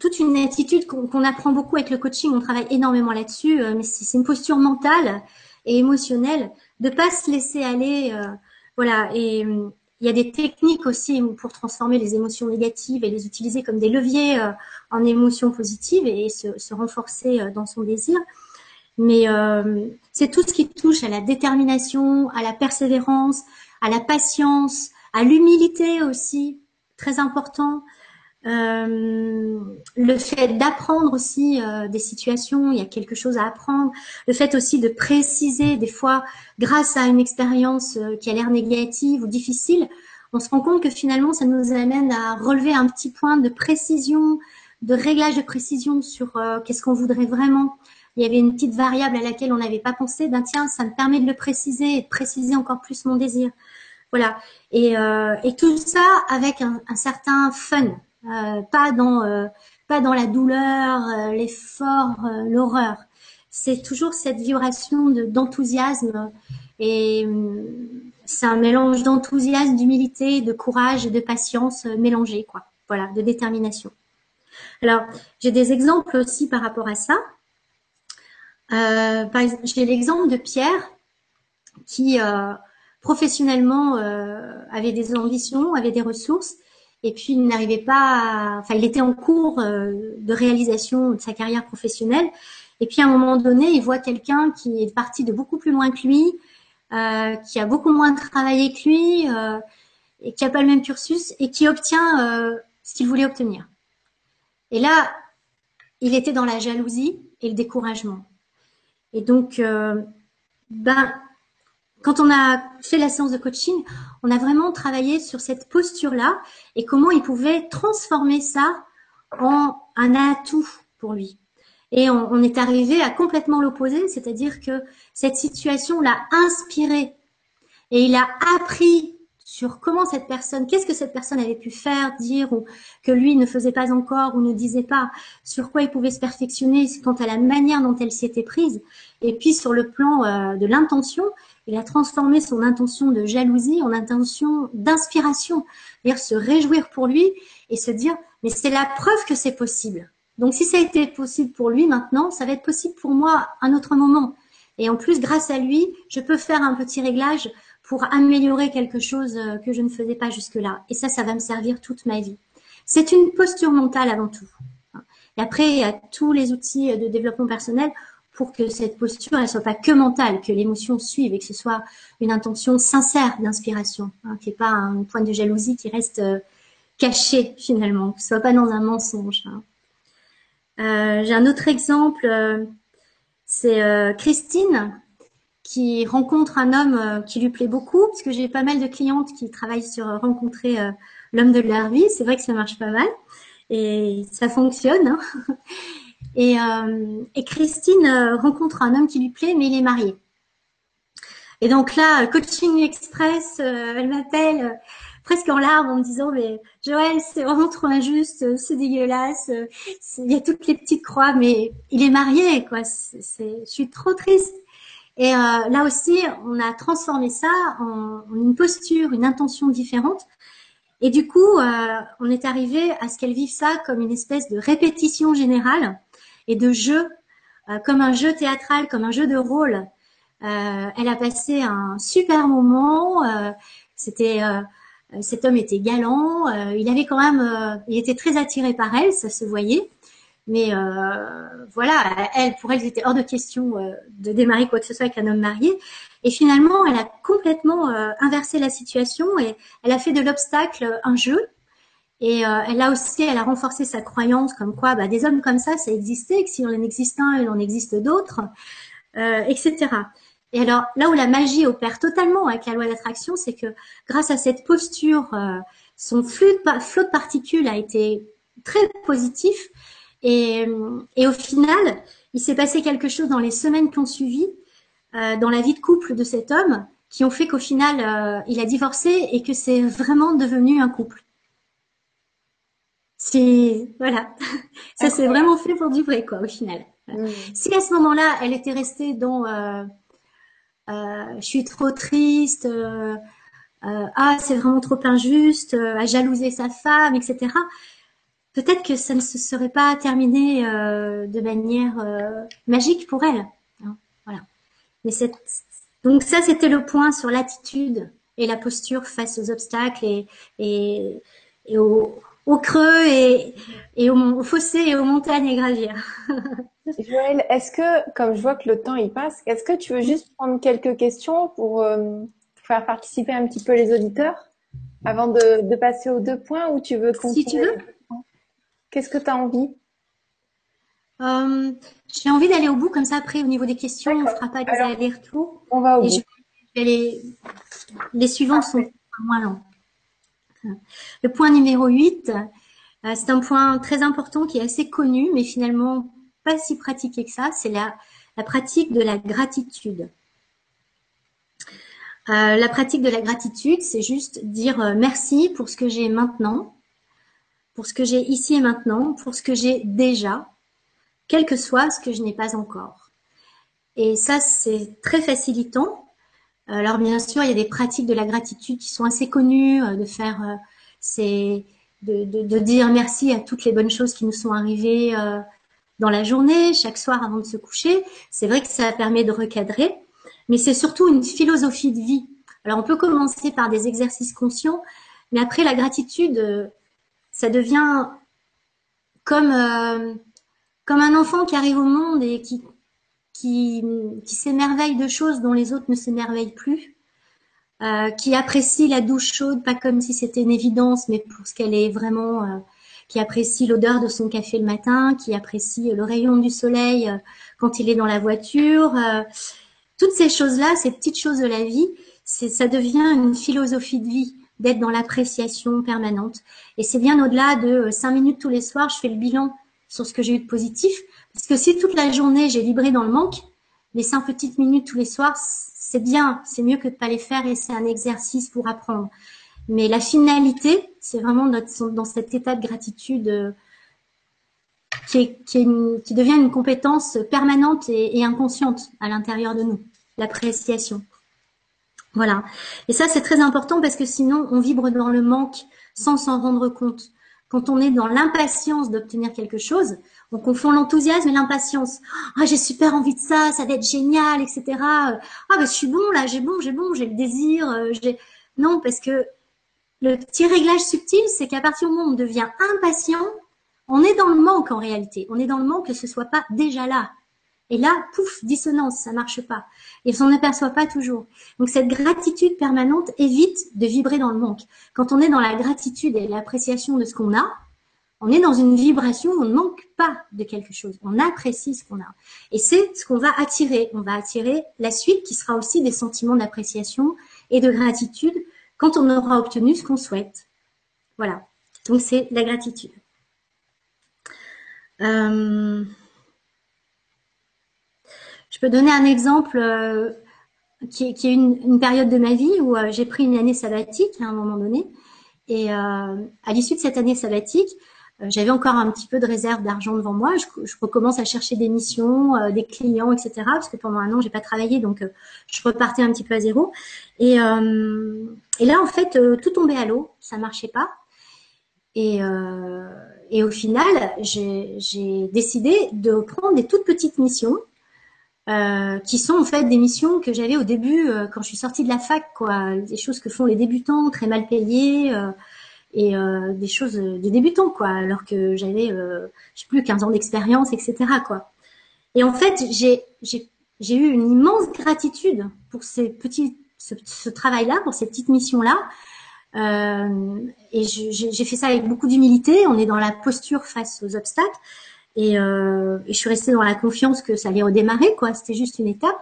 toute une attitude qu'on apprend beaucoup avec le coaching. On travaille énormément là-dessus, mais c'est une posture mentale et émotionnel, de pas se laisser aller. Euh, voilà. Et euh, il y a des techniques aussi pour transformer les émotions négatives et les utiliser comme des leviers euh, en émotions positives et se, renforcer dans son désir. Mais c'est tout ce qui touche à la détermination, à la persévérance, à la patience, à l'humilité aussi, très important. Euh, le fait d'apprendre aussi euh, des situations, il y a quelque chose à apprendre. Le fait aussi de préciser, des fois, grâce à une expérience euh, qui a l'air négative ou difficile, on se rend compte que finalement, ça nous amène à relever un petit point de précision, de réglage de précision sur qu'est-ce qu'on voudrait vraiment. Il y avait une petite variable à laquelle on n'avait pas pensé. Ben tiens, ça me permet de le préciser et de préciser encore plus mon désir. Voilà. Et, et tout ça avec un, un certain fun. Euh, pas dans euh, pas dans la douleur, euh, l'effort, l'horreur. C'est toujours cette vibration d'enthousiasme et c'est un mélange d'enthousiasme, d'humilité, de courage et de patience mélangés, quoi. Voilà, de détermination. Alors, j'ai des exemples aussi par rapport à ça. Euh, j'ai l'exemple de Pierre qui professionnellement avait des ambitions, avait des ressources et puis il n'arrivait pas, enfin il était en cours euh, de réalisation de sa carrière professionnelle. Et puis à un moment donné, il voit quelqu'un qui est parti de beaucoup plus loin que lui, euh, qui a beaucoup moins travaillé que lui, euh, et qui a pas le même cursus, et qui obtient euh, ce qu'il voulait obtenir. Et là, il était dans la jalousie et le découragement. Et donc, euh, ben, quand on a fait la séance de coaching, on a vraiment travaillé sur cette posture-là et comment il pouvait transformer ça en un atout pour lui. Et on, est arrivé à complètement l'opposé, c'est-à-dire que cette situation l'a inspiré et il a appris sur comment cette personne, qu'est-ce que cette personne avait pu faire, dire, ou que lui ne faisait pas encore ou ne disait pas, sur quoi il pouvait se perfectionner quant à la manière dont elle s'était prise. Et puis sur le plan euh, de l'intention, il a transformé son intention de jalousie en intention d'inspiration, c'est-à-dire se réjouir pour lui et se dire mais c'est la preuve que c'est possible. Donc si ça a été possible pour lui maintenant, ça va être possible pour moi à un autre moment. Et en plus, grâce à lui, je peux faire un petit réglage pour améliorer quelque chose euh, que je ne faisais pas jusque-là. Et ça, ça va me servir toute ma vie. C'est une posture mentale avant tout. Et après, il y a tous les outils de développement personnel pour que cette posture ne soit pas que mentale, que l'émotion suive et que ce soit une intention sincère d'inspiration, hein, qui n'est pas un point de jalousie qui reste euh, caché finalement, que ce soit pas dans un mensonge. Hein. Euh, j'ai un autre exemple, euh, c'est Christine qui rencontre un homme qui lui plaît beaucoup, parce que j'ai pas mal de clientes qui travaillent sur rencontrer l'homme de leur vie. C'est vrai que ça marche pas mal et ça fonctionne. Hein. Et, euh, et Christine euh, rencontre un homme qui lui plaît, mais il est marié. Et donc là, coaching express, euh, elle m'appelle presque en larmes en me disant mais Joël c'est vraiment trop injuste, c'est dégueulasse, il y a toutes les petites croix mais il est marié quoi, je suis trop triste. Et euh, là aussi on a transformé ça en, en, une posture, une intention différente. Et du coup euh, on est arrivé à ce qu'elle vive ça comme une espèce de répétition générale et de jeu, euh, comme un jeu théâtral, comme un jeu de rôle. elle a passé un super moment. C'était euh, cet homme était galant, euh, il avait quand même, euh, il était très attiré par elle, ça se voyait. Mais voilà, elle, pour elle, c'était hors de question de démarrer quoi que ce soit avec un homme marié. Et finalement, elle a complètement inversé la situation et elle a fait de l'obstacle un jeu. Et elle a aussi, elle a renforcé sa croyance comme quoi bah, des hommes comme ça, ça existait, que si on en existe un, il en existe d'autres, etc. Et alors, là où la magie opère totalement avec la loi d'attraction, c'est que grâce à cette posture, euh, son flux de, flot de particules a été très positif. Et, et au final, il s'est passé quelque chose dans les semaines qui ont suivi, euh, dans la vie de couple de cet homme, qui ont fait qu'au final, euh, il a divorcé et que c'est vraiment devenu un couple. C'est voilà, ça s'est vraiment fait pour du vrai quoi au final. Mmh. Si à ce moment-là, elle était restée dans euh, je suis trop triste, euh, euh, ah c'est vraiment trop injuste, à jalouser sa femme, etc. Peut-être que ça ne se serait pas terminé de manière magique pour elle. Hein, voilà. Mais donc ça c'était le point sur l'attitude et la posture face aux obstacles et, et, et aux, creux et, et au, fossé et aux montagnes à gravir. Joël, est-ce que, comme je vois que le temps il passe, est-ce que tu veux juste prendre quelques questions pour euh, faire participer un petit peu les auditeurs avant de, passer aux deux points ou tu veux continuer Si tu veux. Qu'est-ce que tu as envie? Euh, J'ai envie d'aller au bout, comme ça après au niveau des questions, on ne fera pas des allers-retours. On va au bout. les, les suivants sont moins longs. Le point numéro 8, euh, c'est un point très important qui est assez connu, mais finalement pas si pratiqué que ça, c'est la, la pratique de la gratitude. Euh, la pratique de la gratitude, c'est juste dire euh, merci pour ce que j'ai maintenant, pour ce que j'ai ici et maintenant, pour ce que j'ai déjà, quel que soit ce que je n'ai pas encore. Et ça, c'est très facilitant. Alors bien sûr, il y a des pratiques de la gratitude qui sont assez connues, de faire, c'est de, dire merci à toutes les bonnes choses qui nous sont arrivées dans la journée, chaque soir avant de se coucher. C'est vrai que ça permet de recadrer, mais c'est surtout une philosophie de vie. Alors on peut commencer par des exercices conscients, mais après la gratitude, euh, ça devient comme euh, comme un enfant qui arrive au monde et qui qui, qui s'émerveille de choses dont les autres ne s'émerveillent plus, euh, qui apprécie la douche chaude pas comme si c'était une évidence, mais pour ce qu'elle est vraiment euh, qui apprécie l'odeur de son café le matin, qui apprécie le rayon du soleil euh, quand il est dans la voiture. Euh, toutes ces choses-là, ces petites choses de la vie, ça devient une philosophie de vie d'être dans l'appréciation permanente. Et c'est bien au-delà de euh, cinq minutes tous les soirs, je fais le bilan sur ce que j'ai eu de positif. Parce que si toute la journée j'ai vibré dans le manque, les cinq petites minutes tous les soirs, c'est bien, c'est mieux que de pas les faire et c'est un exercice pour apprendre. Mais la finalité, c'est vraiment dans cet état de gratitude euh, qui, qui, devient une compétence permanente et, inconsciente à l'intérieur de nous, l'appréciation. Voilà. Et ça, c'est très important parce que sinon, on vibre dans le manque sans s'en rendre compte. Quand on est dans l'impatience d'obtenir quelque chose, on confond l'enthousiasme et l'impatience. Ah, j'ai super envie de ça, ça va être génial, etc. Ah, bah, je suis bon là, j'ai bon, j'ai bon, j'ai le désir. Euh, j'ai non, parce que le petit réglage subtil, c'est qu'à partir du moment où on devient impatient, on est dans le manque en réalité. On est dans le manque que ce soit pas déjà là. Et là, pouf, dissonance, ça marche pas. Et on s'en aperçoit pas toujours. Donc cette gratitude permanente évite de vibrer dans le manque. Quand on est dans la gratitude et l'appréciation de ce qu'on a, on est dans une vibration on ne manque pas de quelque chose. On apprécie ce qu'on a. Et c'est ce qu'on va attirer. On va attirer la suite qui sera aussi des sentiments d'appréciation et de gratitude quand on aura obtenu ce qu'on souhaite. Voilà. Donc c'est la gratitude. Euh, je peux donner un exemple qui, est, une, période de ma vie où euh, j'ai pris une année sabbatique à un moment donné. Et à l'issue de cette année sabbatique, j'avais encore un petit peu de réserve d'argent devant moi. Je, recommence à chercher des missions, des clients, etc. Parce que pendant un an, j'ai pas travaillé, donc je repartais un petit peu à zéro. Et, et là, en fait, tout tombait à l'eau, ça marchait pas. Et, et au final, j'ai décidé de prendre des toutes petites missions euh, qui sont en fait des missions que j'avais au début euh, quand je suis sortie de la fac, quoi, des choses que font les débutants, très mal payées euh, et des choses de débutants, quoi, alors que j'avais, je sais plus, 15 ans d'expérience, etc., quoi. Et en fait, j'ai j'ai eu une immense gratitude pour ces petits ce, ce travail-là, pour ces petites missions-là. Euh, et j'ai fait ça avec beaucoup d'humilité. On est dans la posture face aux obstacles. Et, euh, et, je suis restée dans la confiance que ça allait redémarrer, quoi. C'était juste une étape,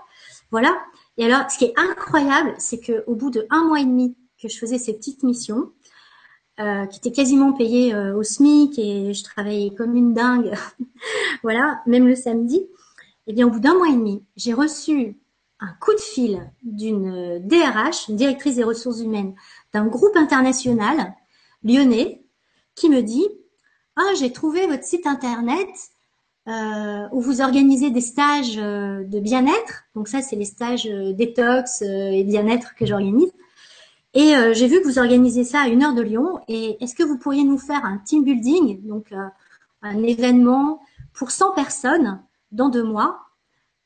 voilà. Et alors, ce qui est incroyable, c'est que au bout de un mois et demi que je faisais ces petites missions, euh, qui étaient quasiment payées euh, au SMIC et je travaillais comme une dingue, voilà, même le samedi. Et eh bien, au bout d'un mois et demi, j'ai reçu un coup de fil d'une DRH, une directrice des ressources humaines d'un groupe international lyonnais, qui me dit ah, j'ai trouvé votre site internet euh, où vous organisez des stages euh, de bien-être. Donc ça, c'est les stages euh, détox et bien-être que j'organise. Et j'ai vu que vous organisez ça à une heure de Lyon. Et est-ce que vous pourriez nous faire un team building, donc un événement pour 100 personnes dans deux mois,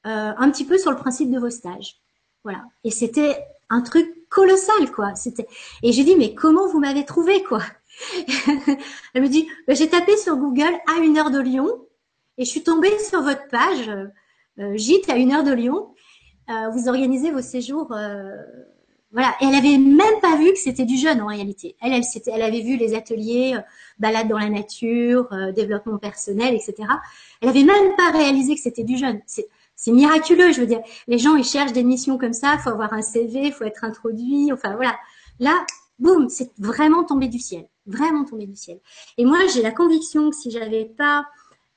un petit peu sur le principe de vos stages. Voilà. Et c'était un truc colossal, quoi. C'était. Et j'ai dit, mais comment vous m'avez trouvé, quoi? Elle me dit, bah, j'ai tapé sur Google à une heure de Lyon et je suis tombée sur votre page euh, euh gîte à une heure de Lyon. Euh, vous organisez vos séjours. Euh, voilà. Et elle avait même pas vu que c'était du jeune en réalité. Elle, elle, elle avait vu les ateliers balade dans la nature, développement personnel, etc. Elle avait même pas réalisé que c'était du jeune. C'est miraculeux. Je veux dire, les gens ils cherchent des missions comme ça. Faut avoir un CV, faut être introduit. Enfin voilà. Là, boum, c'est vraiment tombé du ciel vraiment tombé du ciel. Et moi, j'ai la conviction que si j'avais pas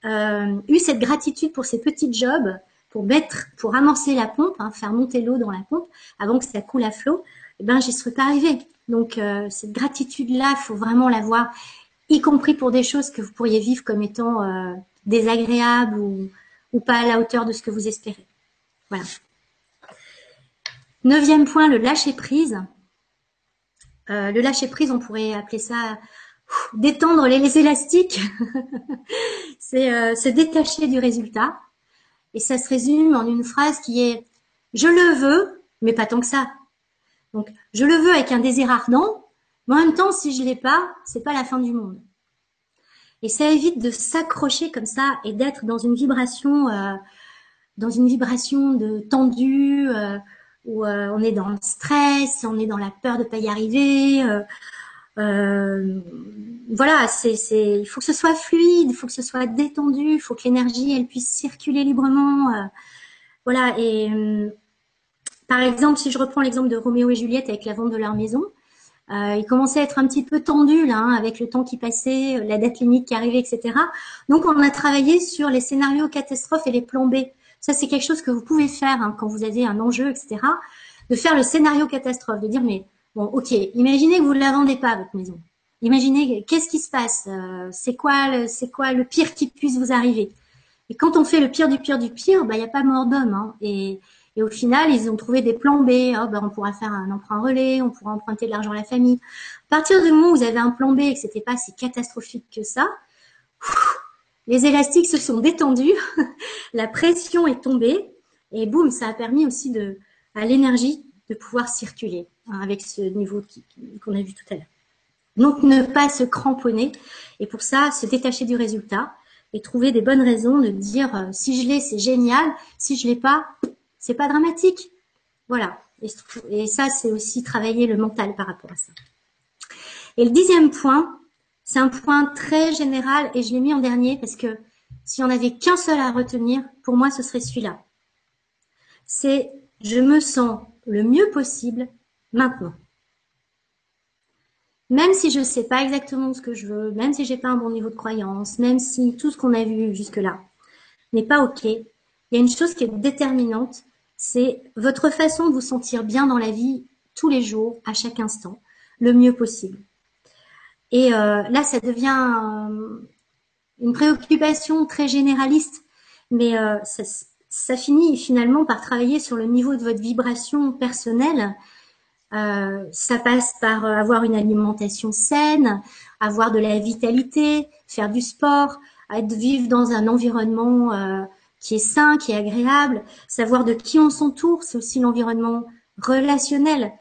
euh, eu cette gratitude pour ces petits jobs, pour mettre, pour amorcer la pompe, hein, faire monter l'eau dans la pompe avant que ça coule à flot, eh ben, j'y serais pas arrivée. Donc, euh, cette gratitude-là, il faut vraiment l'avoir, y compris pour des choses que vous pourriez vivre comme étant euh, désagréables ou, ou pas à la hauteur de ce que vous espérez. Voilà. Neuvième point, le lâcher prise. Euh, le lâcher prise, on pourrait appeler ça détendre les, élastiques. c'est euh, se détacher du résultat. Et ça se résume en une phrase qui est je le veux, mais pas tant que ça. Donc je le veux avec un désir ardent, mais en même temps, si je l'ai pas, c'est pas la fin du monde. Et ça évite de s'accrocher comme ça et d'être dans une vibration, euh, dans une vibration de tendu, euh, où euh, on est dans le stress, on est dans la peur de pas y arriver. Euh, euh, voilà, c'est, c'est, il faut que ce soit fluide, il faut que ce soit détendu, il faut que l'énergie elle puisse circuler librement. voilà. Et par exemple, si je reprends l'exemple de Roméo et Juliette avec la vente de leur maison, euh, ils commençaient à être un petit peu tendus là, hein, avec le temps qui passait, la date limite qui arrivait, etc. Donc, on a travaillé sur les scénarios catastrophes et les plans B. Ça, c'est quelque chose que vous pouvez faire hein, quand vous avez un enjeu, etc. De faire le scénario catastrophe, de dire mais bon, ok, imaginez que vous ne la vendez pas votre maison. Imaginez qu'est-ce qui se passe, euh, c'est quoi, c'est quoi le pire qui puisse vous arriver? Et quand on fait le pire du pire du pire, bah il n'y a pas mort d'homme. Hein. et, et, au final, ils ont trouvé des plans B. Oh, bah, on pourra faire un emprunt relais, on pourra emprunter de l'argent à la famille. À partir du moment où vous avez un plan B et que c'était pas si catastrophique que ça, les élastiques se sont détendus, la pression est tombée et boum, ça a permis aussi de, à l'énergie de pouvoir circuler hein, avec ce niveau qu'on a vu tout à l'heure. Donc ne pas se cramponner et pour ça se détacher du résultat et trouver des bonnes raisons de dire euh, si je l'ai c'est génial, si je l'ai pas c'est pas dramatique. Voilà. Et, et ça c'est aussi travailler le mental par rapport à ça. Et le dixième point, c'est un point très général et je l'ai mis en dernier parce que si on avait qu'un seul à retenir, pour moi, ce serait celui-là. C'est je me sens le mieux possible maintenant. Même si je ne sais pas exactement ce que je veux, même si j'ai pas un bon niveau de croyance, même si tout ce qu'on a vu jusque-là n'est pas OK, il y a une chose qui est déterminante, c'est votre façon de vous sentir bien dans la vie tous les jours, à chaque instant, le mieux possible. Et là, ça devient une préoccupation très généraliste, mais ça, ça, finit finalement par travailler sur le niveau de votre vibration personnelle. Ça passe par avoir une alimentation saine, avoir de la vitalité, faire du sport, être vivre dans un environnement euh, qui est sain, qui est agréable, savoir de qui on s'entoure, c'est aussi l'environnement relationnel.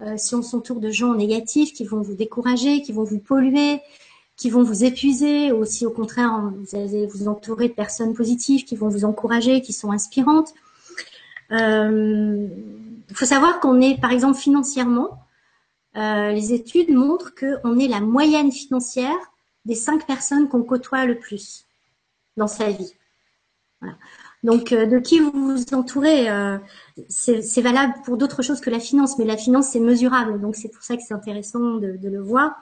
Euh, si on s'entoure de gens négatifs qui vont vous décourager, qui vont vous polluer, qui vont vous épuiser, ou si au contraire vous allez vous entourer de personnes positives qui vont vous encourager, qui sont inspirantes. Il euh, faut savoir qu'on est, par exemple, financièrement, euh, les études montrent qu'on est la moyenne financière des cinq personnes qu'on côtoie le plus dans sa vie. Donc, euh, de qui vous vous entourez, euh, c'est valable pour d'autres choses que la finance, mais la finance, c'est mesurable. Donc, c'est pour ça que c'est intéressant de, le voir.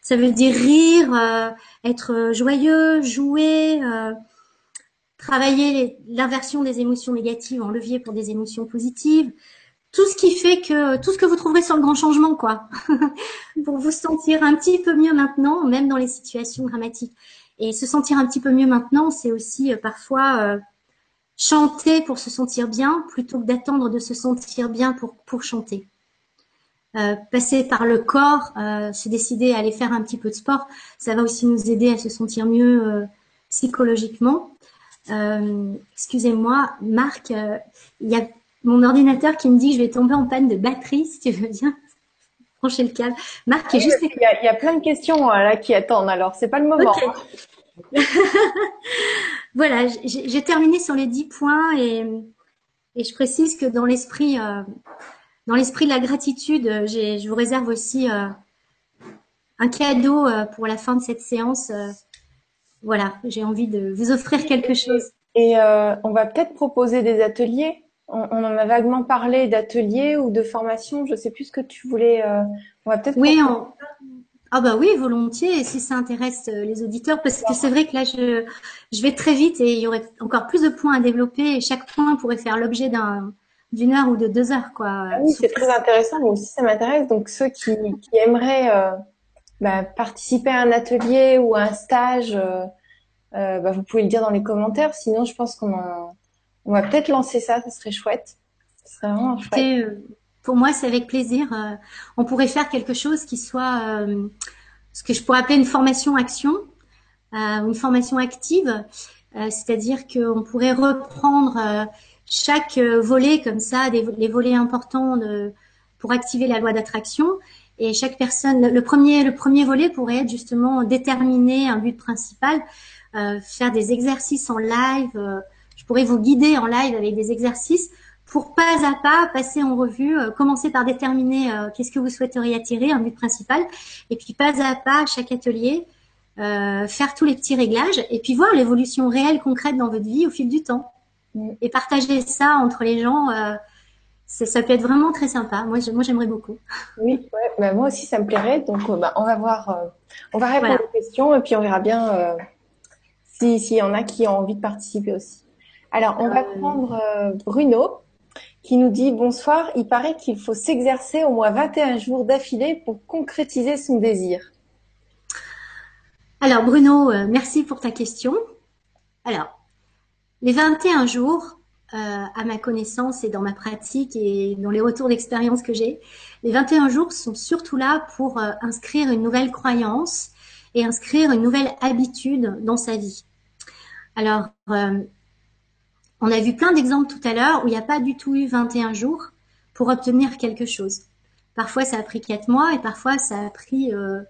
Ça veut dire rire, être joyeux, jouer, travailler l'inversion des émotions négatives en levier pour des émotions positives, tout ce qui fait que tout ce que vous trouverez sur le grand changement, quoi, pour vous sentir un petit peu mieux maintenant, même dans les situations dramatiques. Et se sentir un petit peu mieux maintenant, c'est aussi euh, parfois euh, chanter pour se sentir bien, plutôt que d'attendre de se sentir bien pour pour chanter. Euh, passer par le corps, se décider à aller faire un petit peu de sport, ça va aussi nous aider à se sentir mieux psychologiquement. Excusez-moi, Marc, il y a mon ordinateur qui me dit que je vais tomber en panne de batterie, si tu veux bien brancher le câble. Marc est juste. Il y, a, plein de questions euh, là qui attendent, alors c'est pas le moment. voilà, j'ai terminé sur les dix points et, et je précise que dans l'esprit, euh, dans l'esprit de la gratitude, je vous réserve aussi euh, un cadeau pour la fin de cette séance. voilà, j'ai envie de vous offrir quelque chose. Et on va peut-être proposer des ateliers on, en a vaguement parlé d'ateliers ou de formation. Je sais plus ce que tu voulais. Euh, on va peut-être. Oui, ah bah oui, volontiers. si ça intéresse euh, les auditeurs, parce que c'est vrai que là, je, je vais très vite et il y aurait encore plus de points à développer. Et chaque point pourrait faire l'objet d'un d'une heure ou de deux heures, quoi. Ah oui, c'est très intéressant. Moi aussi, ça m'intéresse. Donc ceux qui, qui aimeraient euh, bah, participer à un atelier ou à un stage, bah, vous pouvez le dire dans les commentaires. Sinon, je pense qu'on en on va peut-être lancer ça, ça serait chouette. Serait vraiment chouette. Euh, pour moi, c'est avec plaisir. Euh, on pourrait faire quelque chose qui soit euh, ce que je pourrais appeler une formation action, une formation active, c'est-à-dire qu'on pourrait reprendre chaque volet comme ça, les volets importants pour activer la loi d'attraction. Et chaque personne, le premier, le premier volet pourrait être justement déterminer un but principal, faire des exercices en live pourrais vous guider en live avec des exercices pour pas à pas passer en revue, euh, commencer par déterminer euh, qu'est-ce que vous souhaiteriez attirer, un but principal, et puis pas à pas, chaque atelier, euh, faire tous les petits réglages, et puis voir l'évolution réelle, concrète dans votre vie au fil du temps. Et partager ça entre les gens, ça peut être vraiment très sympa. Moi, moi j'aimerais beaucoup. Oui, ouais, bah, moi aussi, ça me plairait. Donc, bah, on va voir, on va répondre aux questions, et puis on verra bien s'il y en a qui ont envie de participer aussi. Alors, on va euh, prendre euh, Bruno qui nous dit bonsoir, il paraît qu'il faut s'exercer au moins 21 jours d'affilée pour concrétiser son désir. Alors Bruno, euh, merci pour ta question. Alors, les 21 jours, à ma connaissance et dans ma pratique et dans les retours d'expérience que j'ai, les 21 jours sont surtout là pour inscrire une nouvelle croyance et inscrire une nouvelle habitude dans sa vie. Alors, on a vu plein d'exemples tout à l'heure où il n'y a pas du tout eu 21 jours pour obtenir quelque chose. Parfois, ça a pris 4 mois et parfois, ça a pris, euh,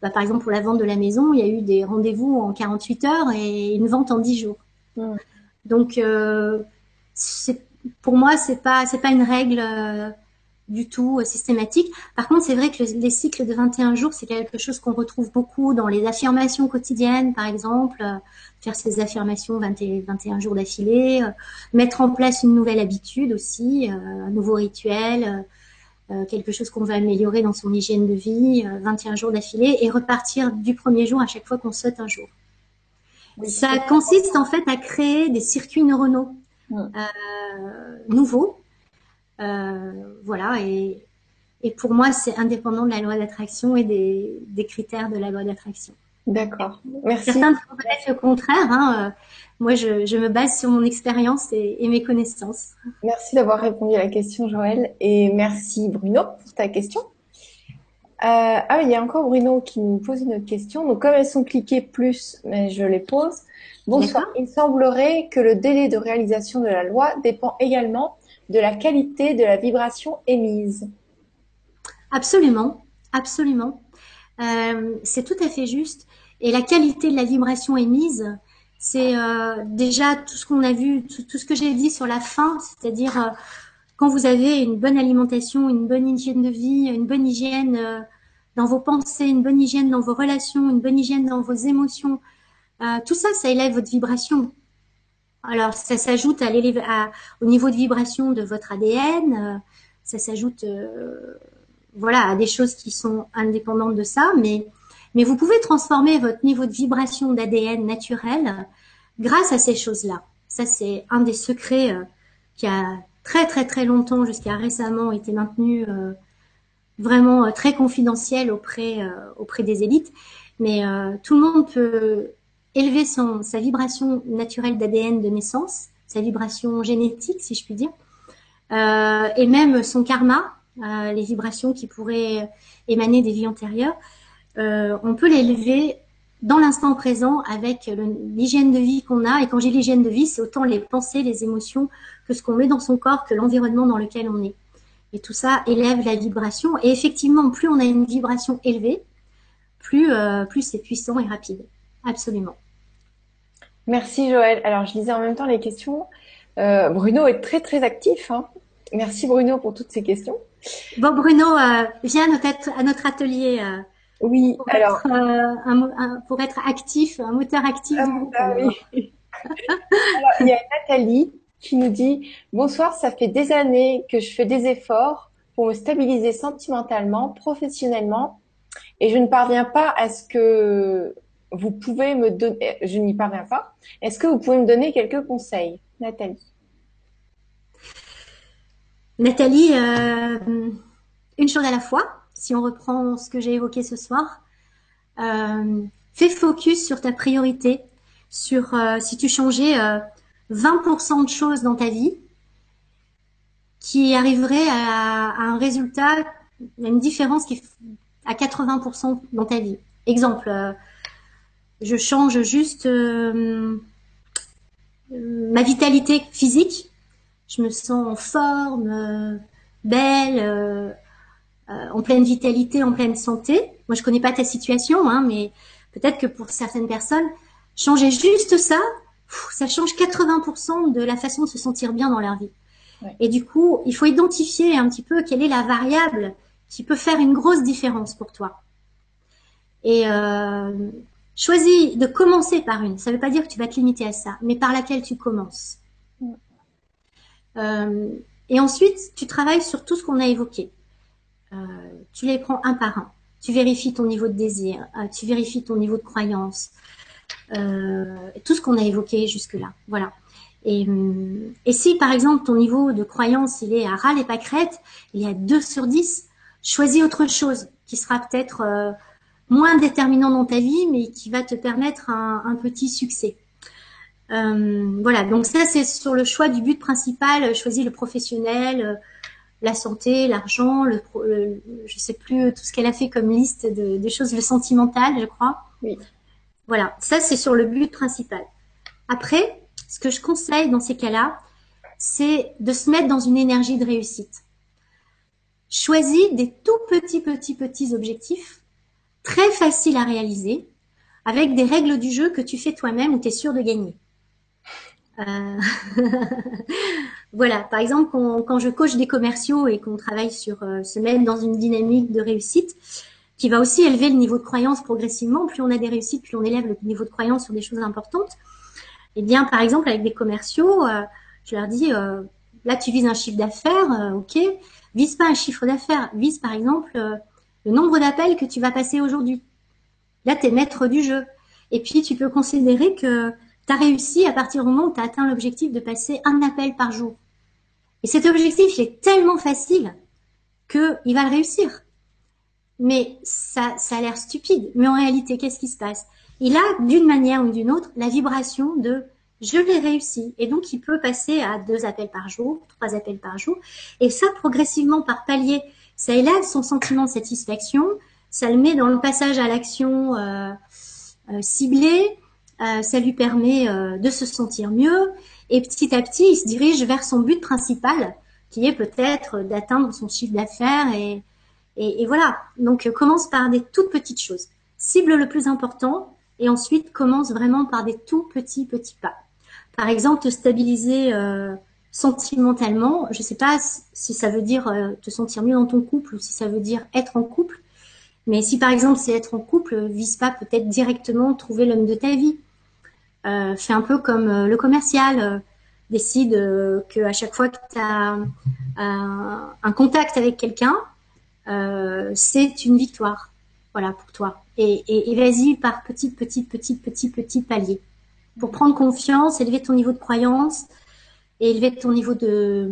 bah, par exemple, pour la vente de la maison, il y a eu des rendez-vous en 48 heures et une vente en 10 jours. Mmh. Donc, euh, pour moi, c'est pas, c'est pas une règle euh, du tout euh, systématique. Par contre, c'est vrai que les cycles de 21 jours, c'est quelque chose qu'on retrouve beaucoup dans les affirmations quotidiennes, par exemple, euh, faire ces affirmations 21 jours d'affilée, euh, mettre en place une nouvelle habitude aussi, un nouveau rituel, quelque chose qu'on va améliorer dans son hygiène de vie, 21 jours d'affilée, et repartir du premier jour à chaque fois qu'on saute un jour. Ça consiste en fait à créer des circuits neuronaux nouveaux euh, voilà, et, Et pour moi, c'est indépendant de la loi d'attraction et des, des, critères de la loi d'attraction. D'accord. Merci. Certains peut-être le contraire. Hein. Euh, moi, je, je, me base sur mon expérience et, et, mes connaissances. Merci d'avoir répondu à la question, Joël. Et merci, Bruno, pour ta question. Euh, ah, il y a encore Bruno qui nous pose une autre question. Donc, comme elles sont cliquées plus, mais je les pose. Bonsoir. Il semblerait que le délai de réalisation de la loi dépend également de la qualité de la vibration émise. Absolument, absolument. Euh, c'est tout à fait juste. Et la qualité de la vibration émise, c'est euh, déjà tout ce qu'on a vu, tout, ce que j'ai dit sur la fin, c'est-à-dire euh, quand vous avez une bonne alimentation, une bonne hygiène de vie, une bonne hygiène dans vos pensées, une bonne hygiène dans vos relations, une bonne hygiène dans vos émotions, tout ça, ça élève votre vibration. Alors, ça s'ajoute à, à, au niveau de vibration de votre ADN, ça s'ajoute voilà, à des choses qui sont indépendantes de ça, mais, mais vous pouvez transformer votre niveau de vibration d'ADN naturel grâce à ces choses-là. Ça, c'est un des secrets euh, qui a très très très longtemps, jusqu'à récemment, été maintenu euh, vraiment euh, très confidentiel auprès, auprès des élites. Mais tout le monde peut élever sa vibration naturelle d'ADN de naissance, sa vibration génétique, si je puis dire, et même son karma, euh, les vibrations qui pourraient émaner des vies antérieures, euh, on peut l'élever dans l'instant présent avec l'hygiène de vie qu'on a. Et quand j'ai l'hygiène de vie, c'est autant les pensées, les émotions que ce qu'on met dans son corps, que l'environnement dans lequel on est. Et tout ça élève la vibration. Et effectivement, plus on a une vibration élevée, plus, euh, plus c'est puissant et rapide. Absolument. Merci Joël. Alors je lisais en même temps les questions. Euh, Bruno est très très actif. Hein. Merci Bruno pour toutes ces questions. Bon, Bruno, euh, viens à notre, atelier. Euh, oui, pour alors. Être, euh, pour être actif, un moteur actif. Ah, oui. alors, il y a Nathalie qui nous dit Bonsoir, ça fait des années que je fais des efforts pour me stabiliser sentimentalement, professionnellement, et je ne parviens pas à ce que vous pouvez me donner. Je n'y parviens pas. Est-ce que vous pouvez me donner quelques conseils, Nathalie? Nathalie, euh, une chose à la fois, si on reprend ce que j'ai évoqué ce soir, euh, fais focus sur ta priorité, sur euh, si tu changeais 20% de choses dans ta vie qui arriverait à, un résultat, à une différence qui à 80% dans ta vie. Exemple, je change juste ma vitalité physique je me sens en forme, euh, belle, euh, euh, en pleine vitalité, en pleine santé. Moi, je connais pas ta situation, hein, mais peut-être que pour certaines personnes, changer juste ça, ça change 80% de la façon de se sentir bien dans leur vie. Et du coup, il faut identifier un petit peu quelle est la variable qui peut faire une grosse différence pour toi. Et euh, choisis de commencer par une. Ça ne veut pas dire que tu vas te limiter à ça, mais par laquelle tu commences. Euh, et ensuite, tu travailles sur tout ce qu'on a évoqué. Euh, tu les prends un par un. Tu vérifies ton niveau de désir, euh, tu vérifies ton niveau de croyance, tout ce qu'on a évoqué jusque-là. Voilà. Et, et, si par exemple ton niveau de croyance il est à ras les pâquerettes, il est à 2 sur 10, choisis autre chose qui sera peut-être moins déterminant dans ta vie, mais qui va te permettre un, un petit succès. Euh, voilà, donc ça c'est sur le choix du but principal, euh, choisir le professionnel, euh, la santé, l'argent, le, je sais plus tout ce qu'elle a fait comme liste de, choses, le sentimental, je crois. Oui. Voilà, ça c'est sur le but principal. Après, ce que je conseille dans ces cas-là, c'est de se mettre dans une énergie de réussite. Choisis des tout petits, petits, petits objectifs, très faciles à réaliser, avec des règles du jeu que tu fais toi-même ou tu es sûr de gagner. Euh, voilà, par exemple, quand, je coach des commerciaux et qu'on travaille sur euh, se mettre dans une dynamique de réussite, qui va aussi élever le niveau de croyance progressivement. Plus on a des réussites, plus on élève le niveau de croyance sur des choses importantes. Eh bien, par exemple, avec des commerciaux, euh, je leur dis, là, tu vises un chiffre d'affaires, ok. Vise pas un chiffre d'affaires, vise par exemple le nombre d'appels que tu vas passer aujourd'hui. Là, tu es maître du jeu. Et puis, tu peux considérer que tu as réussi à partir du moment où tu as atteint l'objectif de passer un appel par jour. Et cet objectif, il est tellement facile qu'il va le réussir. Mais ça, ça a l'air stupide. Mais en réalité, qu'est-ce qui se passe? Il a, d'une manière ou d'une autre, la vibration de je l'ai réussi. Et donc, il peut passer à deux appels par jour, trois appels par jour. Et ça, progressivement, par palier, ça élève son sentiment de satisfaction, ça le met dans le passage à l'action euh, euh, ciblée, euh, ça lui permet de se sentir mieux. Et petit à petit, il se dirige vers son but principal, qui est peut-être d'atteindre son chiffre d'affaires. Et, et, et, voilà. Donc, commence par des toutes petites choses. Cible le plus important, et ensuite commence vraiment par des tout petits petits pas. Par exemple, te stabiliser euh, sentimentalement. Je ne sais pas si ça veut dire euh, te sentir mieux dans ton couple ou si ça veut dire être en couple. Mais si par exemple c'est être en couple, vise pas peut-être directement trouver l'homme de ta vie. Euh, fais un peu comme euh, le commercial. décide que à chaque fois que tu as un contact avec quelqu'un, c'est une victoire. Voilà pour toi. Et, et, vas-y par petit, petit, petit, petit, petit paliers pour prendre confiance, élever ton niveau de croyance et élever ton niveau de,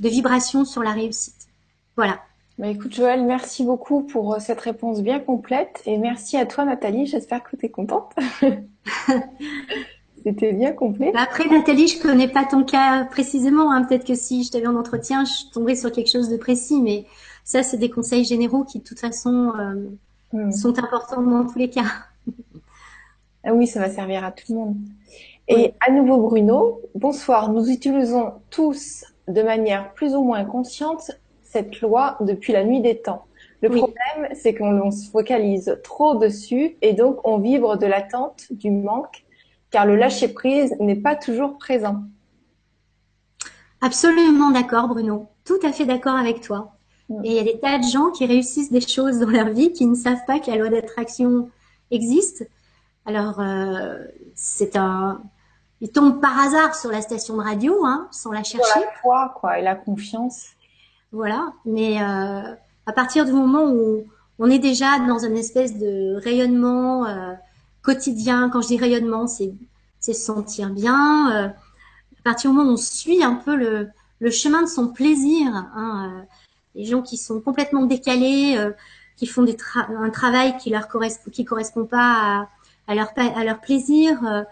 de vibration sur la réussite. Voilà. Bah écoute Joël, merci beaucoup pour euh, cette réponse bien complète et merci à toi Nathalie, j'espère que tu es contente. C'était bien complet. Bah, après Nathalie, je connais pas ton cas précisément, hein. peut-être que si je t'avais en entretien, je tomberais sur quelque chose de précis, mais ça c'est des conseils généraux qui de toute façon euh, hmm. sont importants dans tous les cas. Ah oui, ça va servir à tout le monde. Et à nouveau Bruno, bonsoir. Nous utilisons tous de manière plus ou moins consciente cette loi depuis la nuit des temps. Le problème, c'est qu'on se focalise trop dessus et donc on vibre de l'attente, du manque, car le lâcher prise n'est pas toujours présent. Absolument d'accord, Bruno. Tout à fait d'accord avec toi. Et il y a des tas de gens qui réussissent des choses dans leur vie qui ne savent pas que la loi d'attraction existe alors, euh, c'est un, il tombe par hasard sur la station de radio, hein, sans la chercher. La foi, quoi, et la confiance. Voilà. Mais euh, à partir du moment où on est déjà dans une espèce de rayonnement euh, quotidien, quand je dis rayonnement, c'est se sentir bien. Euh, à partir du moment où on suit un peu le, le chemin de son plaisir, hein, euh, les gens qui sont complètement décalés, qui font des un travail qui leur correspond, qui correspond pas à à leur, à leur plaisir, euh,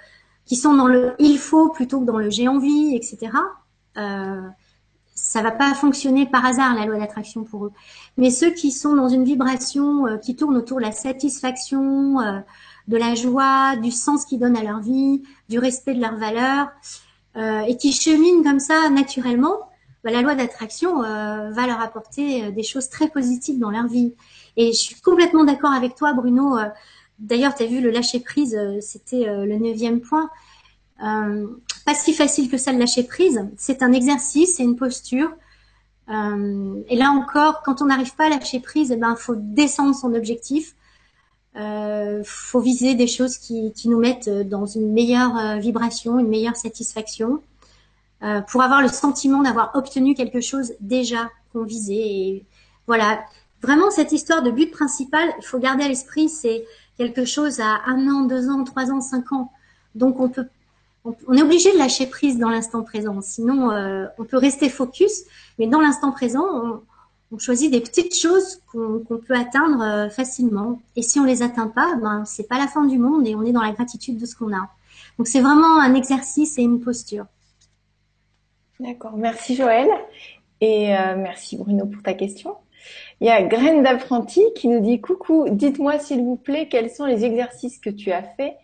qui sont dans le il faut plutôt que dans le j'ai envie, etc. Euh, ça va pas fonctionner par hasard la loi d'attraction pour eux. Mais ceux qui sont dans une vibration euh, qui tourne autour de la satisfaction, euh, de la joie, du sens qu'ils donnent à leur vie, du respect de leurs valeurs, et qui cheminent comme ça naturellement, bah, la loi d'attraction va leur apporter des choses très positives dans leur vie. Et je suis complètement d'accord avec toi, Bruno. D'ailleurs, tu as vu le lâcher prise, euh, c'était euh, le neuvième point. Euh, pas si facile que ça le lâcher prise. C'est un exercice, c'est une posture. Euh, et là encore, quand on n'arrive pas à lâcher prise, il eh ben faut descendre son objectif. Euh, faut viser des choses qui, qui, nous mettent dans une meilleure vibration, une meilleure satisfaction, euh, pour avoir le sentiment d'avoir obtenu quelque chose déjà qu'on visait. Et voilà, vraiment cette histoire de but principal, il faut garder à l'esprit, c'est quelque chose à un an, deux ans, trois ans, cinq ans. Donc on peut, on, est obligé de lâcher prise dans l'instant présent. Sinon, euh, on peut rester focus, mais dans l'instant présent, on, on, choisit des petites choses qu'on peut atteindre euh, facilement. Et si on les atteint pas, ben c'est pas la fin du monde et on est dans la gratitude de ce qu'on a. Donc c'est vraiment un exercice et une posture. D'accord, merci Joël et euh, merci Bruno pour ta question. Il y a Graine d'apprenti qui nous dit coucou, dites-moi s'il vous plaît quels sont les exercices que tu as faits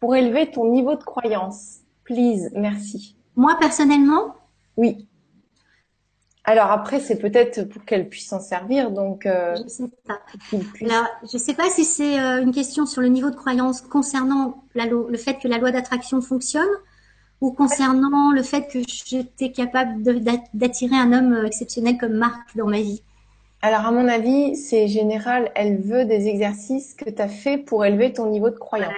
pour élever ton niveau de croyance? Please, merci. Moi personnellement? Oui. Alors après, c'est peut-être pour qu'elle puisse s'en servir, donc. Euh, je sais pas. Alors, je sais pas si c'est euh, une question sur le niveau de croyance concernant la le fait que la loi d'attraction fonctionne, ou concernant le fait que j'étais capable d'attirer un homme euh, exceptionnel comme Marc dans ma vie. Alors, à mon avis, c'est général. Elle veut des exercices que tu as fait pour élever ton niveau de croyance.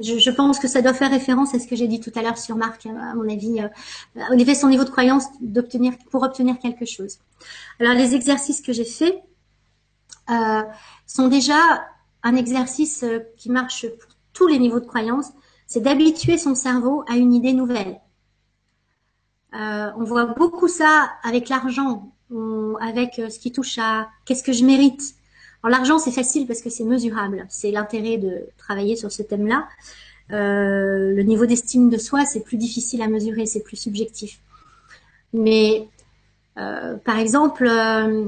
Je, je, pense que ça doit faire référence à ce que j'ai dit tout à l'heure sur Marc, à mon avis, euh, élever son niveau de croyance d'obtenir pour obtenir quelque chose. Alors, les exercices que j'ai faits euh, sont déjà un exercice euh, qui marche pour tous les niveaux de croyance. C'est d'habituer son cerveau à une idée nouvelle. Euh, on voit beaucoup ça avec l'argent avec ce qui touche à qu'est-ce que je mérite. Alors l'argent, c'est facile parce que c'est mesurable. C'est l'intérêt de travailler sur ce thème-là. Euh, le niveau d'estime de soi, c'est plus difficile à mesurer, c'est plus subjectif. Mais euh, par exemple, euh,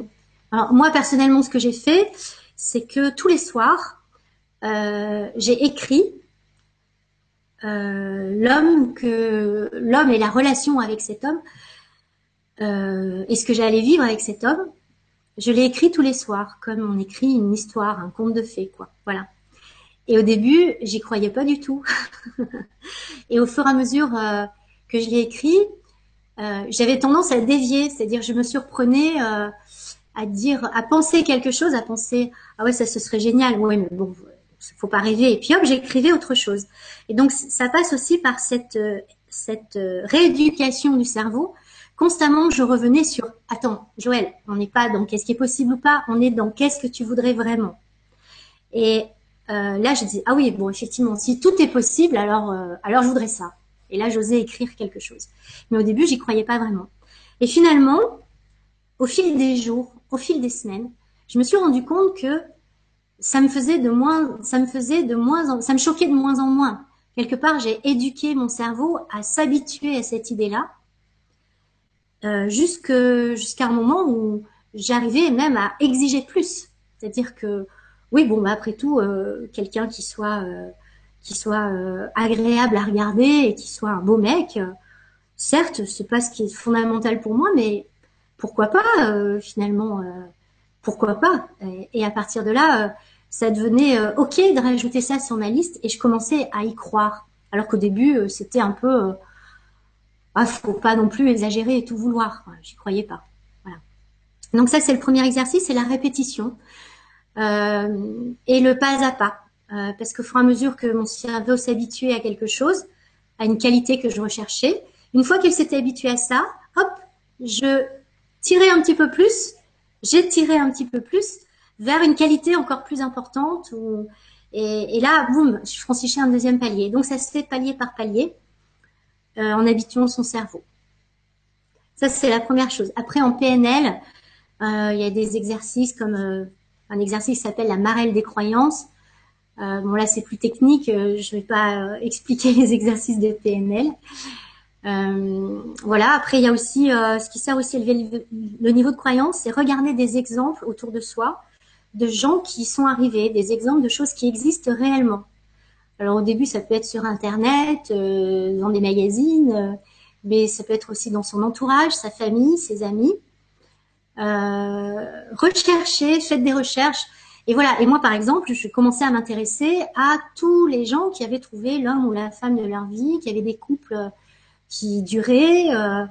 moi personnellement, ce que j'ai fait, c'est que tous les soirs, j'ai écrit l'homme que l'homme et la relation avec cet homme et ce que j'allais vivre avec cet homme. Je l'ai écrit tous les soirs, comme on écrit une histoire, un conte de fées, quoi. Voilà. Et au début, j'y croyais pas du tout. et au fur et à mesure euh, que je l'ai écrit, euh, j'avais tendance à dévier, c'est-à-dire je me surprenais euh, à dire, à penser quelque chose, à penser ah ouais ça ce serait génial, ouais mais bon faut pas rêver. Et puis hop j'écrivais autre chose. Et donc ça passe aussi par cette cette rééducation du cerveau. Constamment, je revenais sur attends, Joël, on n'est pas dans qu'est-ce qui est possible ou pas, on est dans qu'est-ce que tu voudrais vraiment. Et euh, là, je dis ah oui, bon, effectivement, si tout est possible, alors, euh, alors je voudrais ça. Et là, j'osais écrire quelque chose. Mais au début, j'y croyais pas vraiment. Et finalement, au fil des jours, au fil des semaines, je me suis rendu compte que ça me faisait de moins, ça me faisait de moins, en, ça me choquait de moins en moins. Quelque part, j'ai éduqué mon cerveau à s'habituer à cette idée-là, euh, jusqu'à un moment où j'arrivais même à exiger plus. C'est-à-dire que oui, bon, bah, après tout, euh, quelqu'un qui soit euh, qui soit euh, agréable à regarder et qui soit un beau mec, certes, c'est pas ce qui est fondamental pour moi, mais pourquoi pas finalement, pourquoi pas et, à partir de là, ça devenait ok de rajouter ça sur ma liste et je commençais à y croire. Alors qu'au début, c'était un peu ah, faut pas non plus exagérer et tout vouloir. J'y croyais pas. Voilà. Donc ça, c'est le premier exercice, c'est la répétition. Euh, et le pas à pas. Euh, parce qu'au fur et à mesure que mon cerveau s'habituait à quelque chose, à une qualité que je recherchais, une fois qu'il s'était habitué à ça, hop, je tirais un petit peu plus, j'ai tiré un petit peu plus vers une qualité encore plus importante. Et, et, là, boum, je franchissais un deuxième palier. Donc ça se fait palier par palier euh, en habituant son cerveau. Ça, c'est la première chose. Après, en PNL, euh, il y a des exercices comme euh, un exercice qui s'appelle la marelle des croyances. Bon là c'est plus technique, je vais pas expliquer les exercices de PNL. voilà. Après il y a aussi ce qui sert aussi à élever le niveau de croyance, c'est regarder des exemples autour de soi de gens qui sont arrivés, des exemples de choses qui existent réellement. Alors au début ça peut être sur internet, dans des magazines, mais ça peut être aussi dans son entourage, sa famille, ses amis. Euh, recherchez, faites des recherches. Et voilà. Et moi, par exemple, je commençais à m'intéresser à tous les gens qui avaient trouvé l'homme ou la femme de leur vie, qui avaient des couples euh, qui duraient. Euh,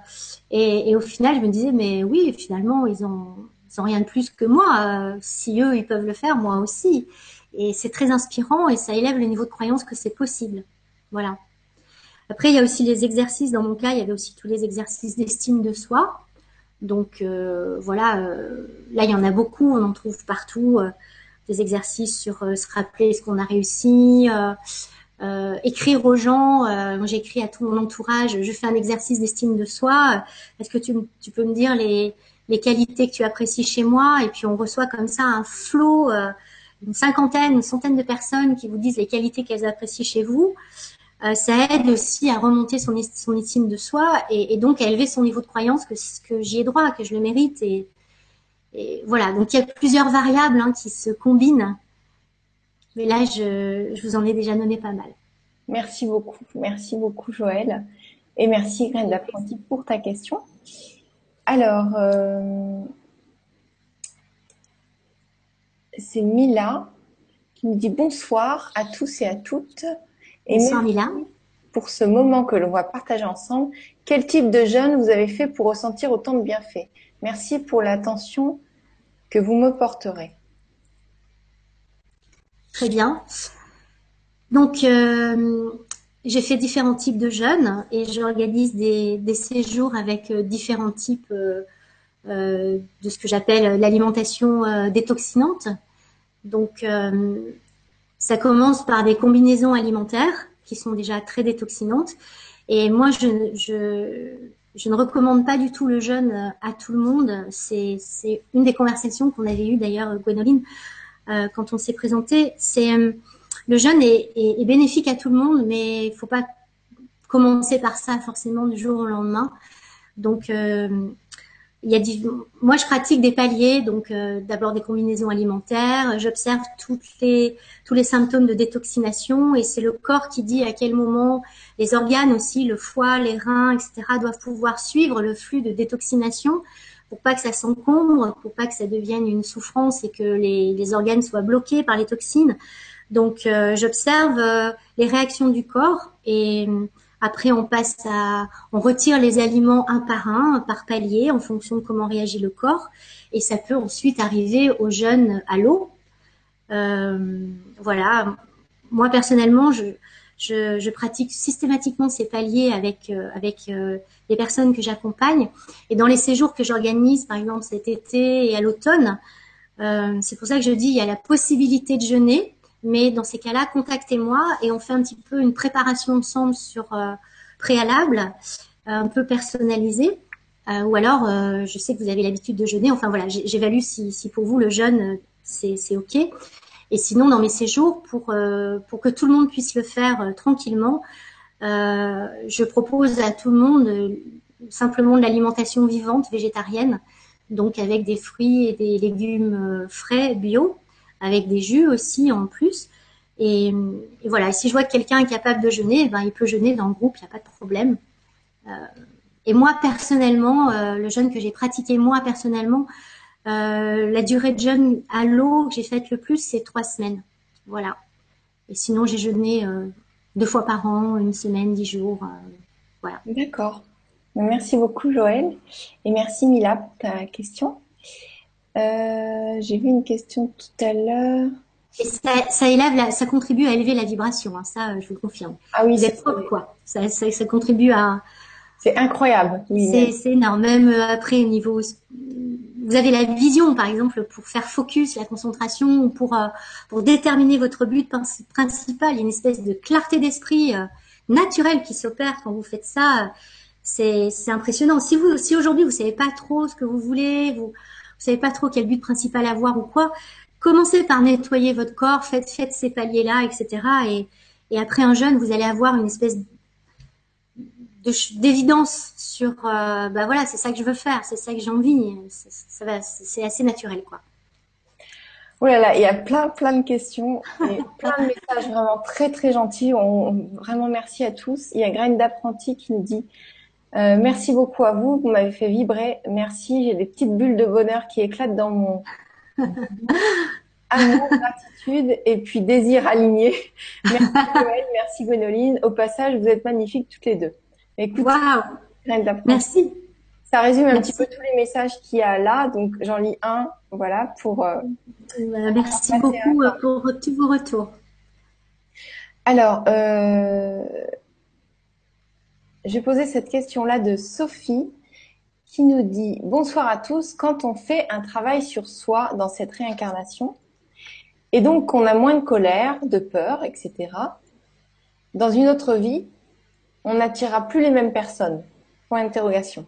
et, et, au final, je me disais, mais oui, finalement, ils ont, ils ont rien de plus que moi. Euh, si eux, ils peuvent le faire, moi aussi. Et c'est très inspirant et ça élève le niveau de croyance que c'est possible. Voilà. Après, il y a aussi les exercices. Dans mon cas, il y avait aussi tous les exercices d'estime de soi. Donc euh, voilà, euh, là il y en a beaucoup, on en trouve partout euh, des exercices sur se rappeler ce qu'on a réussi, écrire aux gens. moi j'ai écrit à tout mon entourage, je fais un exercice d'estime de soi. Est-ce que tu, tu, peux me dire les, les qualités que tu apprécies chez moi? Et puis on reçoit comme ça un flot, une cinquantaine, une centaine de personnes qui vous disent les qualités qu'elles apprécient chez vous. Euh, ça aide aussi à remonter son, estime de soi et, donc à élever son niveau de croyance que, que j'y ai droit, que je le mérite. Et, voilà, donc il y a plusieurs variables hein, qui se combinent. Mais là, je, vous en ai déjà donné pas mal. Merci beaucoup. Merci beaucoup, Joël. Et merci, Graine d'apprenti, pour ta question. Alors, euh, c'est Mila qui nous dit bonsoir à tous et à toutes. Et Pour ce moment que l'on va partager ensemble, quel type de jeûne vous avez fait pour ressentir autant de bienfaits? Merci pour l'attention que vous me porterez. Très bien. Donc, euh, j'ai fait différents types de jeûnes et j'organise des, des, séjours avec euh, différents types euh, de ce que j'appelle l'alimentation détoxinante. Donc, ça commence par des combinaisons alimentaires qui sont déjà très détoxinantes. Et moi, je, ne recommande pas du tout le jeûne à tout le monde. C'est une des conversations qu'on avait eues d'ailleurs, Gwénoline, quand on s'est présenté. C'est le jeûne est, bénéfique à tout le monde, mais il faut pas commencer par ça forcément du jour au lendemain. Donc, euh, il y a moi je pratique des paliers, donc euh, d'abord des combinaisons alimentaires. J'observe toutes les tous les symptômes de détoxination et c'est le corps qui dit à quel moment les organes aussi, le foie, les reins, etc. doivent pouvoir suivre le flux de détoxination pour pas que ça s'encombre, pour pas que ça devienne une souffrance et que les, les organes soient bloqués par les toxines. Donc euh, j'observe euh, les réactions du corps et après on passe à, on retire les aliments un par un, par palier, en fonction de comment réagit le corps, et ça peut ensuite arriver au jeûne à l'eau. voilà. Moi personnellement, je, je, je, pratique systématiquement ces paliers avec avec les personnes que j'accompagne, et dans les séjours que j'organise, par exemple cet été et à l'automne, c'est pour ça que je dis il y a la possibilité de jeûner, mais dans ces cas-là, contactez-moi et on fait un petit peu une préparation ensemble sur euh, préalable, euh, un peu personnalisée. Euh, ou alors, je sais que vous avez l'habitude de jeûner. Enfin voilà, j'évalue si, si, pour vous le jeûne c'est ok. Et sinon, dans mes séjours, pour pour que tout le monde puisse le faire tranquillement, je propose à tout le monde simplement de l'alimentation vivante végétarienne, donc avec des fruits et des légumes frais bio avec des jus aussi en plus. Et, voilà, si je vois que quelqu'un est capable de jeûner, ben, il peut jeûner dans le groupe, il n'y a pas de problème. Euh, et moi, personnellement, euh, le jeûne que j'ai pratiqué moi personnellement, euh, la durée de jeûne à l'eau que j'ai faite le plus, c'est trois semaines. Voilà. Et sinon, j'ai jeûné deux fois par an, une semaine, dix jours. voilà. D'accord. Merci beaucoup, Joël. Et merci, Mila, pour ta question. Euh, j'ai vu une question tout à l'heure. Et ça, ça, élève ça contribue à élever la vibration, hein, ça, je vous le confirme. Ah oui, c'est propre, quoi. Ça, ça, ça, contribue à. C'est incroyable. Oui, c'est énorme. Même euh, après, au niveau, vous avez la vision, par exemple, pour faire focus, la concentration, pour euh, pour déterminer votre but principal. Il y a une espèce de clarté d'esprit euh, naturelle qui s'opère quand vous faites ça. C'est impressionnant. Si vous, si aujourd'hui vous savez pas trop ce que vous voulez, vous savez pas trop quel but principal avoir ou quoi, commencez par nettoyer votre corps, faites, ces paliers-là, etc. Et, après un jeûne, vous allez avoir une espèce d'évidence sur, euh, bah voilà, c'est ça que je veux faire, c'est ça que j'ai envie. C'est assez naturel, quoi. Oh là là, il y a plein, plein de questions et plein de messages vraiment très, très gentils. On, vraiment merci à tous. Il y a Graine d'apprenti qui nous dit euh, merci beaucoup à vous, vous m'avez fait vibrer. Merci, j'ai des petites bulles de bonheur qui éclatent dans mon amour, gratitude et puis désir aligné. Merci Noël, merci Gwénoline. Au passage, vous êtes magnifiques toutes les deux. Écoute, merci. Ça résume un petit peu tous les messages qu'il y a là, donc j'en lis un, voilà, pour. Euh, merci beaucoup euh, pour tous vos retours. Alors, euh, j'ai posé cette question-là de Sophie qui nous dit Bonsoir à tous, quand on fait un travail sur soi dans cette réincarnation, et donc qu'on a moins de colère, de peur, etc., dans une autre vie, on n'attirera plus les mêmes personnes? Point d'interrogation.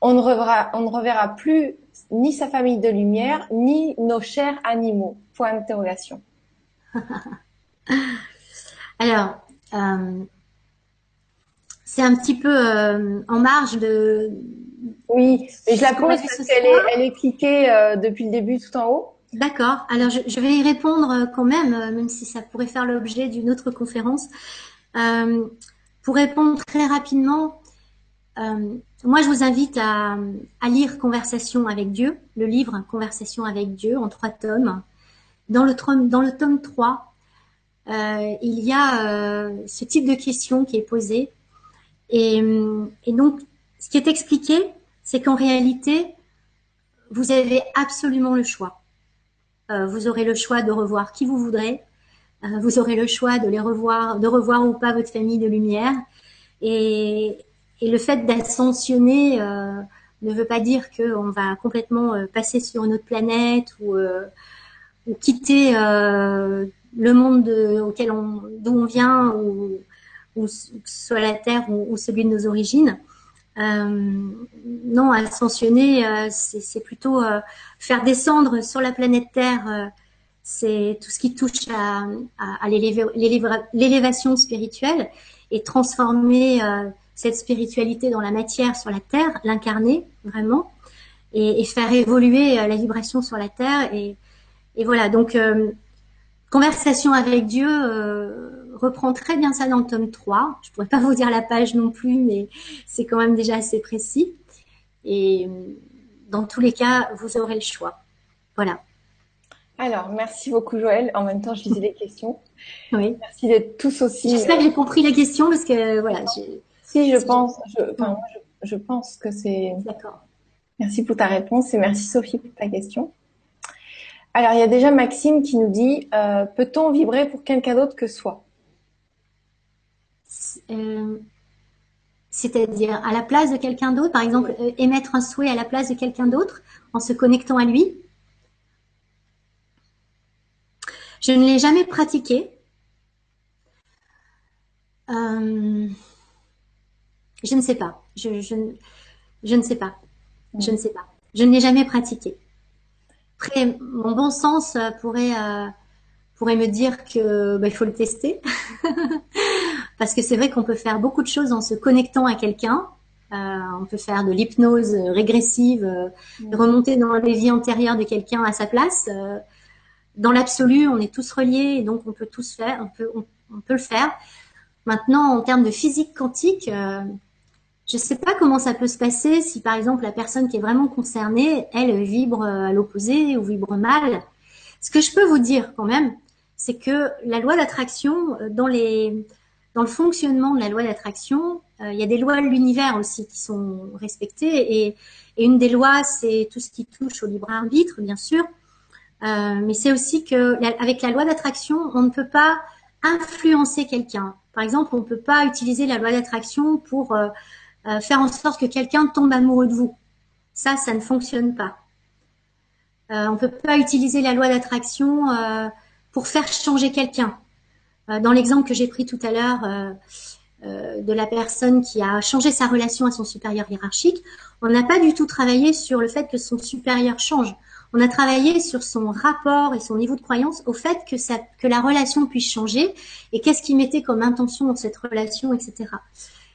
On ne, reverra, plus ni sa famille de lumière, ni nos chers animaux. Point d'interrogation. Alors, euh, c'est un petit peu euh, en marge de. Oui, mais je la pose parce qu'elle est, elle est cliquée euh, depuis le début tout en haut. D'accord. Alors je, vais y répondre euh, quand même, même si ça pourrait faire l'objet d'une autre conférence. pour répondre très rapidement, moi je vous invite à, à, lire Conversation avec Dieu, le livre Conversation avec Dieu en trois tomes. Dans le, dans le tome 3, il y a ce type de question qui est posée et, donc, ce qui est expliqué, c'est qu'en réalité, vous avez absolument le choix. Euh, vous aurez le choix de revoir qui vous voudrez. Euh, vous aurez le choix de les revoir, de revoir ou pas votre famille de lumière. Et, et le fait d'ascensionner euh, ne veut pas dire qu'on va complètement euh, passer sur une autre planète ou, euh, ou quitter le monde de, auquel on, d'où on vient ou, ou soit la terre ou, celui de nos origines. non, ascensionner, c'est plutôt faire descendre sur la planète Terre c'est tout ce qui touche à, à, l'élévation spirituelle et transformer euh, cette spiritualité dans la matière sur la terre, l'incarner vraiment et, et, faire évoluer euh, la vibration sur la terre et, et voilà donc euh, conversation avec Dieu reprend très bien ça dans le tome 3 je pourrais pas vous dire la page non plus mais c'est quand même déjà assez précis et dans tous les cas vous aurez le choix voilà alors, merci beaucoup Joël. En même temps, je lisais les questions. Oui. Merci d'être tous aussi. J'espère que j'ai compris les questions parce que voilà. Si je pense, je, enfin, je, je pense que c'est. D'accord. Merci pour ta réponse et merci Sophie pour ta question. Alors, il y a déjà Maxime qui nous dit euh, peut-on vibrer pour quelqu'un d'autre que soi? Euh, C'est-à-dire à la place de quelqu'un d'autre, par exemple, euh, émettre un souhait à la place de quelqu'un d'autre en se connectant à lui Je ne l'ai jamais pratiqué. Euh, je ne sais pas. Je, je, ne sais pas. Je ne sais pas. Je ne l'ai jamais pratiqué. Après, mon bon sens pourrait euh, pourrait me dire que bah, il faut le tester, parce que c'est vrai qu'on peut faire beaucoup de choses en se connectant à quelqu'un. Euh, on peut faire de l'hypnose régressive, remonter dans les vies antérieures de quelqu'un à sa place dans l'absolu, on est tous reliés et donc on peut tous faire, on peut, on, peut le faire. Maintenant, en termes de physique quantique, euh, je ne sais pas comment ça peut se passer si, par exemple, la personne qui est vraiment concernée, elle vibre à l'opposé ou vibre mal. Ce que je peux vous dire quand même, c'est que la loi d'attraction, euh, dans les, dans le fonctionnement de la loi d'attraction, euh, il y a des lois de l'univers aussi qui sont respectées et, une des lois, c'est tout ce qui touche au libre arbitre, bien sûr. Euh, mais c'est aussi que avec la loi d'attraction, on ne peut pas influencer quelqu'un. Par exemple, on ne peut pas utiliser la loi d'attraction pour euh, faire en sorte que quelqu'un tombe amoureux de vous. Ça, ça ne fonctionne pas. on ne peut pas utiliser la loi d'attraction pour faire changer quelqu'un. Dans l'exemple que j'ai pris tout à l'heure de la personne qui a changé sa relation à son supérieur hiérarchique, on n'a pas du tout travaillé sur le fait que son supérieur change on a travaillé sur son rapport et son niveau de croyance au fait que, ça, que la relation puisse changer et qu'est-ce qu'il mettait comme intention dans cette relation, etc.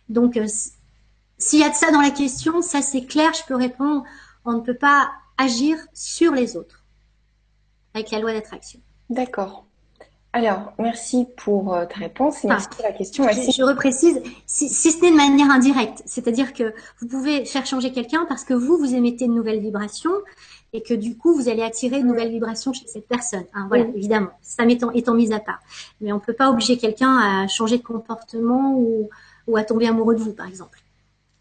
Donc, euh, s'il y a de ça dans la question, ça c'est clair, je peux répondre, on ne peut pas agir sur les autres avec la loi d'attraction. D'accord. Alors, merci pour euh, ta réponse et merci pour la question. Je, je reprécise, si, si ce n'est de manière indirecte, c'est-à-dire que vous pouvez faire changer quelqu'un parce que vous, vous émettez de nouvelles vibrations et que du coup, vous allez attirer de nouvelles vibrations chez cette personne. Hein, voilà, évidemment, ça étant, étant mis à part. Mais on ne peut pas obliger quelqu'un à changer de comportement ou, ou à tomber amoureux de vous, par exemple.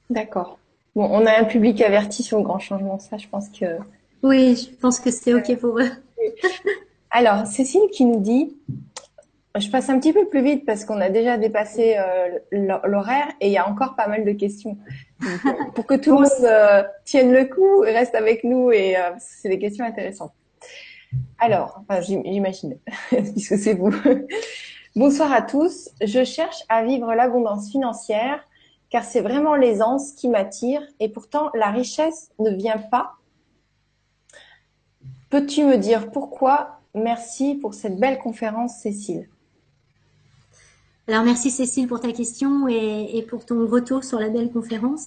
D'accord. Bon, on a un public averti sur le grand changement, ça, je pense que... Oui, je pense que c'est OK pour eux. Alors, Cécile qui nous dit, je passe un petit peu plus vite parce qu'on a déjà dépassé euh, l'horaire et il y a encore pas mal de questions. Euh, pour que tout le monde euh, tienne le coup, reste avec nous et c'est des questions intéressantes. Alors, enfin, j'imagine, puisque c'est vous. Bonsoir à tous. Je cherche à vivre l'abondance financière car c'est vraiment l'aisance qui m'attire et pourtant la richesse ne vient pas. Peux-tu me dire pourquoi Merci pour cette belle conférence, Cécile. Alors merci Cécile pour ta question et, pour ton retour sur la belle conférence.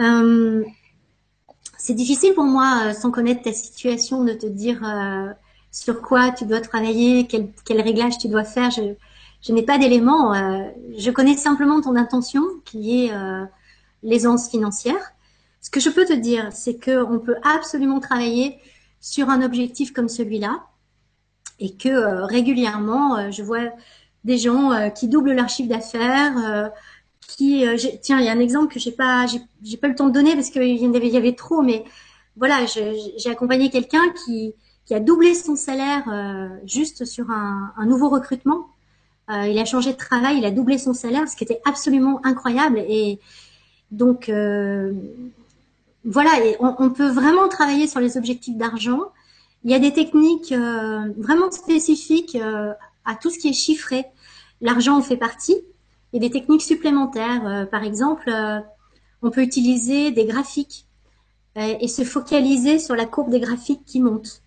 Euh, c'est difficile pour moi, euh, sans connaître ta situation, de te dire euh, sur quoi tu dois travailler, quel, réglage tu dois faire. Je, je n'ai pas d'éléments. je connais simplement ton intention, qui est l'aisance financière. Ce que je peux te dire, c'est qu'on peut absolument travailler sur un objectif comme celui-là et que régulièrement, je vois des gens euh, qui doublent leur chiffre d'affaires, euh, qui euh, tiens, il y a un exemple que j'ai pas j'ai pas le temps de donner parce qu'il y avait, y avait trop, mais voilà, j'ai accompagné quelqu'un qui qui a doublé son salaire juste sur un, un nouveau recrutement. il a changé de travail, il a doublé son salaire, ce qui était absolument incroyable. Et donc voilà, et on, on, peut vraiment travailler sur les objectifs d'argent. Il y a des techniques vraiment spécifiques à tout ce qui est chiffré. L'argent en fait partie. Il y a des techniques supplémentaires. Euh, par exemple, euh, On peut utiliser des graphiques euh, et se focaliser sur la courbe des graphiques qui monte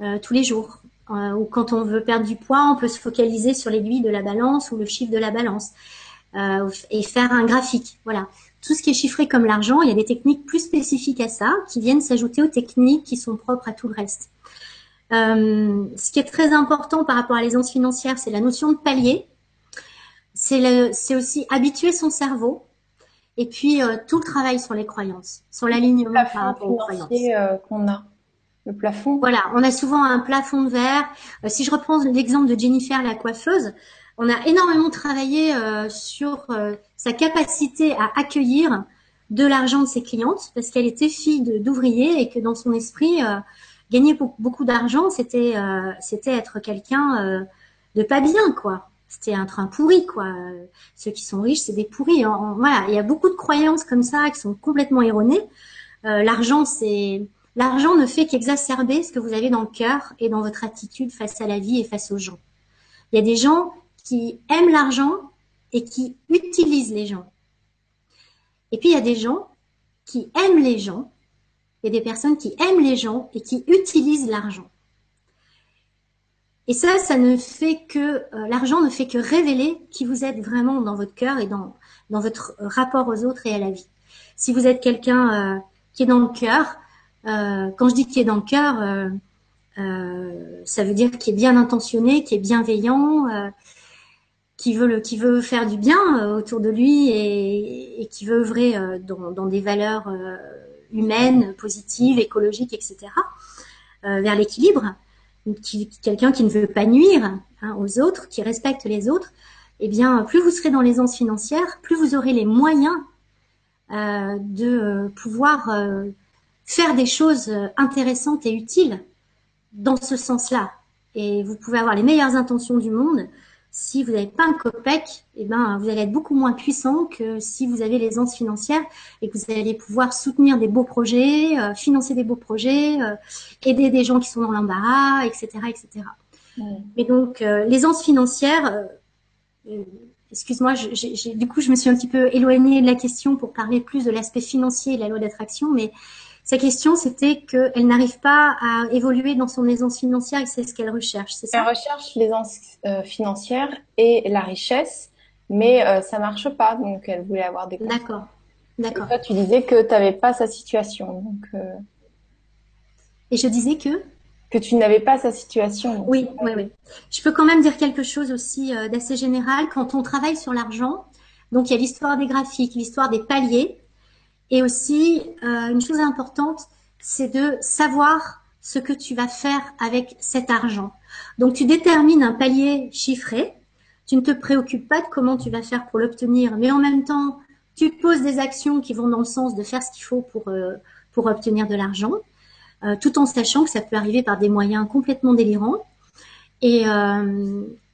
euh, tous les jours. Euh, ou quand on veut perdre du poids, on peut se focaliser sur l'aiguille de la balance ou le chiffre de la balance et faire un graphique. Voilà. Tout ce qui est chiffré comme l'argent, il y a des techniques plus spécifiques à ça qui viennent s'ajouter aux techniques qui sont propres à tout le reste. ce qui est très important par rapport à l'aisance financière, c'est la notion de palier. C'est aussi habituer son cerveau et puis euh, tout le travail sur les croyances, sur l'alignement par rapport aux croyances. Euh, qu'on a, le plafond. Voilà, on a souvent un plafond de verre. Euh, si je reprends l'exemple de Jennifer la coiffeuse, on a énormément travaillé sur sa capacité à accueillir de l'argent de ses clientes parce qu'elle était fille d'ouvrier et que dans son esprit, gagner beaucoup d'argent, c'était c'était être quelqu'un de pas bien quoi c'était un train pourri, quoi. Ceux qui sont riches, c'est des pourris. voilà, il y a beaucoup de croyances comme ça qui sont complètement erronées. Euh, l'argent, c'est l'argent ne fait qu'exacerber ce que vous avez dans le cœur et dans votre attitude face à la vie et face aux gens. Il y a des gens qui aiment l'argent et qui utilisent les gens. Et puis il y a des gens qui aiment les gens. A des personnes qui aiment les gens et qui utilisent l'argent. Et ça, ça ne fait que euh, l'argent ne fait que révéler qui vous êtes vraiment dans votre cœur et dans dans votre rapport aux autres et à la vie. Si vous êtes quelqu'un euh, qui est dans le cœur, euh, quand je dis qui est dans le cœur, ça veut dire qui est bien intentionné, qui est bienveillant, qui veut le, qui veut faire du bien autour de lui et, et qui veut œuvrer dans, dans, des valeurs humaines, positives, écologiques, etc. vers l'équilibre quelqu'un qui ne veut pas nuire hein, aux autres, qui respecte les autres, eh bien, plus vous serez dans l'aisance financière, plus vous aurez les moyens euh, de pouvoir euh, faire des choses intéressantes et utiles dans ce sens-là. Et vous pouvez avoir les meilleures intentions du monde, si vous n'avez pas un copec, eh ben, vous allez être beaucoup moins puissant que si vous avez l'aisance financière et que vous allez pouvoir soutenir des beaux projets, euh, financer des beaux projets, euh, aider des gens qui sont dans l'embarras, etc., etc. Mais donc, euh, l'aisance financière, excuse-moi, du coup, je me suis un petit peu éloignée de la question pour parler plus de l'aspect financier et de la loi d'attraction, mais sa question, c'était qu'elle n'arrive pas à évoluer dans son aisance financière et c'est ce qu'elle recherche, c'est ça? Elle recherche l'aisance euh, financière et la richesse, mais euh, ça marche pas, donc elle voulait avoir des D'accord, d'accord. Toi, tu disais que tu n'avais pas sa situation, donc... Euh, et je disais que? Que tu n'avais pas sa situation. Oui, oui, oui. Je peux quand même dire quelque chose aussi d'assez général. Quand on travaille sur l'argent, donc il y a l'histoire des graphiques, l'histoire des paliers, et aussi, euh, une chose importante, c'est de savoir ce que tu vas faire avec cet argent. Donc, tu détermines un palier chiffré. Tu ne te préoccupes pas de comment tu vas faire pour l'obtenir, mais en même temps, tu poses des actions qui vont dans le sens de faire ce qu'il faut pour, euh, pour obtenir de l'argent, euh, tout en sachant que ça peut arriver par des moyens complètement délirants. Et,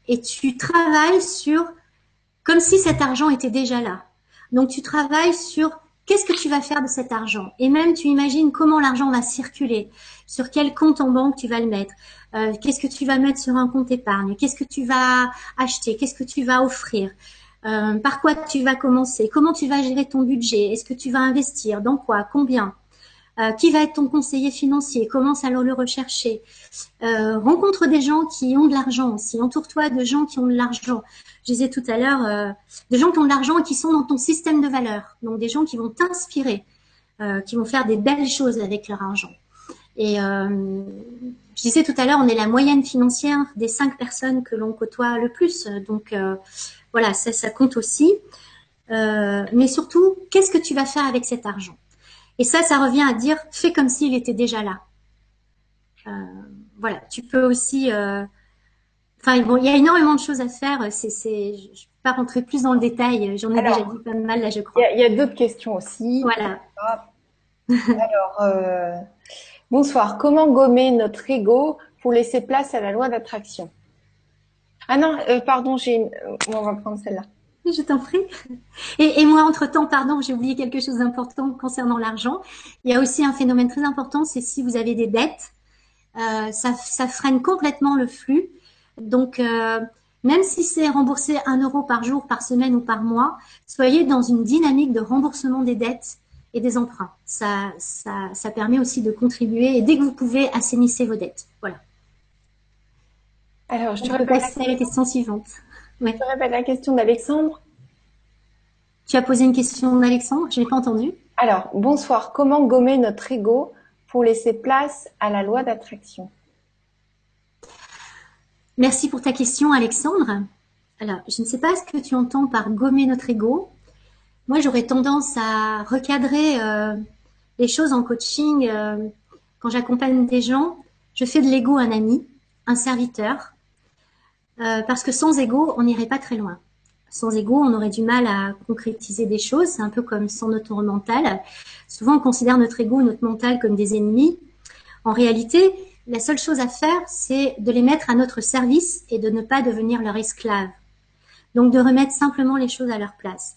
et tu travailles sur, comme si cet argent était déjà là. Donc, tu travailles sur Qu'est-ce que tu vas faire de cet argent? Et même, tu imagines comment l'argent va circuler, sur quel compte en banque tu vas le mettre, euh, qu'est-ce que tu vas mettre sur un compte épargne, qu'est-ce que tu vas acheter, qu'est-ce que tu vas offrir, euh, par quoi tu vas commencer, comment tu vas gérer ton budget, est-ce que tu vas investir, dans quoi, combien, euh, qui va être ton conseiller financier, commence à le rechercher, rencontre des gens qui ont de l'argent aussi, entoure-toi de gens qui ont de l'argent je disais tout à l'heure, euh, des gens qui ont de l'argent et qui sont dans ton système de valeurs. Donc des gens qui vont t'inspirer, euh, qui vont faire des belles choses avec leur argent. Et euh, je disais tout à l'heure, on est la moyenne financière des cinq personnes que l'on côtoie le plus. Donc voilà, ça, ça compte aussi. mais surtout, qu'est-ce que tu vas faire avec cet argent? Et ça, ça revient à dire, fais comme s'il était déjà là. voilà, tu peux aussi Enfin, bon, il y a énormément de choses à faire. C'est, c'est, je ne vais pas rentrer plus dans le détail. J'en ai déjà dit pas mal, là, je crois. Il y a, d'autres questions aussi. Voilà. Alors, euh, bonsoir. Comment gommer notre ego pour laisser place à la loi d'attraction? Ah non, euh, pardon, j'ai une... on va prendre celle-là. Je t'en prie. Et, et moi, entre-temps, pardon, j'ai oublié quelque chose d'important concernant l'argent. Il y a aussi un phénomène très important, c'est si vous avez des dettes, euh, ça, ça freine complètement le flux. Donc, euh, Même si c'est remboursé un euro par jour, par semaine ou par mois, soyez dans une dynamique de remboursement des dettes et des emprunts. Ça, ça, ça permet aussi de contribuer et dès que vous pouvez, assainissez vos dettes. Voilà. Alors, je te répète la... la question suivante. Ouais. Je te répète la question d'Alexandre? Tu as posé une question d'Alexandre, je n'ai pas entendu. Alors, bonsoir. Comment gommer notre ego pour laisser place à la loi d'attraction? Merci pour ta question, Alexandre. Alors, je ne sais pas ce que tu entends par gommer notre ego. Moi, j'aurais tendance à recadrer euh, les choses en coaching. Euh, quand j'accompagne des gens, je fais de l'ego un ami, un serviteur, euh, parce que sans ego, on n'irait pas très loin. Sans ego, on aurait du mal à concrétiser des choses. C'est un peu comme sans notre mental. Souvent, on considère notre ego, notre mental comme des ennemis. En réalité, la seule chose à faire, c'est de les mettre à notre service et de ne pas devenir leur esclave. Donc de remettre simplement les choses à leur place.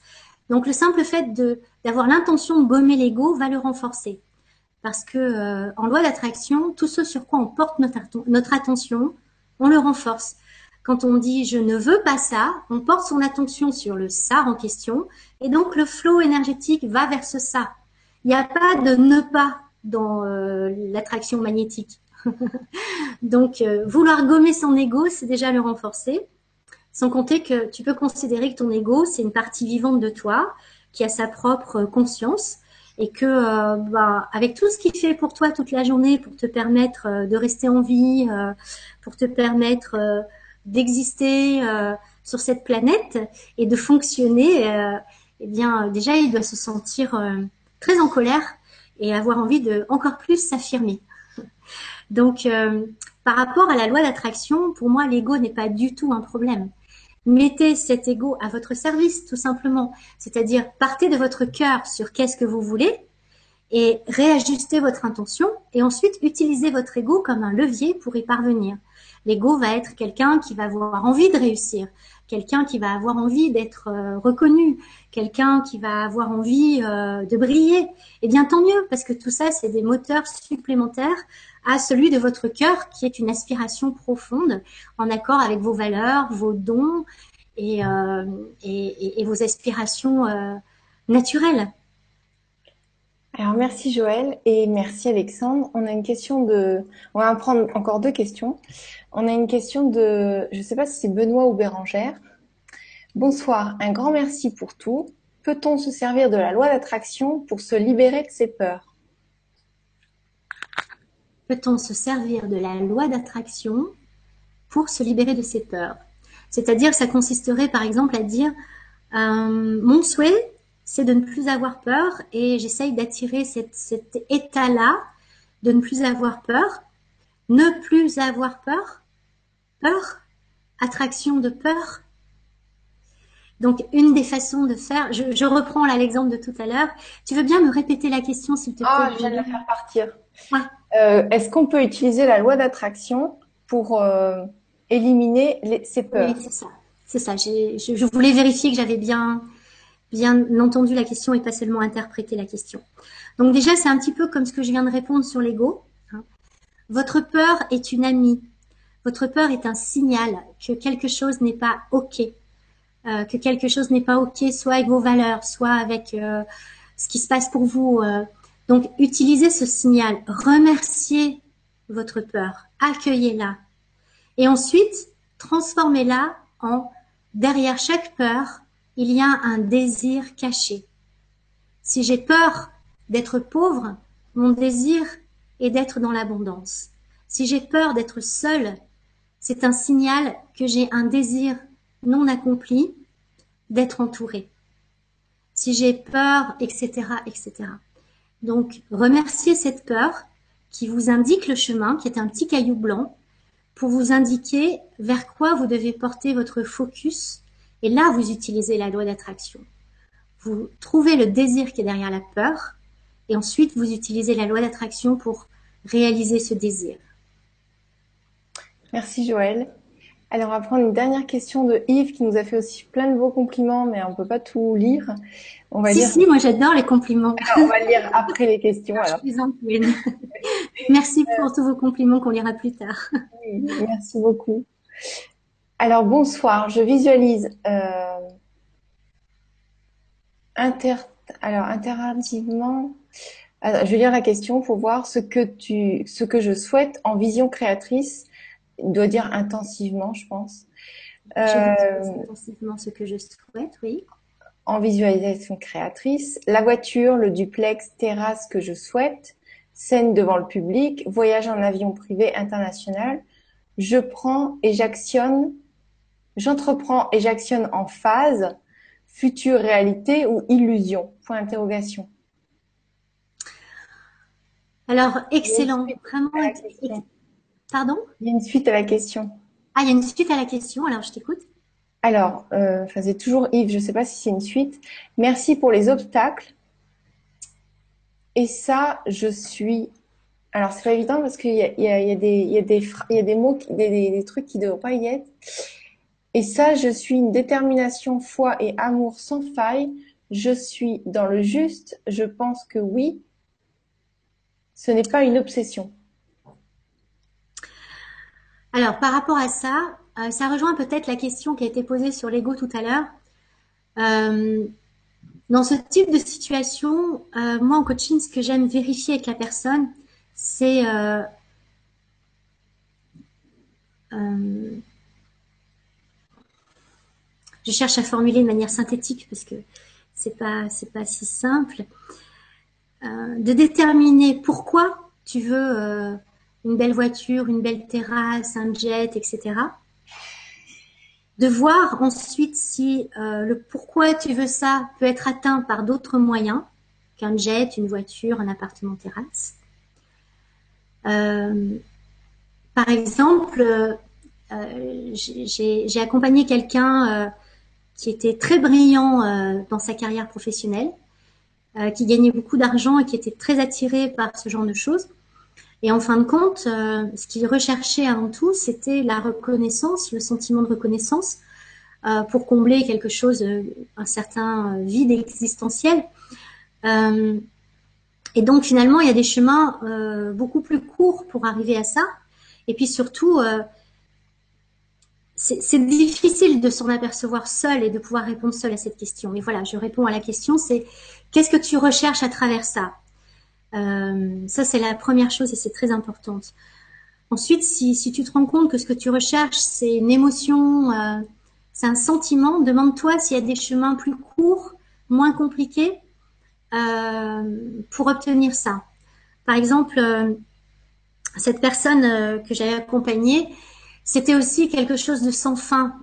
Donc le simple fait d'avoir l'intention de gommer l'ego va le renforcer. Parce que euh, en loi d'attraction, tout ce sur quoi on porte notre attention, on le renforce. Quand on dit je ne veux pas ça, on porte son attention sur le ça en question et donc le flot énergétique va vers ce ça. Il n'y a pas de ne pas dans euh, l'attraction magnétique. Donc, euh, vouloir gommer son ego, c'est déjà le renforcer. Sans compter que tu peux considérer que ton ego, c'est une partie vivante de toi qui a sa propre conscience et que euh, bah, avec tout ce qu'il fait pour toi toute la journée pour te permettre euh, de rester en vie, pour te permettre d'exister sur cette planète et de fonctionner, eh bien déjà il doit se sentir très en colère et avoir envie de encore plus s'affirmer. Donc, euh, par rapport à la loi d'attraction, pour moi, l'ego n'est pas du tout un problème. Mettez cet ego à votre service, tout simplement. C'est-à-dire, partez de votre cœur sur qu'est-ce que vous voulez et réajustez votre intention et ensuite utilisez votre ego comme un levier pour y parvenir. L'ego va être quelqu'un qui va avoir envie de réussir, quelqu'un qui va avoir envie d'être euh, reconnu, quelqu'un qui va avoir envie euh, de briller. Eh bien, tant mieux, parce que tout ça, c'est des moteurs supplémentaires à celui de votre cœur, qui est une aspiration profonde, en accord avec vos valeurs, vos dons et, euh, vos aspirations naturelles. Alors merci Joël et merci Alexandre. On a une question de, on va prendre encore deux questions. On a une question de, je ne sais pas si c'est Benoît ou Bérangère. Bonsoir, un grand merci pour tout. Peut-on se servir de la loi d'attraction pour se libérer de ses peurs? Peut-on se servir de la loi d'attraction pour se libérer de ses peurs? C'est-à-dire, ça consisterait par exemple à dire, euh, mon souhait, c'est de ne plus avoir peur et j'essaye d'attirer cet état-là, de ne plus avoir peur. Ne plus avoir peur Peur Attraction de peur donc, une des façons de faire, je, reprends l'exemple de tout à l'heure. Tu veux bien me répéter la question, s'il te plaît? Ah, je viens de la faire partir. Euh, est-ce qu'on peut utiliser la loi d'attraction pour euh, éliminer les, ces peurs? Oui, c'est ça. C'est ça. Je, je, voulais vérifier que j'avais bien, bien entendu la question et pas seulement interprété la question. Donc déjà, c'est un petit peu comme ce que je viens de répondre sur l'ego. Hein. Votre peur est une amie. Votre peur est un signal que quelque chose n'est pas OK euh, que quelque chose n'est pas ok, soit avec vos valeurs, soit avec euh, ce qui se passe pour vous. Euh. Donc, utilisez ce signal, remerciez votre peur, accueillez-la, et ensuite transformez-la en derrière chaque peur, il y a un désir caché. Si j'ai peur d'être pauvre, mon désir est d'être dans l'abondance. Si j'ai peur d'être seule, c'est un signal que j'ai un désir non accompli, d'être entouré. Si j'ai peur, etc., etc. Donc, remerciez cette peur qui vous indique le chemin, qui est un petit caillou blanc, pour vous indiquer vers quoi vous devez porter votre focus. Et là, vous utilisez la loi d'attraction. Vous trouvez le désir qui est derrière la peur, et ensuite vous utilisez la loi d'attraction pour réaliser ce désir. Merci Joël. Alors, on va prendre une dernière question de Yves qui nous a fait aussi plein de beaux compliments, mais on peut pas tout lire. On va si, si, moi j'adore les compliments. on va lire après les questions. Alors. merci pour tous vos compliments qu'on lira plus tard. merci beaucoup. Alors bonsoir, je visualise euh, inter, alors interactivement. je vais lire la question pour voir ce que tu, ce que je souhaite en vision créatrice. Il doit dire intensivement, je pense. Euh, intensivement ce que je souhaite, oui. En visualisation créatrice, la voiture, le duplex, terrasse que je souhaite, scène devant le public, voyage en avion privé international. Je prends et j'actionne, j'entreprends et j'actionne en phase, future réalité ou illusion? Point d'interrogation. Alors, excellent. Vraiment. Pardon? Il y a une suite à la question. Ah, il y a une suite à la question, alors je t'écoute. Alors, euh, c'est toujours Yves, je ne sais pas si c'est une suite. Merci pour les obstacles. Et ça, je suis. Alors, c'est pas évident parce qu'il y a, y, y, des, y, a des, y a des mots, des, des, trucs qui ne devraient pas y être. Et ça, je suis une détermination, foi et amour sans faille. Je suis dans le juste. Je pense que oui, ce n'est pas une obsession. Alors, par rapport à ça, euh, ça rejoint peut-être la question qui a été posée sur l'ego tout à l'heure. Euh, dans ce type de situation, euh, moi en coaching, ce que j'aime vérifier avec la personne, c'est je cherche à formuler de manière synthétique parce que c'est pas c'est pas si simple de déterminer pourquoi tu veux une belle voiture, une belle terrasse, un jet, etc. De voir ensuite si euh, le pourquoi tu veux ça peut être atteint par d'autres moyens qu'un jet, une voiture, un appartement terrasse. Euh, par exemple, euh, j'ai accompagné quelqu'un qui était très brillant dans sa carrière professionnelle, qui gagnait beaucoup d'argent et qui était très attiré par ce genre de choses. Et en fin de compte, euh, ce qu'il recherchait avant tout, c'était la reconnaissance, le sentiment de reconnaissance euh, pour combler quelque chose, euh, un certain vide existentiel. et donc finalement, il y a des chemins beaucoup plus courts pour arriver à ça. Et puis surtout, c'est difficile de s'en apercevoir seul et de pouvoir répondre seul à cette question. Mais voilà, je réponds à la question, c'est qu'est-ce que tu recherches à travers ça? Euh, ça, c'est la première chose et c'est très importante. Ensuite, si, si, tu te rends compte que ce que tu recherches, c'est une émotion, euh, c'est un sentiment, demande-toi s'il y a des chemins plus courts, moins compliqués euh, pour obtenir ça. Par exemple, euh, cette personne euh, que j'avais accompagnée, c'était aussi quelque chose de sans fin.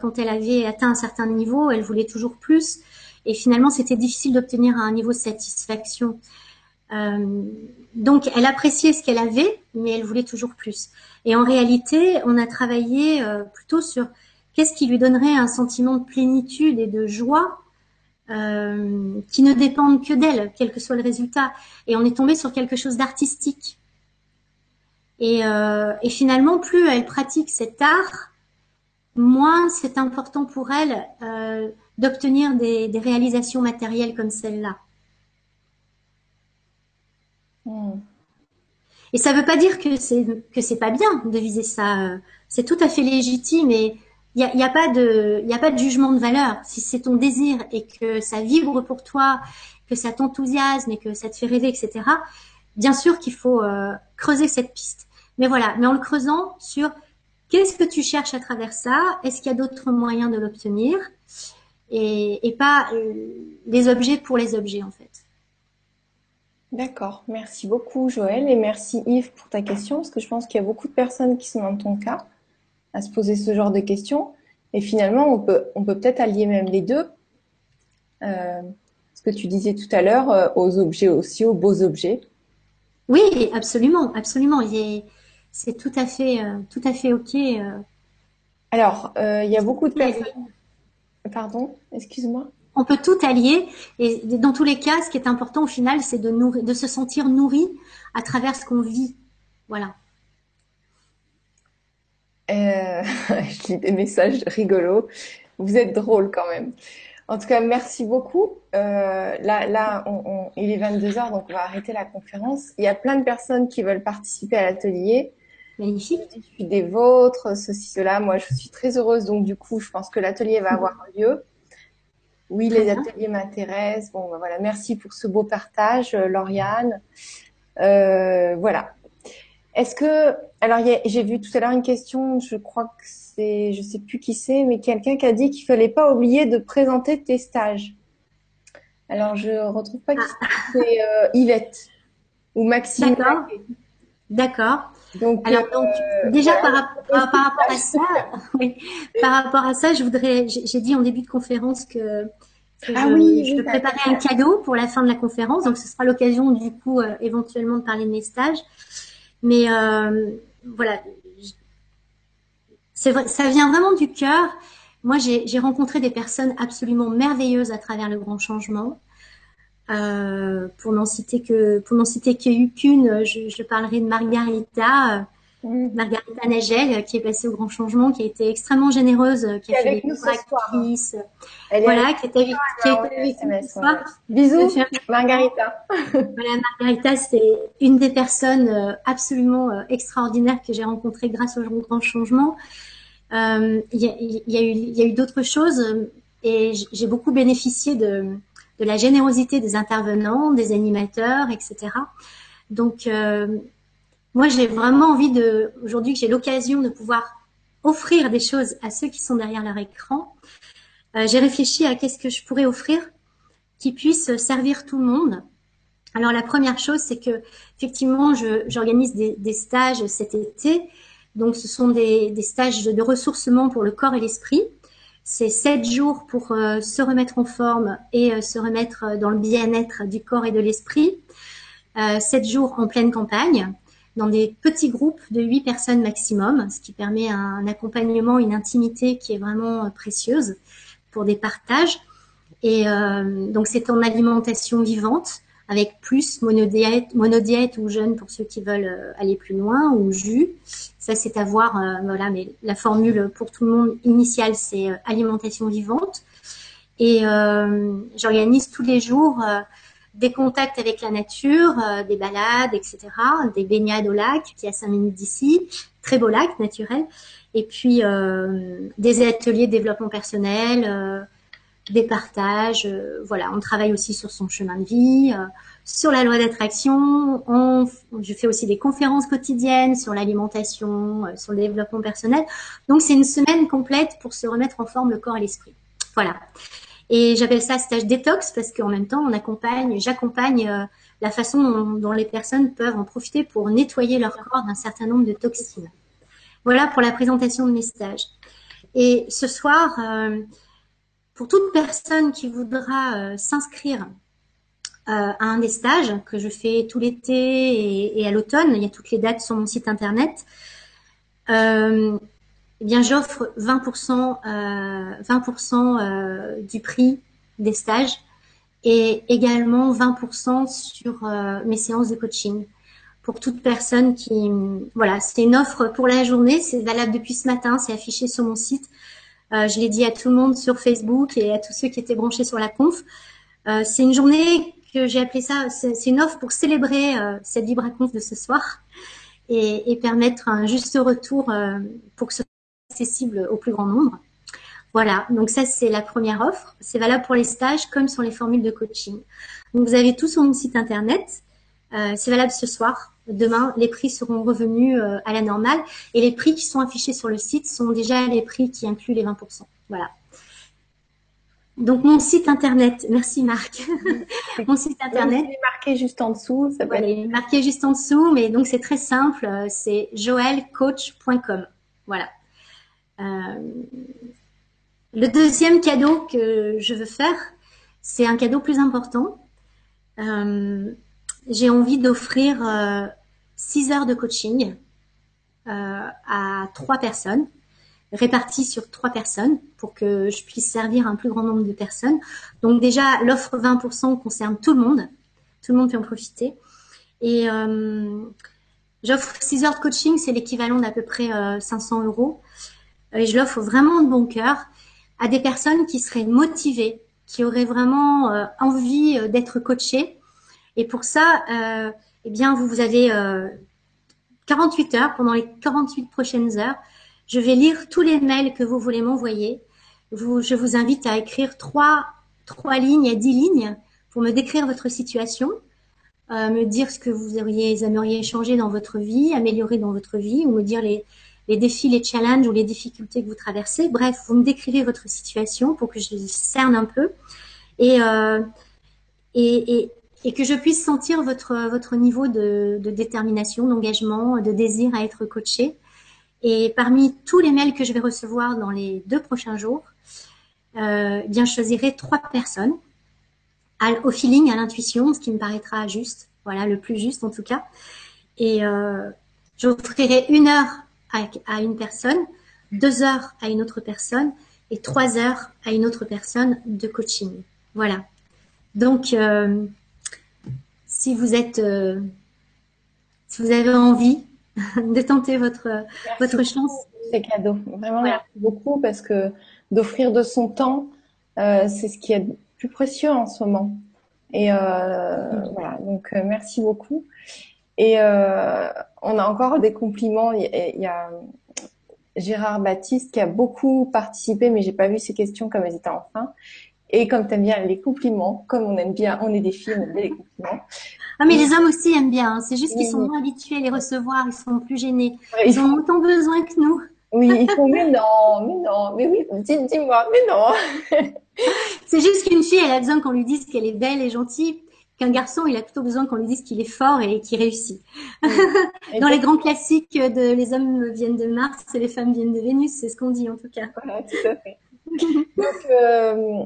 quand elle avait atteint un certain niveau, elle voulait toujours plus. Et finalement, c'était difficile d'obtenir un niveau de satisfaction. Euh, donc, elle appréciait ce qu'elle avait, mais elle voulait toujours plus. Et en réalité, on a travaillé euh, plutôt sur qu'est-ce qui lui donnerait un sentiment de plénitude et de joie euh, qui ne dépendent que d'elle, quel que soit le résultat. Et on est tombé sur quelque chose d'artistique. Et, euh, et, finalement, plus elle pratique cet art, moins c'est important pour elle euh, d'obtenir des, des, réalisations matérielles comme celle-là. Et ça ne veut pas dire que c'est que c'est pas bien de viser ça. C'est tout à fait légitime et il n'y a, y a, pas de il a pas de jugement de valeur. Si c'est ton désir et que ça vibre pour toi, que ça t'enthousiasme et que ça te fait rêver, etc. Bien sûr qu'il faut euh, creuser cette piste. Mais voilà, mais en le creusant sur qu'est-ce que tu cherches à travers ça Est-ce qu'il y a d'autres moyens de l'obtenir et, pas euh, les objets pour les objets en fait. D'accord, merci beaucoup Joël et merci Yves pour ta question parce que je pense qu'il y a beaucoup de personnes qui sont dans ton cas à se poser ce genre de questions et finalement on peut on peut peut-être allier même les deux. Euh, ce que tu disais tout à l'heure aux objets aussi, aux beaux objets. Oui, absolument, absolument. C'est tout à fait euh, tout à fait ok. Alors il y a beaucoup de personnes. Pardon, excuse-moi on peut tout allier. Et dans tous les cas, ce qui est important au final, c'est de, de se sentir nourri à travers ce qu'on vit. Voilà. Euh, je lis des messages rigolos. Vous êtes drôle quand même. En tout cas, merci beaucoup. Euh, là, là on, il est 22h, donc on va arrêter la conférence. Il y a plein de personnes qui veulent participer à l'atelier. Magnifique. Je suis des vôtres, ceci, cela. Moi, je suis très heureuse. Donc, du coup, je pense que l'atelier va avoir lieu. Oui, les ateliers m'intéressent. Bon, ben voilà. Merci pour ce beau partage, euh, Lauriane. Euh, voilà. Est-ce que, alors j'ai vu tout à l'heure une question, je crois que c'est, je sais plus qui c'est, mais quelqu'un qui a dit qu'il fallait pas oublier de présenter tes stages. Alors je retrouve pas qui ah. c'est, euh, Yvette ou Maxime. D'accord. D'accord. Donc, alors donc euh, déjà par, par, rapport à ça, oui, par rapport à ça, je voudrais, j'ai dit en début de conférence que ah je, oui, je préparer un cadeau pour la fin de la conférence, donc ce sera l'occasion du coup euh, éventuellement de parler de mes stages. Mais euh, voilà, vrai, ça vient vraiment du cœur. Moi, j'ai rencontré des personnes absolument merveilleuses à travers le grand changement. Euh, pour n'en citer que pour n'en citer qu'une, je, je parlerai de Margarita Margarita Nagel, qui est passée au grand changement, qui a été extrêmement généreuse, qui a fait des actrices. Voilà, qui est avec, qui avec nous ce soir. Bisous, Margarita. voilà, Margarita, c'est une des personnes euh, absolument euh, extraordinaires que j'ai rencontrées grâce au grand changement. Euh, il y, a, y, a, eu, y a eu d'autres choses et j'ai beaucoup bénéficié de, de la générosité des intervenants, des animateurs, etc. Donc, euh, moi, j'ai vraiment envie de, aujourd'hui que j'ai l'occasion de pouvoir offrir des choses à ceux qui sont derrière leur écran. Euh, j'ai réfléchi à qu'est-ce que je pourrais offrir qui puisse servir tout le monde. Alors la première chose, c'est que effectivement, j'organise des, des, stages cet été. Donc ce sont des, des stages de, ressourcement pour le corps et l'esprit. C'est sept jours pour euh, se remettre en forme et euh, se remettre dans le bien-être du corps et de l'esprit. Euh, sept jours en pleine campagne dans des petits groupes de huit personnes maximum, ce qui permet un accompagnement, une intimité qui est vraiment euh, précieuse pour des partages. Et euh, donc c'est en alimentation vivante avec plus monodiète, monodiète ou jeûne pour ceux qui veulent euh, aller plus loin ou jus. Ça c'est à voir. Euh, voilà, mais la formule pour tout le monde initiale c'est alimentation vivante. Et j'organise tous les jours des contacts avec la nature, euh, des balades, etc., des baignades au lac, qui est à 5 minutes d'ici, très beau lac naturel, et puis euh, des ateliers de développement personnel, euh, des partages, voilà, on travaille aussi sur son chemin de vie, sur la loi d'attraction, je fais aussi des conférences quotidiennes sur l'alimentation, sur le développement personnel, donc c'est une semaine complète pour se remettre en forme le corps et l'esprit. Voilà. Et j'appelle ça stage détox parce qu'en même temps, on accompagne, j'accompagne euh, la façon dont, les personnes peuvent en profiter pour nettoyer leur corps d'un certain nombre de toxines. Voilà pour la présentation de mes stages. Et ce soir, euh, pour toute personne qui voudra euh, s'inscrire à un des stages que je fais tout l'été et, à l'automne, il y a toutes les dates sur mon site internet. Euh, eh bien, j'offre 20%, euh, 20% euh, du prix des stages et également 20% sur euh, mes séances de coaching pour toute personne qui, voilà, c'est une offre pour la journée, c'est valable depuis ce matin, c'est affiché sur mon site. Euh, je l'ai dit à tout le monde sur Facebook et à tous ceux qui étaient branchés sur la conf. Euh, c'est une journée que j'ai appelé ça, c'est une offre pour célébrer cette Conf de ce soir et, et, permettre un juste retour pour que ce accessible au plus grand nombre. Voilà, donc ça c'est la première offre. C'est valable pour les stages comme sur les formules de coaching. Donc vous avez tout sur mon site internet. Euh, c'est valable ce soir. Demain, les prix seront revenus euh, à la normale et les prix qui sont affichés sur le site sont déjà les prix qui incluent les 20%. Voilà. Donc mon site internet, merci Marc. mon site internet. Il est marqué juste en dessous. Ça voilà, il est marqué juste en dessous, mais donc c'est très simple. Euh, c'est joelcoach.com. Voilà. Euh, le deuxième cadeau que je veux faire, c'est un cadeau plus important. Euh, j'ai envie d'offrir euh, six heures de coaching à trois personnes, réparties sur trois personnes, pour que je puisse servir un plus grand nombre de personnes. Donc déjà, l'offre 20% concerne tout le monde. Tout le monde peut en profiter. Et j'offre six heures de coaching, c'est l'équivalent d'à peu près 500 euros. Euh, et je l'offre vraiment de bon cœur à des personnes qui seraient motivées, qui auraient vraiment euh, envie euh, d'être coachées. Et pour ça, eh bien, vous, vous avez 48 heures, pendant les 48 prochaines heures, je vais lire tous les mails que vous voulez m'envoyer. Je vous invite à écrire trois, trois lignes à dix lignes pour me décrire votre situation, euh, me dire ce que vous aimeriez changer dans votre vie, améliorer dans votre vie, ou me dire les, les défis, les challenges ou les difficultés que vous traversez. Bref, vous me décrivez votre situation pour que je cerne un peu et, euh, et, et, et, que je puisse sentir votre, votre niveau de, de détermination, d'engagement, de désir à être coaché. Et parmi tous les mails que je vais recevoir dans les deux prochains jours, euh, eh bien, je choisirai trois personnes au feeling, à l'intuition, ce qui me paraîtra juste, voilà, le plus juste en tout cas. Et euh, j'offrirai une heure à, une personne, deux heures à une autre personne et trois heures à une autre personne de coaching. Voilà. Donc, euh, si vous êtes, euh, si vous avez envie de tenter votre votre chance, c'est cadeau. Vraiment, merci beaucoup parce que d'offrir de son temps, euh, c'est ce qui est plus précieux en ce moment. Et voilà. Donc, merci beaucoup. Et euh, on a encore des compliments. Il y, a Gérard Baptiste qui a beaucoup participé, mais j'ai pas vu ses questions comme elles étaient en fin. Et comme tu aimes bien les compliments, comme on aime bien, on est des filles, on aime bien les compliments. Ah mais les hommes aussi aiment bien. Hein. C'est juste qu'ils sont moins habitués à les recevoir, ils sont plus gênés. Ils, ont autant besoin que nous. Oui, ils font mais non, mais non, mais oui, dis-moi, mais non. C'est juste qu'une fille, elle a besoin qu'on lui dise qu'elle est belle et gentille qu'un garçon, il a plutôt besoin qu'on lui dise qu'il est fort et qu'il réussit. Dans les grands classiques de les hommes viennent de Mars et les femmes viennent de Vénus, c'est ce qu'on dit en tout cas. Voilà, tout à fait. Donc, euh,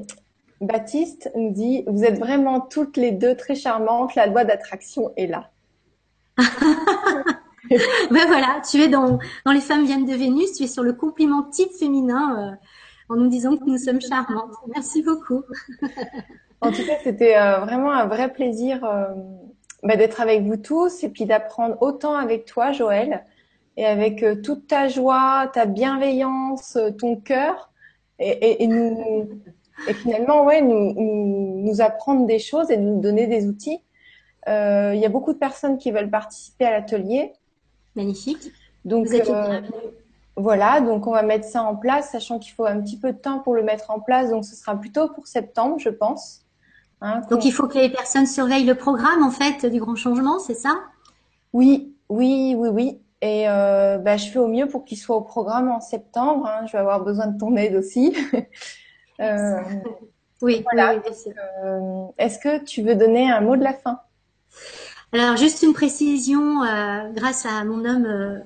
Baptiste nous dit, vous êtes vraiment toutes les deux très charmantes, la loi d'attraction est là. ben voilà, tu es dans, dans les femmes viennent de Vénus, tu es sur le compliment type féminin euh, en nous disant que nous sommes charmantes. Merci beaucoup. En tout cas, c'était euh, vraiment un vrai plaisir euh, bah, d'être avec vous tous et puis d'apprendre autant avec toi, Joël, et avec euh, toute ta joie, ta bienveillance, ton cœur, et, et, nous, et finalement, ouais, nous, nous, nous, apprendre des choses et nous donner des outils. Il y a beaucoup de personnes qui veulent participer à l'atelier. Magnifique. Donc, voilà, donc on va mettre ça en place, sachant qu'il faut un petit peu de temps pour le mettre en place. Donc, ce sera plutôt pour septembre, je pense. Hein, Donc il faut que les personnes surveillent le programme en fait du grand changement, c'est ça? Oui, oui, oui, oui. Et euh, bah, je fais au mieux pour qu'il soit au programme en septembre. Hein. Je vais avoir besoin de ton aide aussi. euh, oui, voilà. Euh, est-ce que tu veux donner un mot de la fin? Alors juste une précision, euh, grâce à mon homme euh,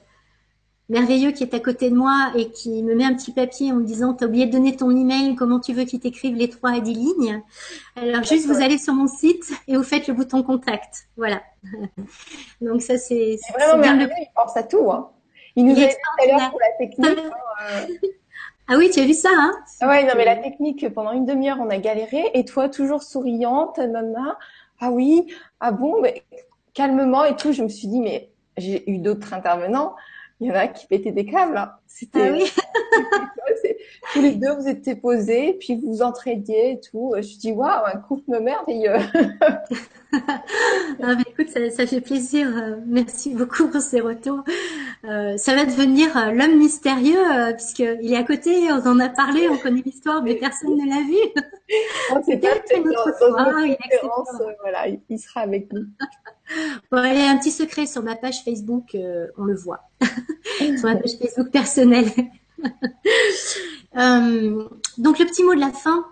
merveilleux qui est à côté de moi et qui me met un petit papier en me disant t'as oublié de donner ton email, comment tu veux qu'il t'écrive les trois à dix lignes? Alors juste vous allez sur mon site et vous faites le bouton contact. Voilà. Donc ça c'est vraiment merveilleux, il pense à tout. Hein. Il nous a dit tout à l'heure pour la technique. Hein, euh. Ah oui, tu as vu ça, hein? Ah ouais, non mais la technique, pendant une demi-heure, on a galéré, et toi, toujours souriante, nana, ah oui, ah bon, mais calmement et tout, je me suis dit, mais j'ai eu d'autres intervenants, il y en a qui pétaient des câbles. Hein. C'était, ah oui. tous les deux vous étiez posés, puis vous vous entraidiez et tout. Je dis waouh, un couple merveilleux. ah, mais écoute, ça, ça, fait plaisir. Merci beaucoup pour ces retours. Euh, ça va devenir euh, l'homme mystérieux euh, puisqu'il est à côté. On en a parlé, on connaît l'histoire, mais personne ne l'a vu. On sait pas dans, il, voilà, il sera avec nous. Bon, il y a un petit secret sur ma page Facebook, euh, on le voit. sur ma page Facebook personnelle. Euh, donc le petit mot de la fin.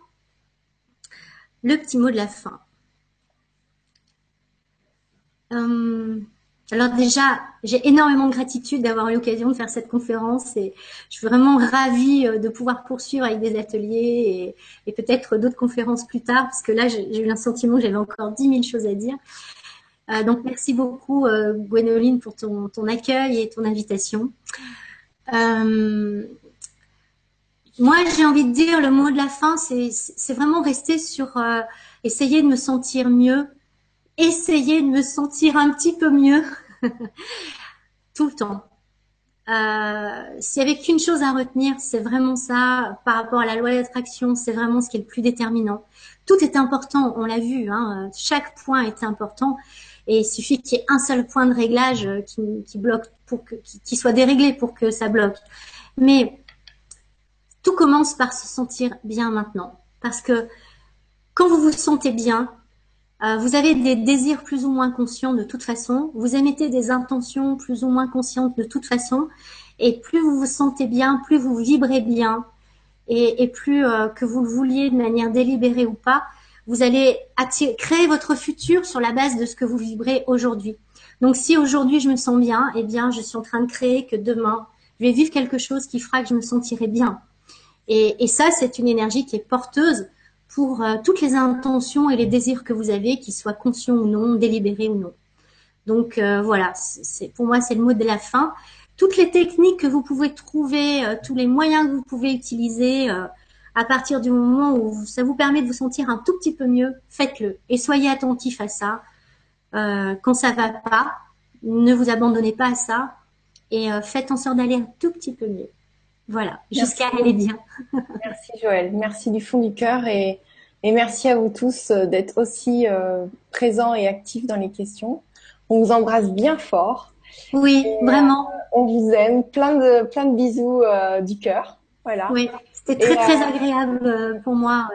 Le petit mot de la fin. Alors déjà, j'ai énormément de gratitude d'avoir eu l'occasion de faire cette conférence et je suis vraiment ravie de pouvoir poursuivre avec des ateliers et, peut-être d'autres conférences plus tard parce que là, j'ai eu un sentiment que j'avais encore dix mille choses à dire. Euh, donc merci beaucoup euh, Gwénoline pour ton, ton, accueil et ton invitation. Euh, moi, j'ai envie de dire le mot de la fin, c'est vraiment rester sur euh, essayer de me sentir mieux, essayer de me sentir un petit peu mieux tout le temps. Euh, S'il y avait qu'une chose à retenir, c'est vraiment ça par rapport à la loi d'attraction, c'est vraiment ce qui est le plus déterminant. Tout est important, on l'a vu, hein, chaque point est important. Et il suffit qu'il y ait un seul point de réglage que, qui, qui soit déréglé pour que ça bloque. Mais tout commence par se sentir bien maintenant. Parce que quand vous vous sentez bien, euh, vous avez des désirs plus ou moins conscients de toute façon, vous émettez des intentions plus ou moins conscientes de toute façon, et plus vous vous sentez bien, plus vous vibrez bien, et, plus euh, que vous le vouliez de manière délibérée ou pas, vous allez créer votre futur sur la base de ce que vous vibrez aujourd'hui. Donc si aujourd'hui je me sens bien, eh bien je suis en train de créer que demain je vais vivre quelque chose qui fera que je me sentirai bien. Et, et ça, c'est une énergie qui est porteuse pour euh, toutes les intentions et les désirs que vous avez, qu'ils soient conscients ou non, délibérés ou non. Donc euh, voilà, c'est pour moi c'est le mot de la fin. Toutes les techniques que vous pouvez trouver, euh, tous les moyens que vous pouvez utiliser à partir du moment où ça vous permet de vous sentir un tout petit peu mieux, faites-le et soyez attentif à ça. quand ça va pas, ne vous abandonnez pas à ça et faites en sorte d'aller un tout petit peu mieux. Voilà, jusqu'à aller bien. merci Joël, merci du fond du cœur et, et merci à vous tous euh, d'être aussi euh, présents et actifs dans les questions. On vous embrasse bien fort. Oui, vraiment. Euh, on vous aime, plein de plein de bisous du cœur. Voilà. Oui, c'était très très agréable pour moi.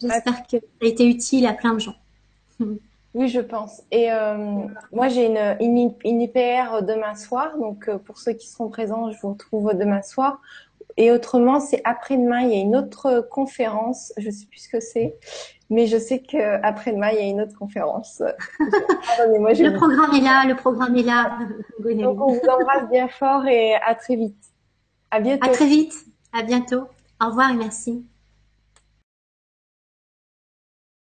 J'espère que ça a été utile à plein de gens. Oui, je pense. Et euh, moi, j'ai une, une, une, IPR demain soir. Donc, euh, pour ceux qui seront présents, je vous retrouve demain soir. Et autrement, c'est après-demain, il y a une autre conférence. Je sais plus ce que c'est, mais je sais que après-demain, il y a une autre conférence. Le programme est là, le programme est là. Donc, on vous embrasse bien fort et à très vite. À bientôt. À très vite. À bientôt. Au revoir et merci.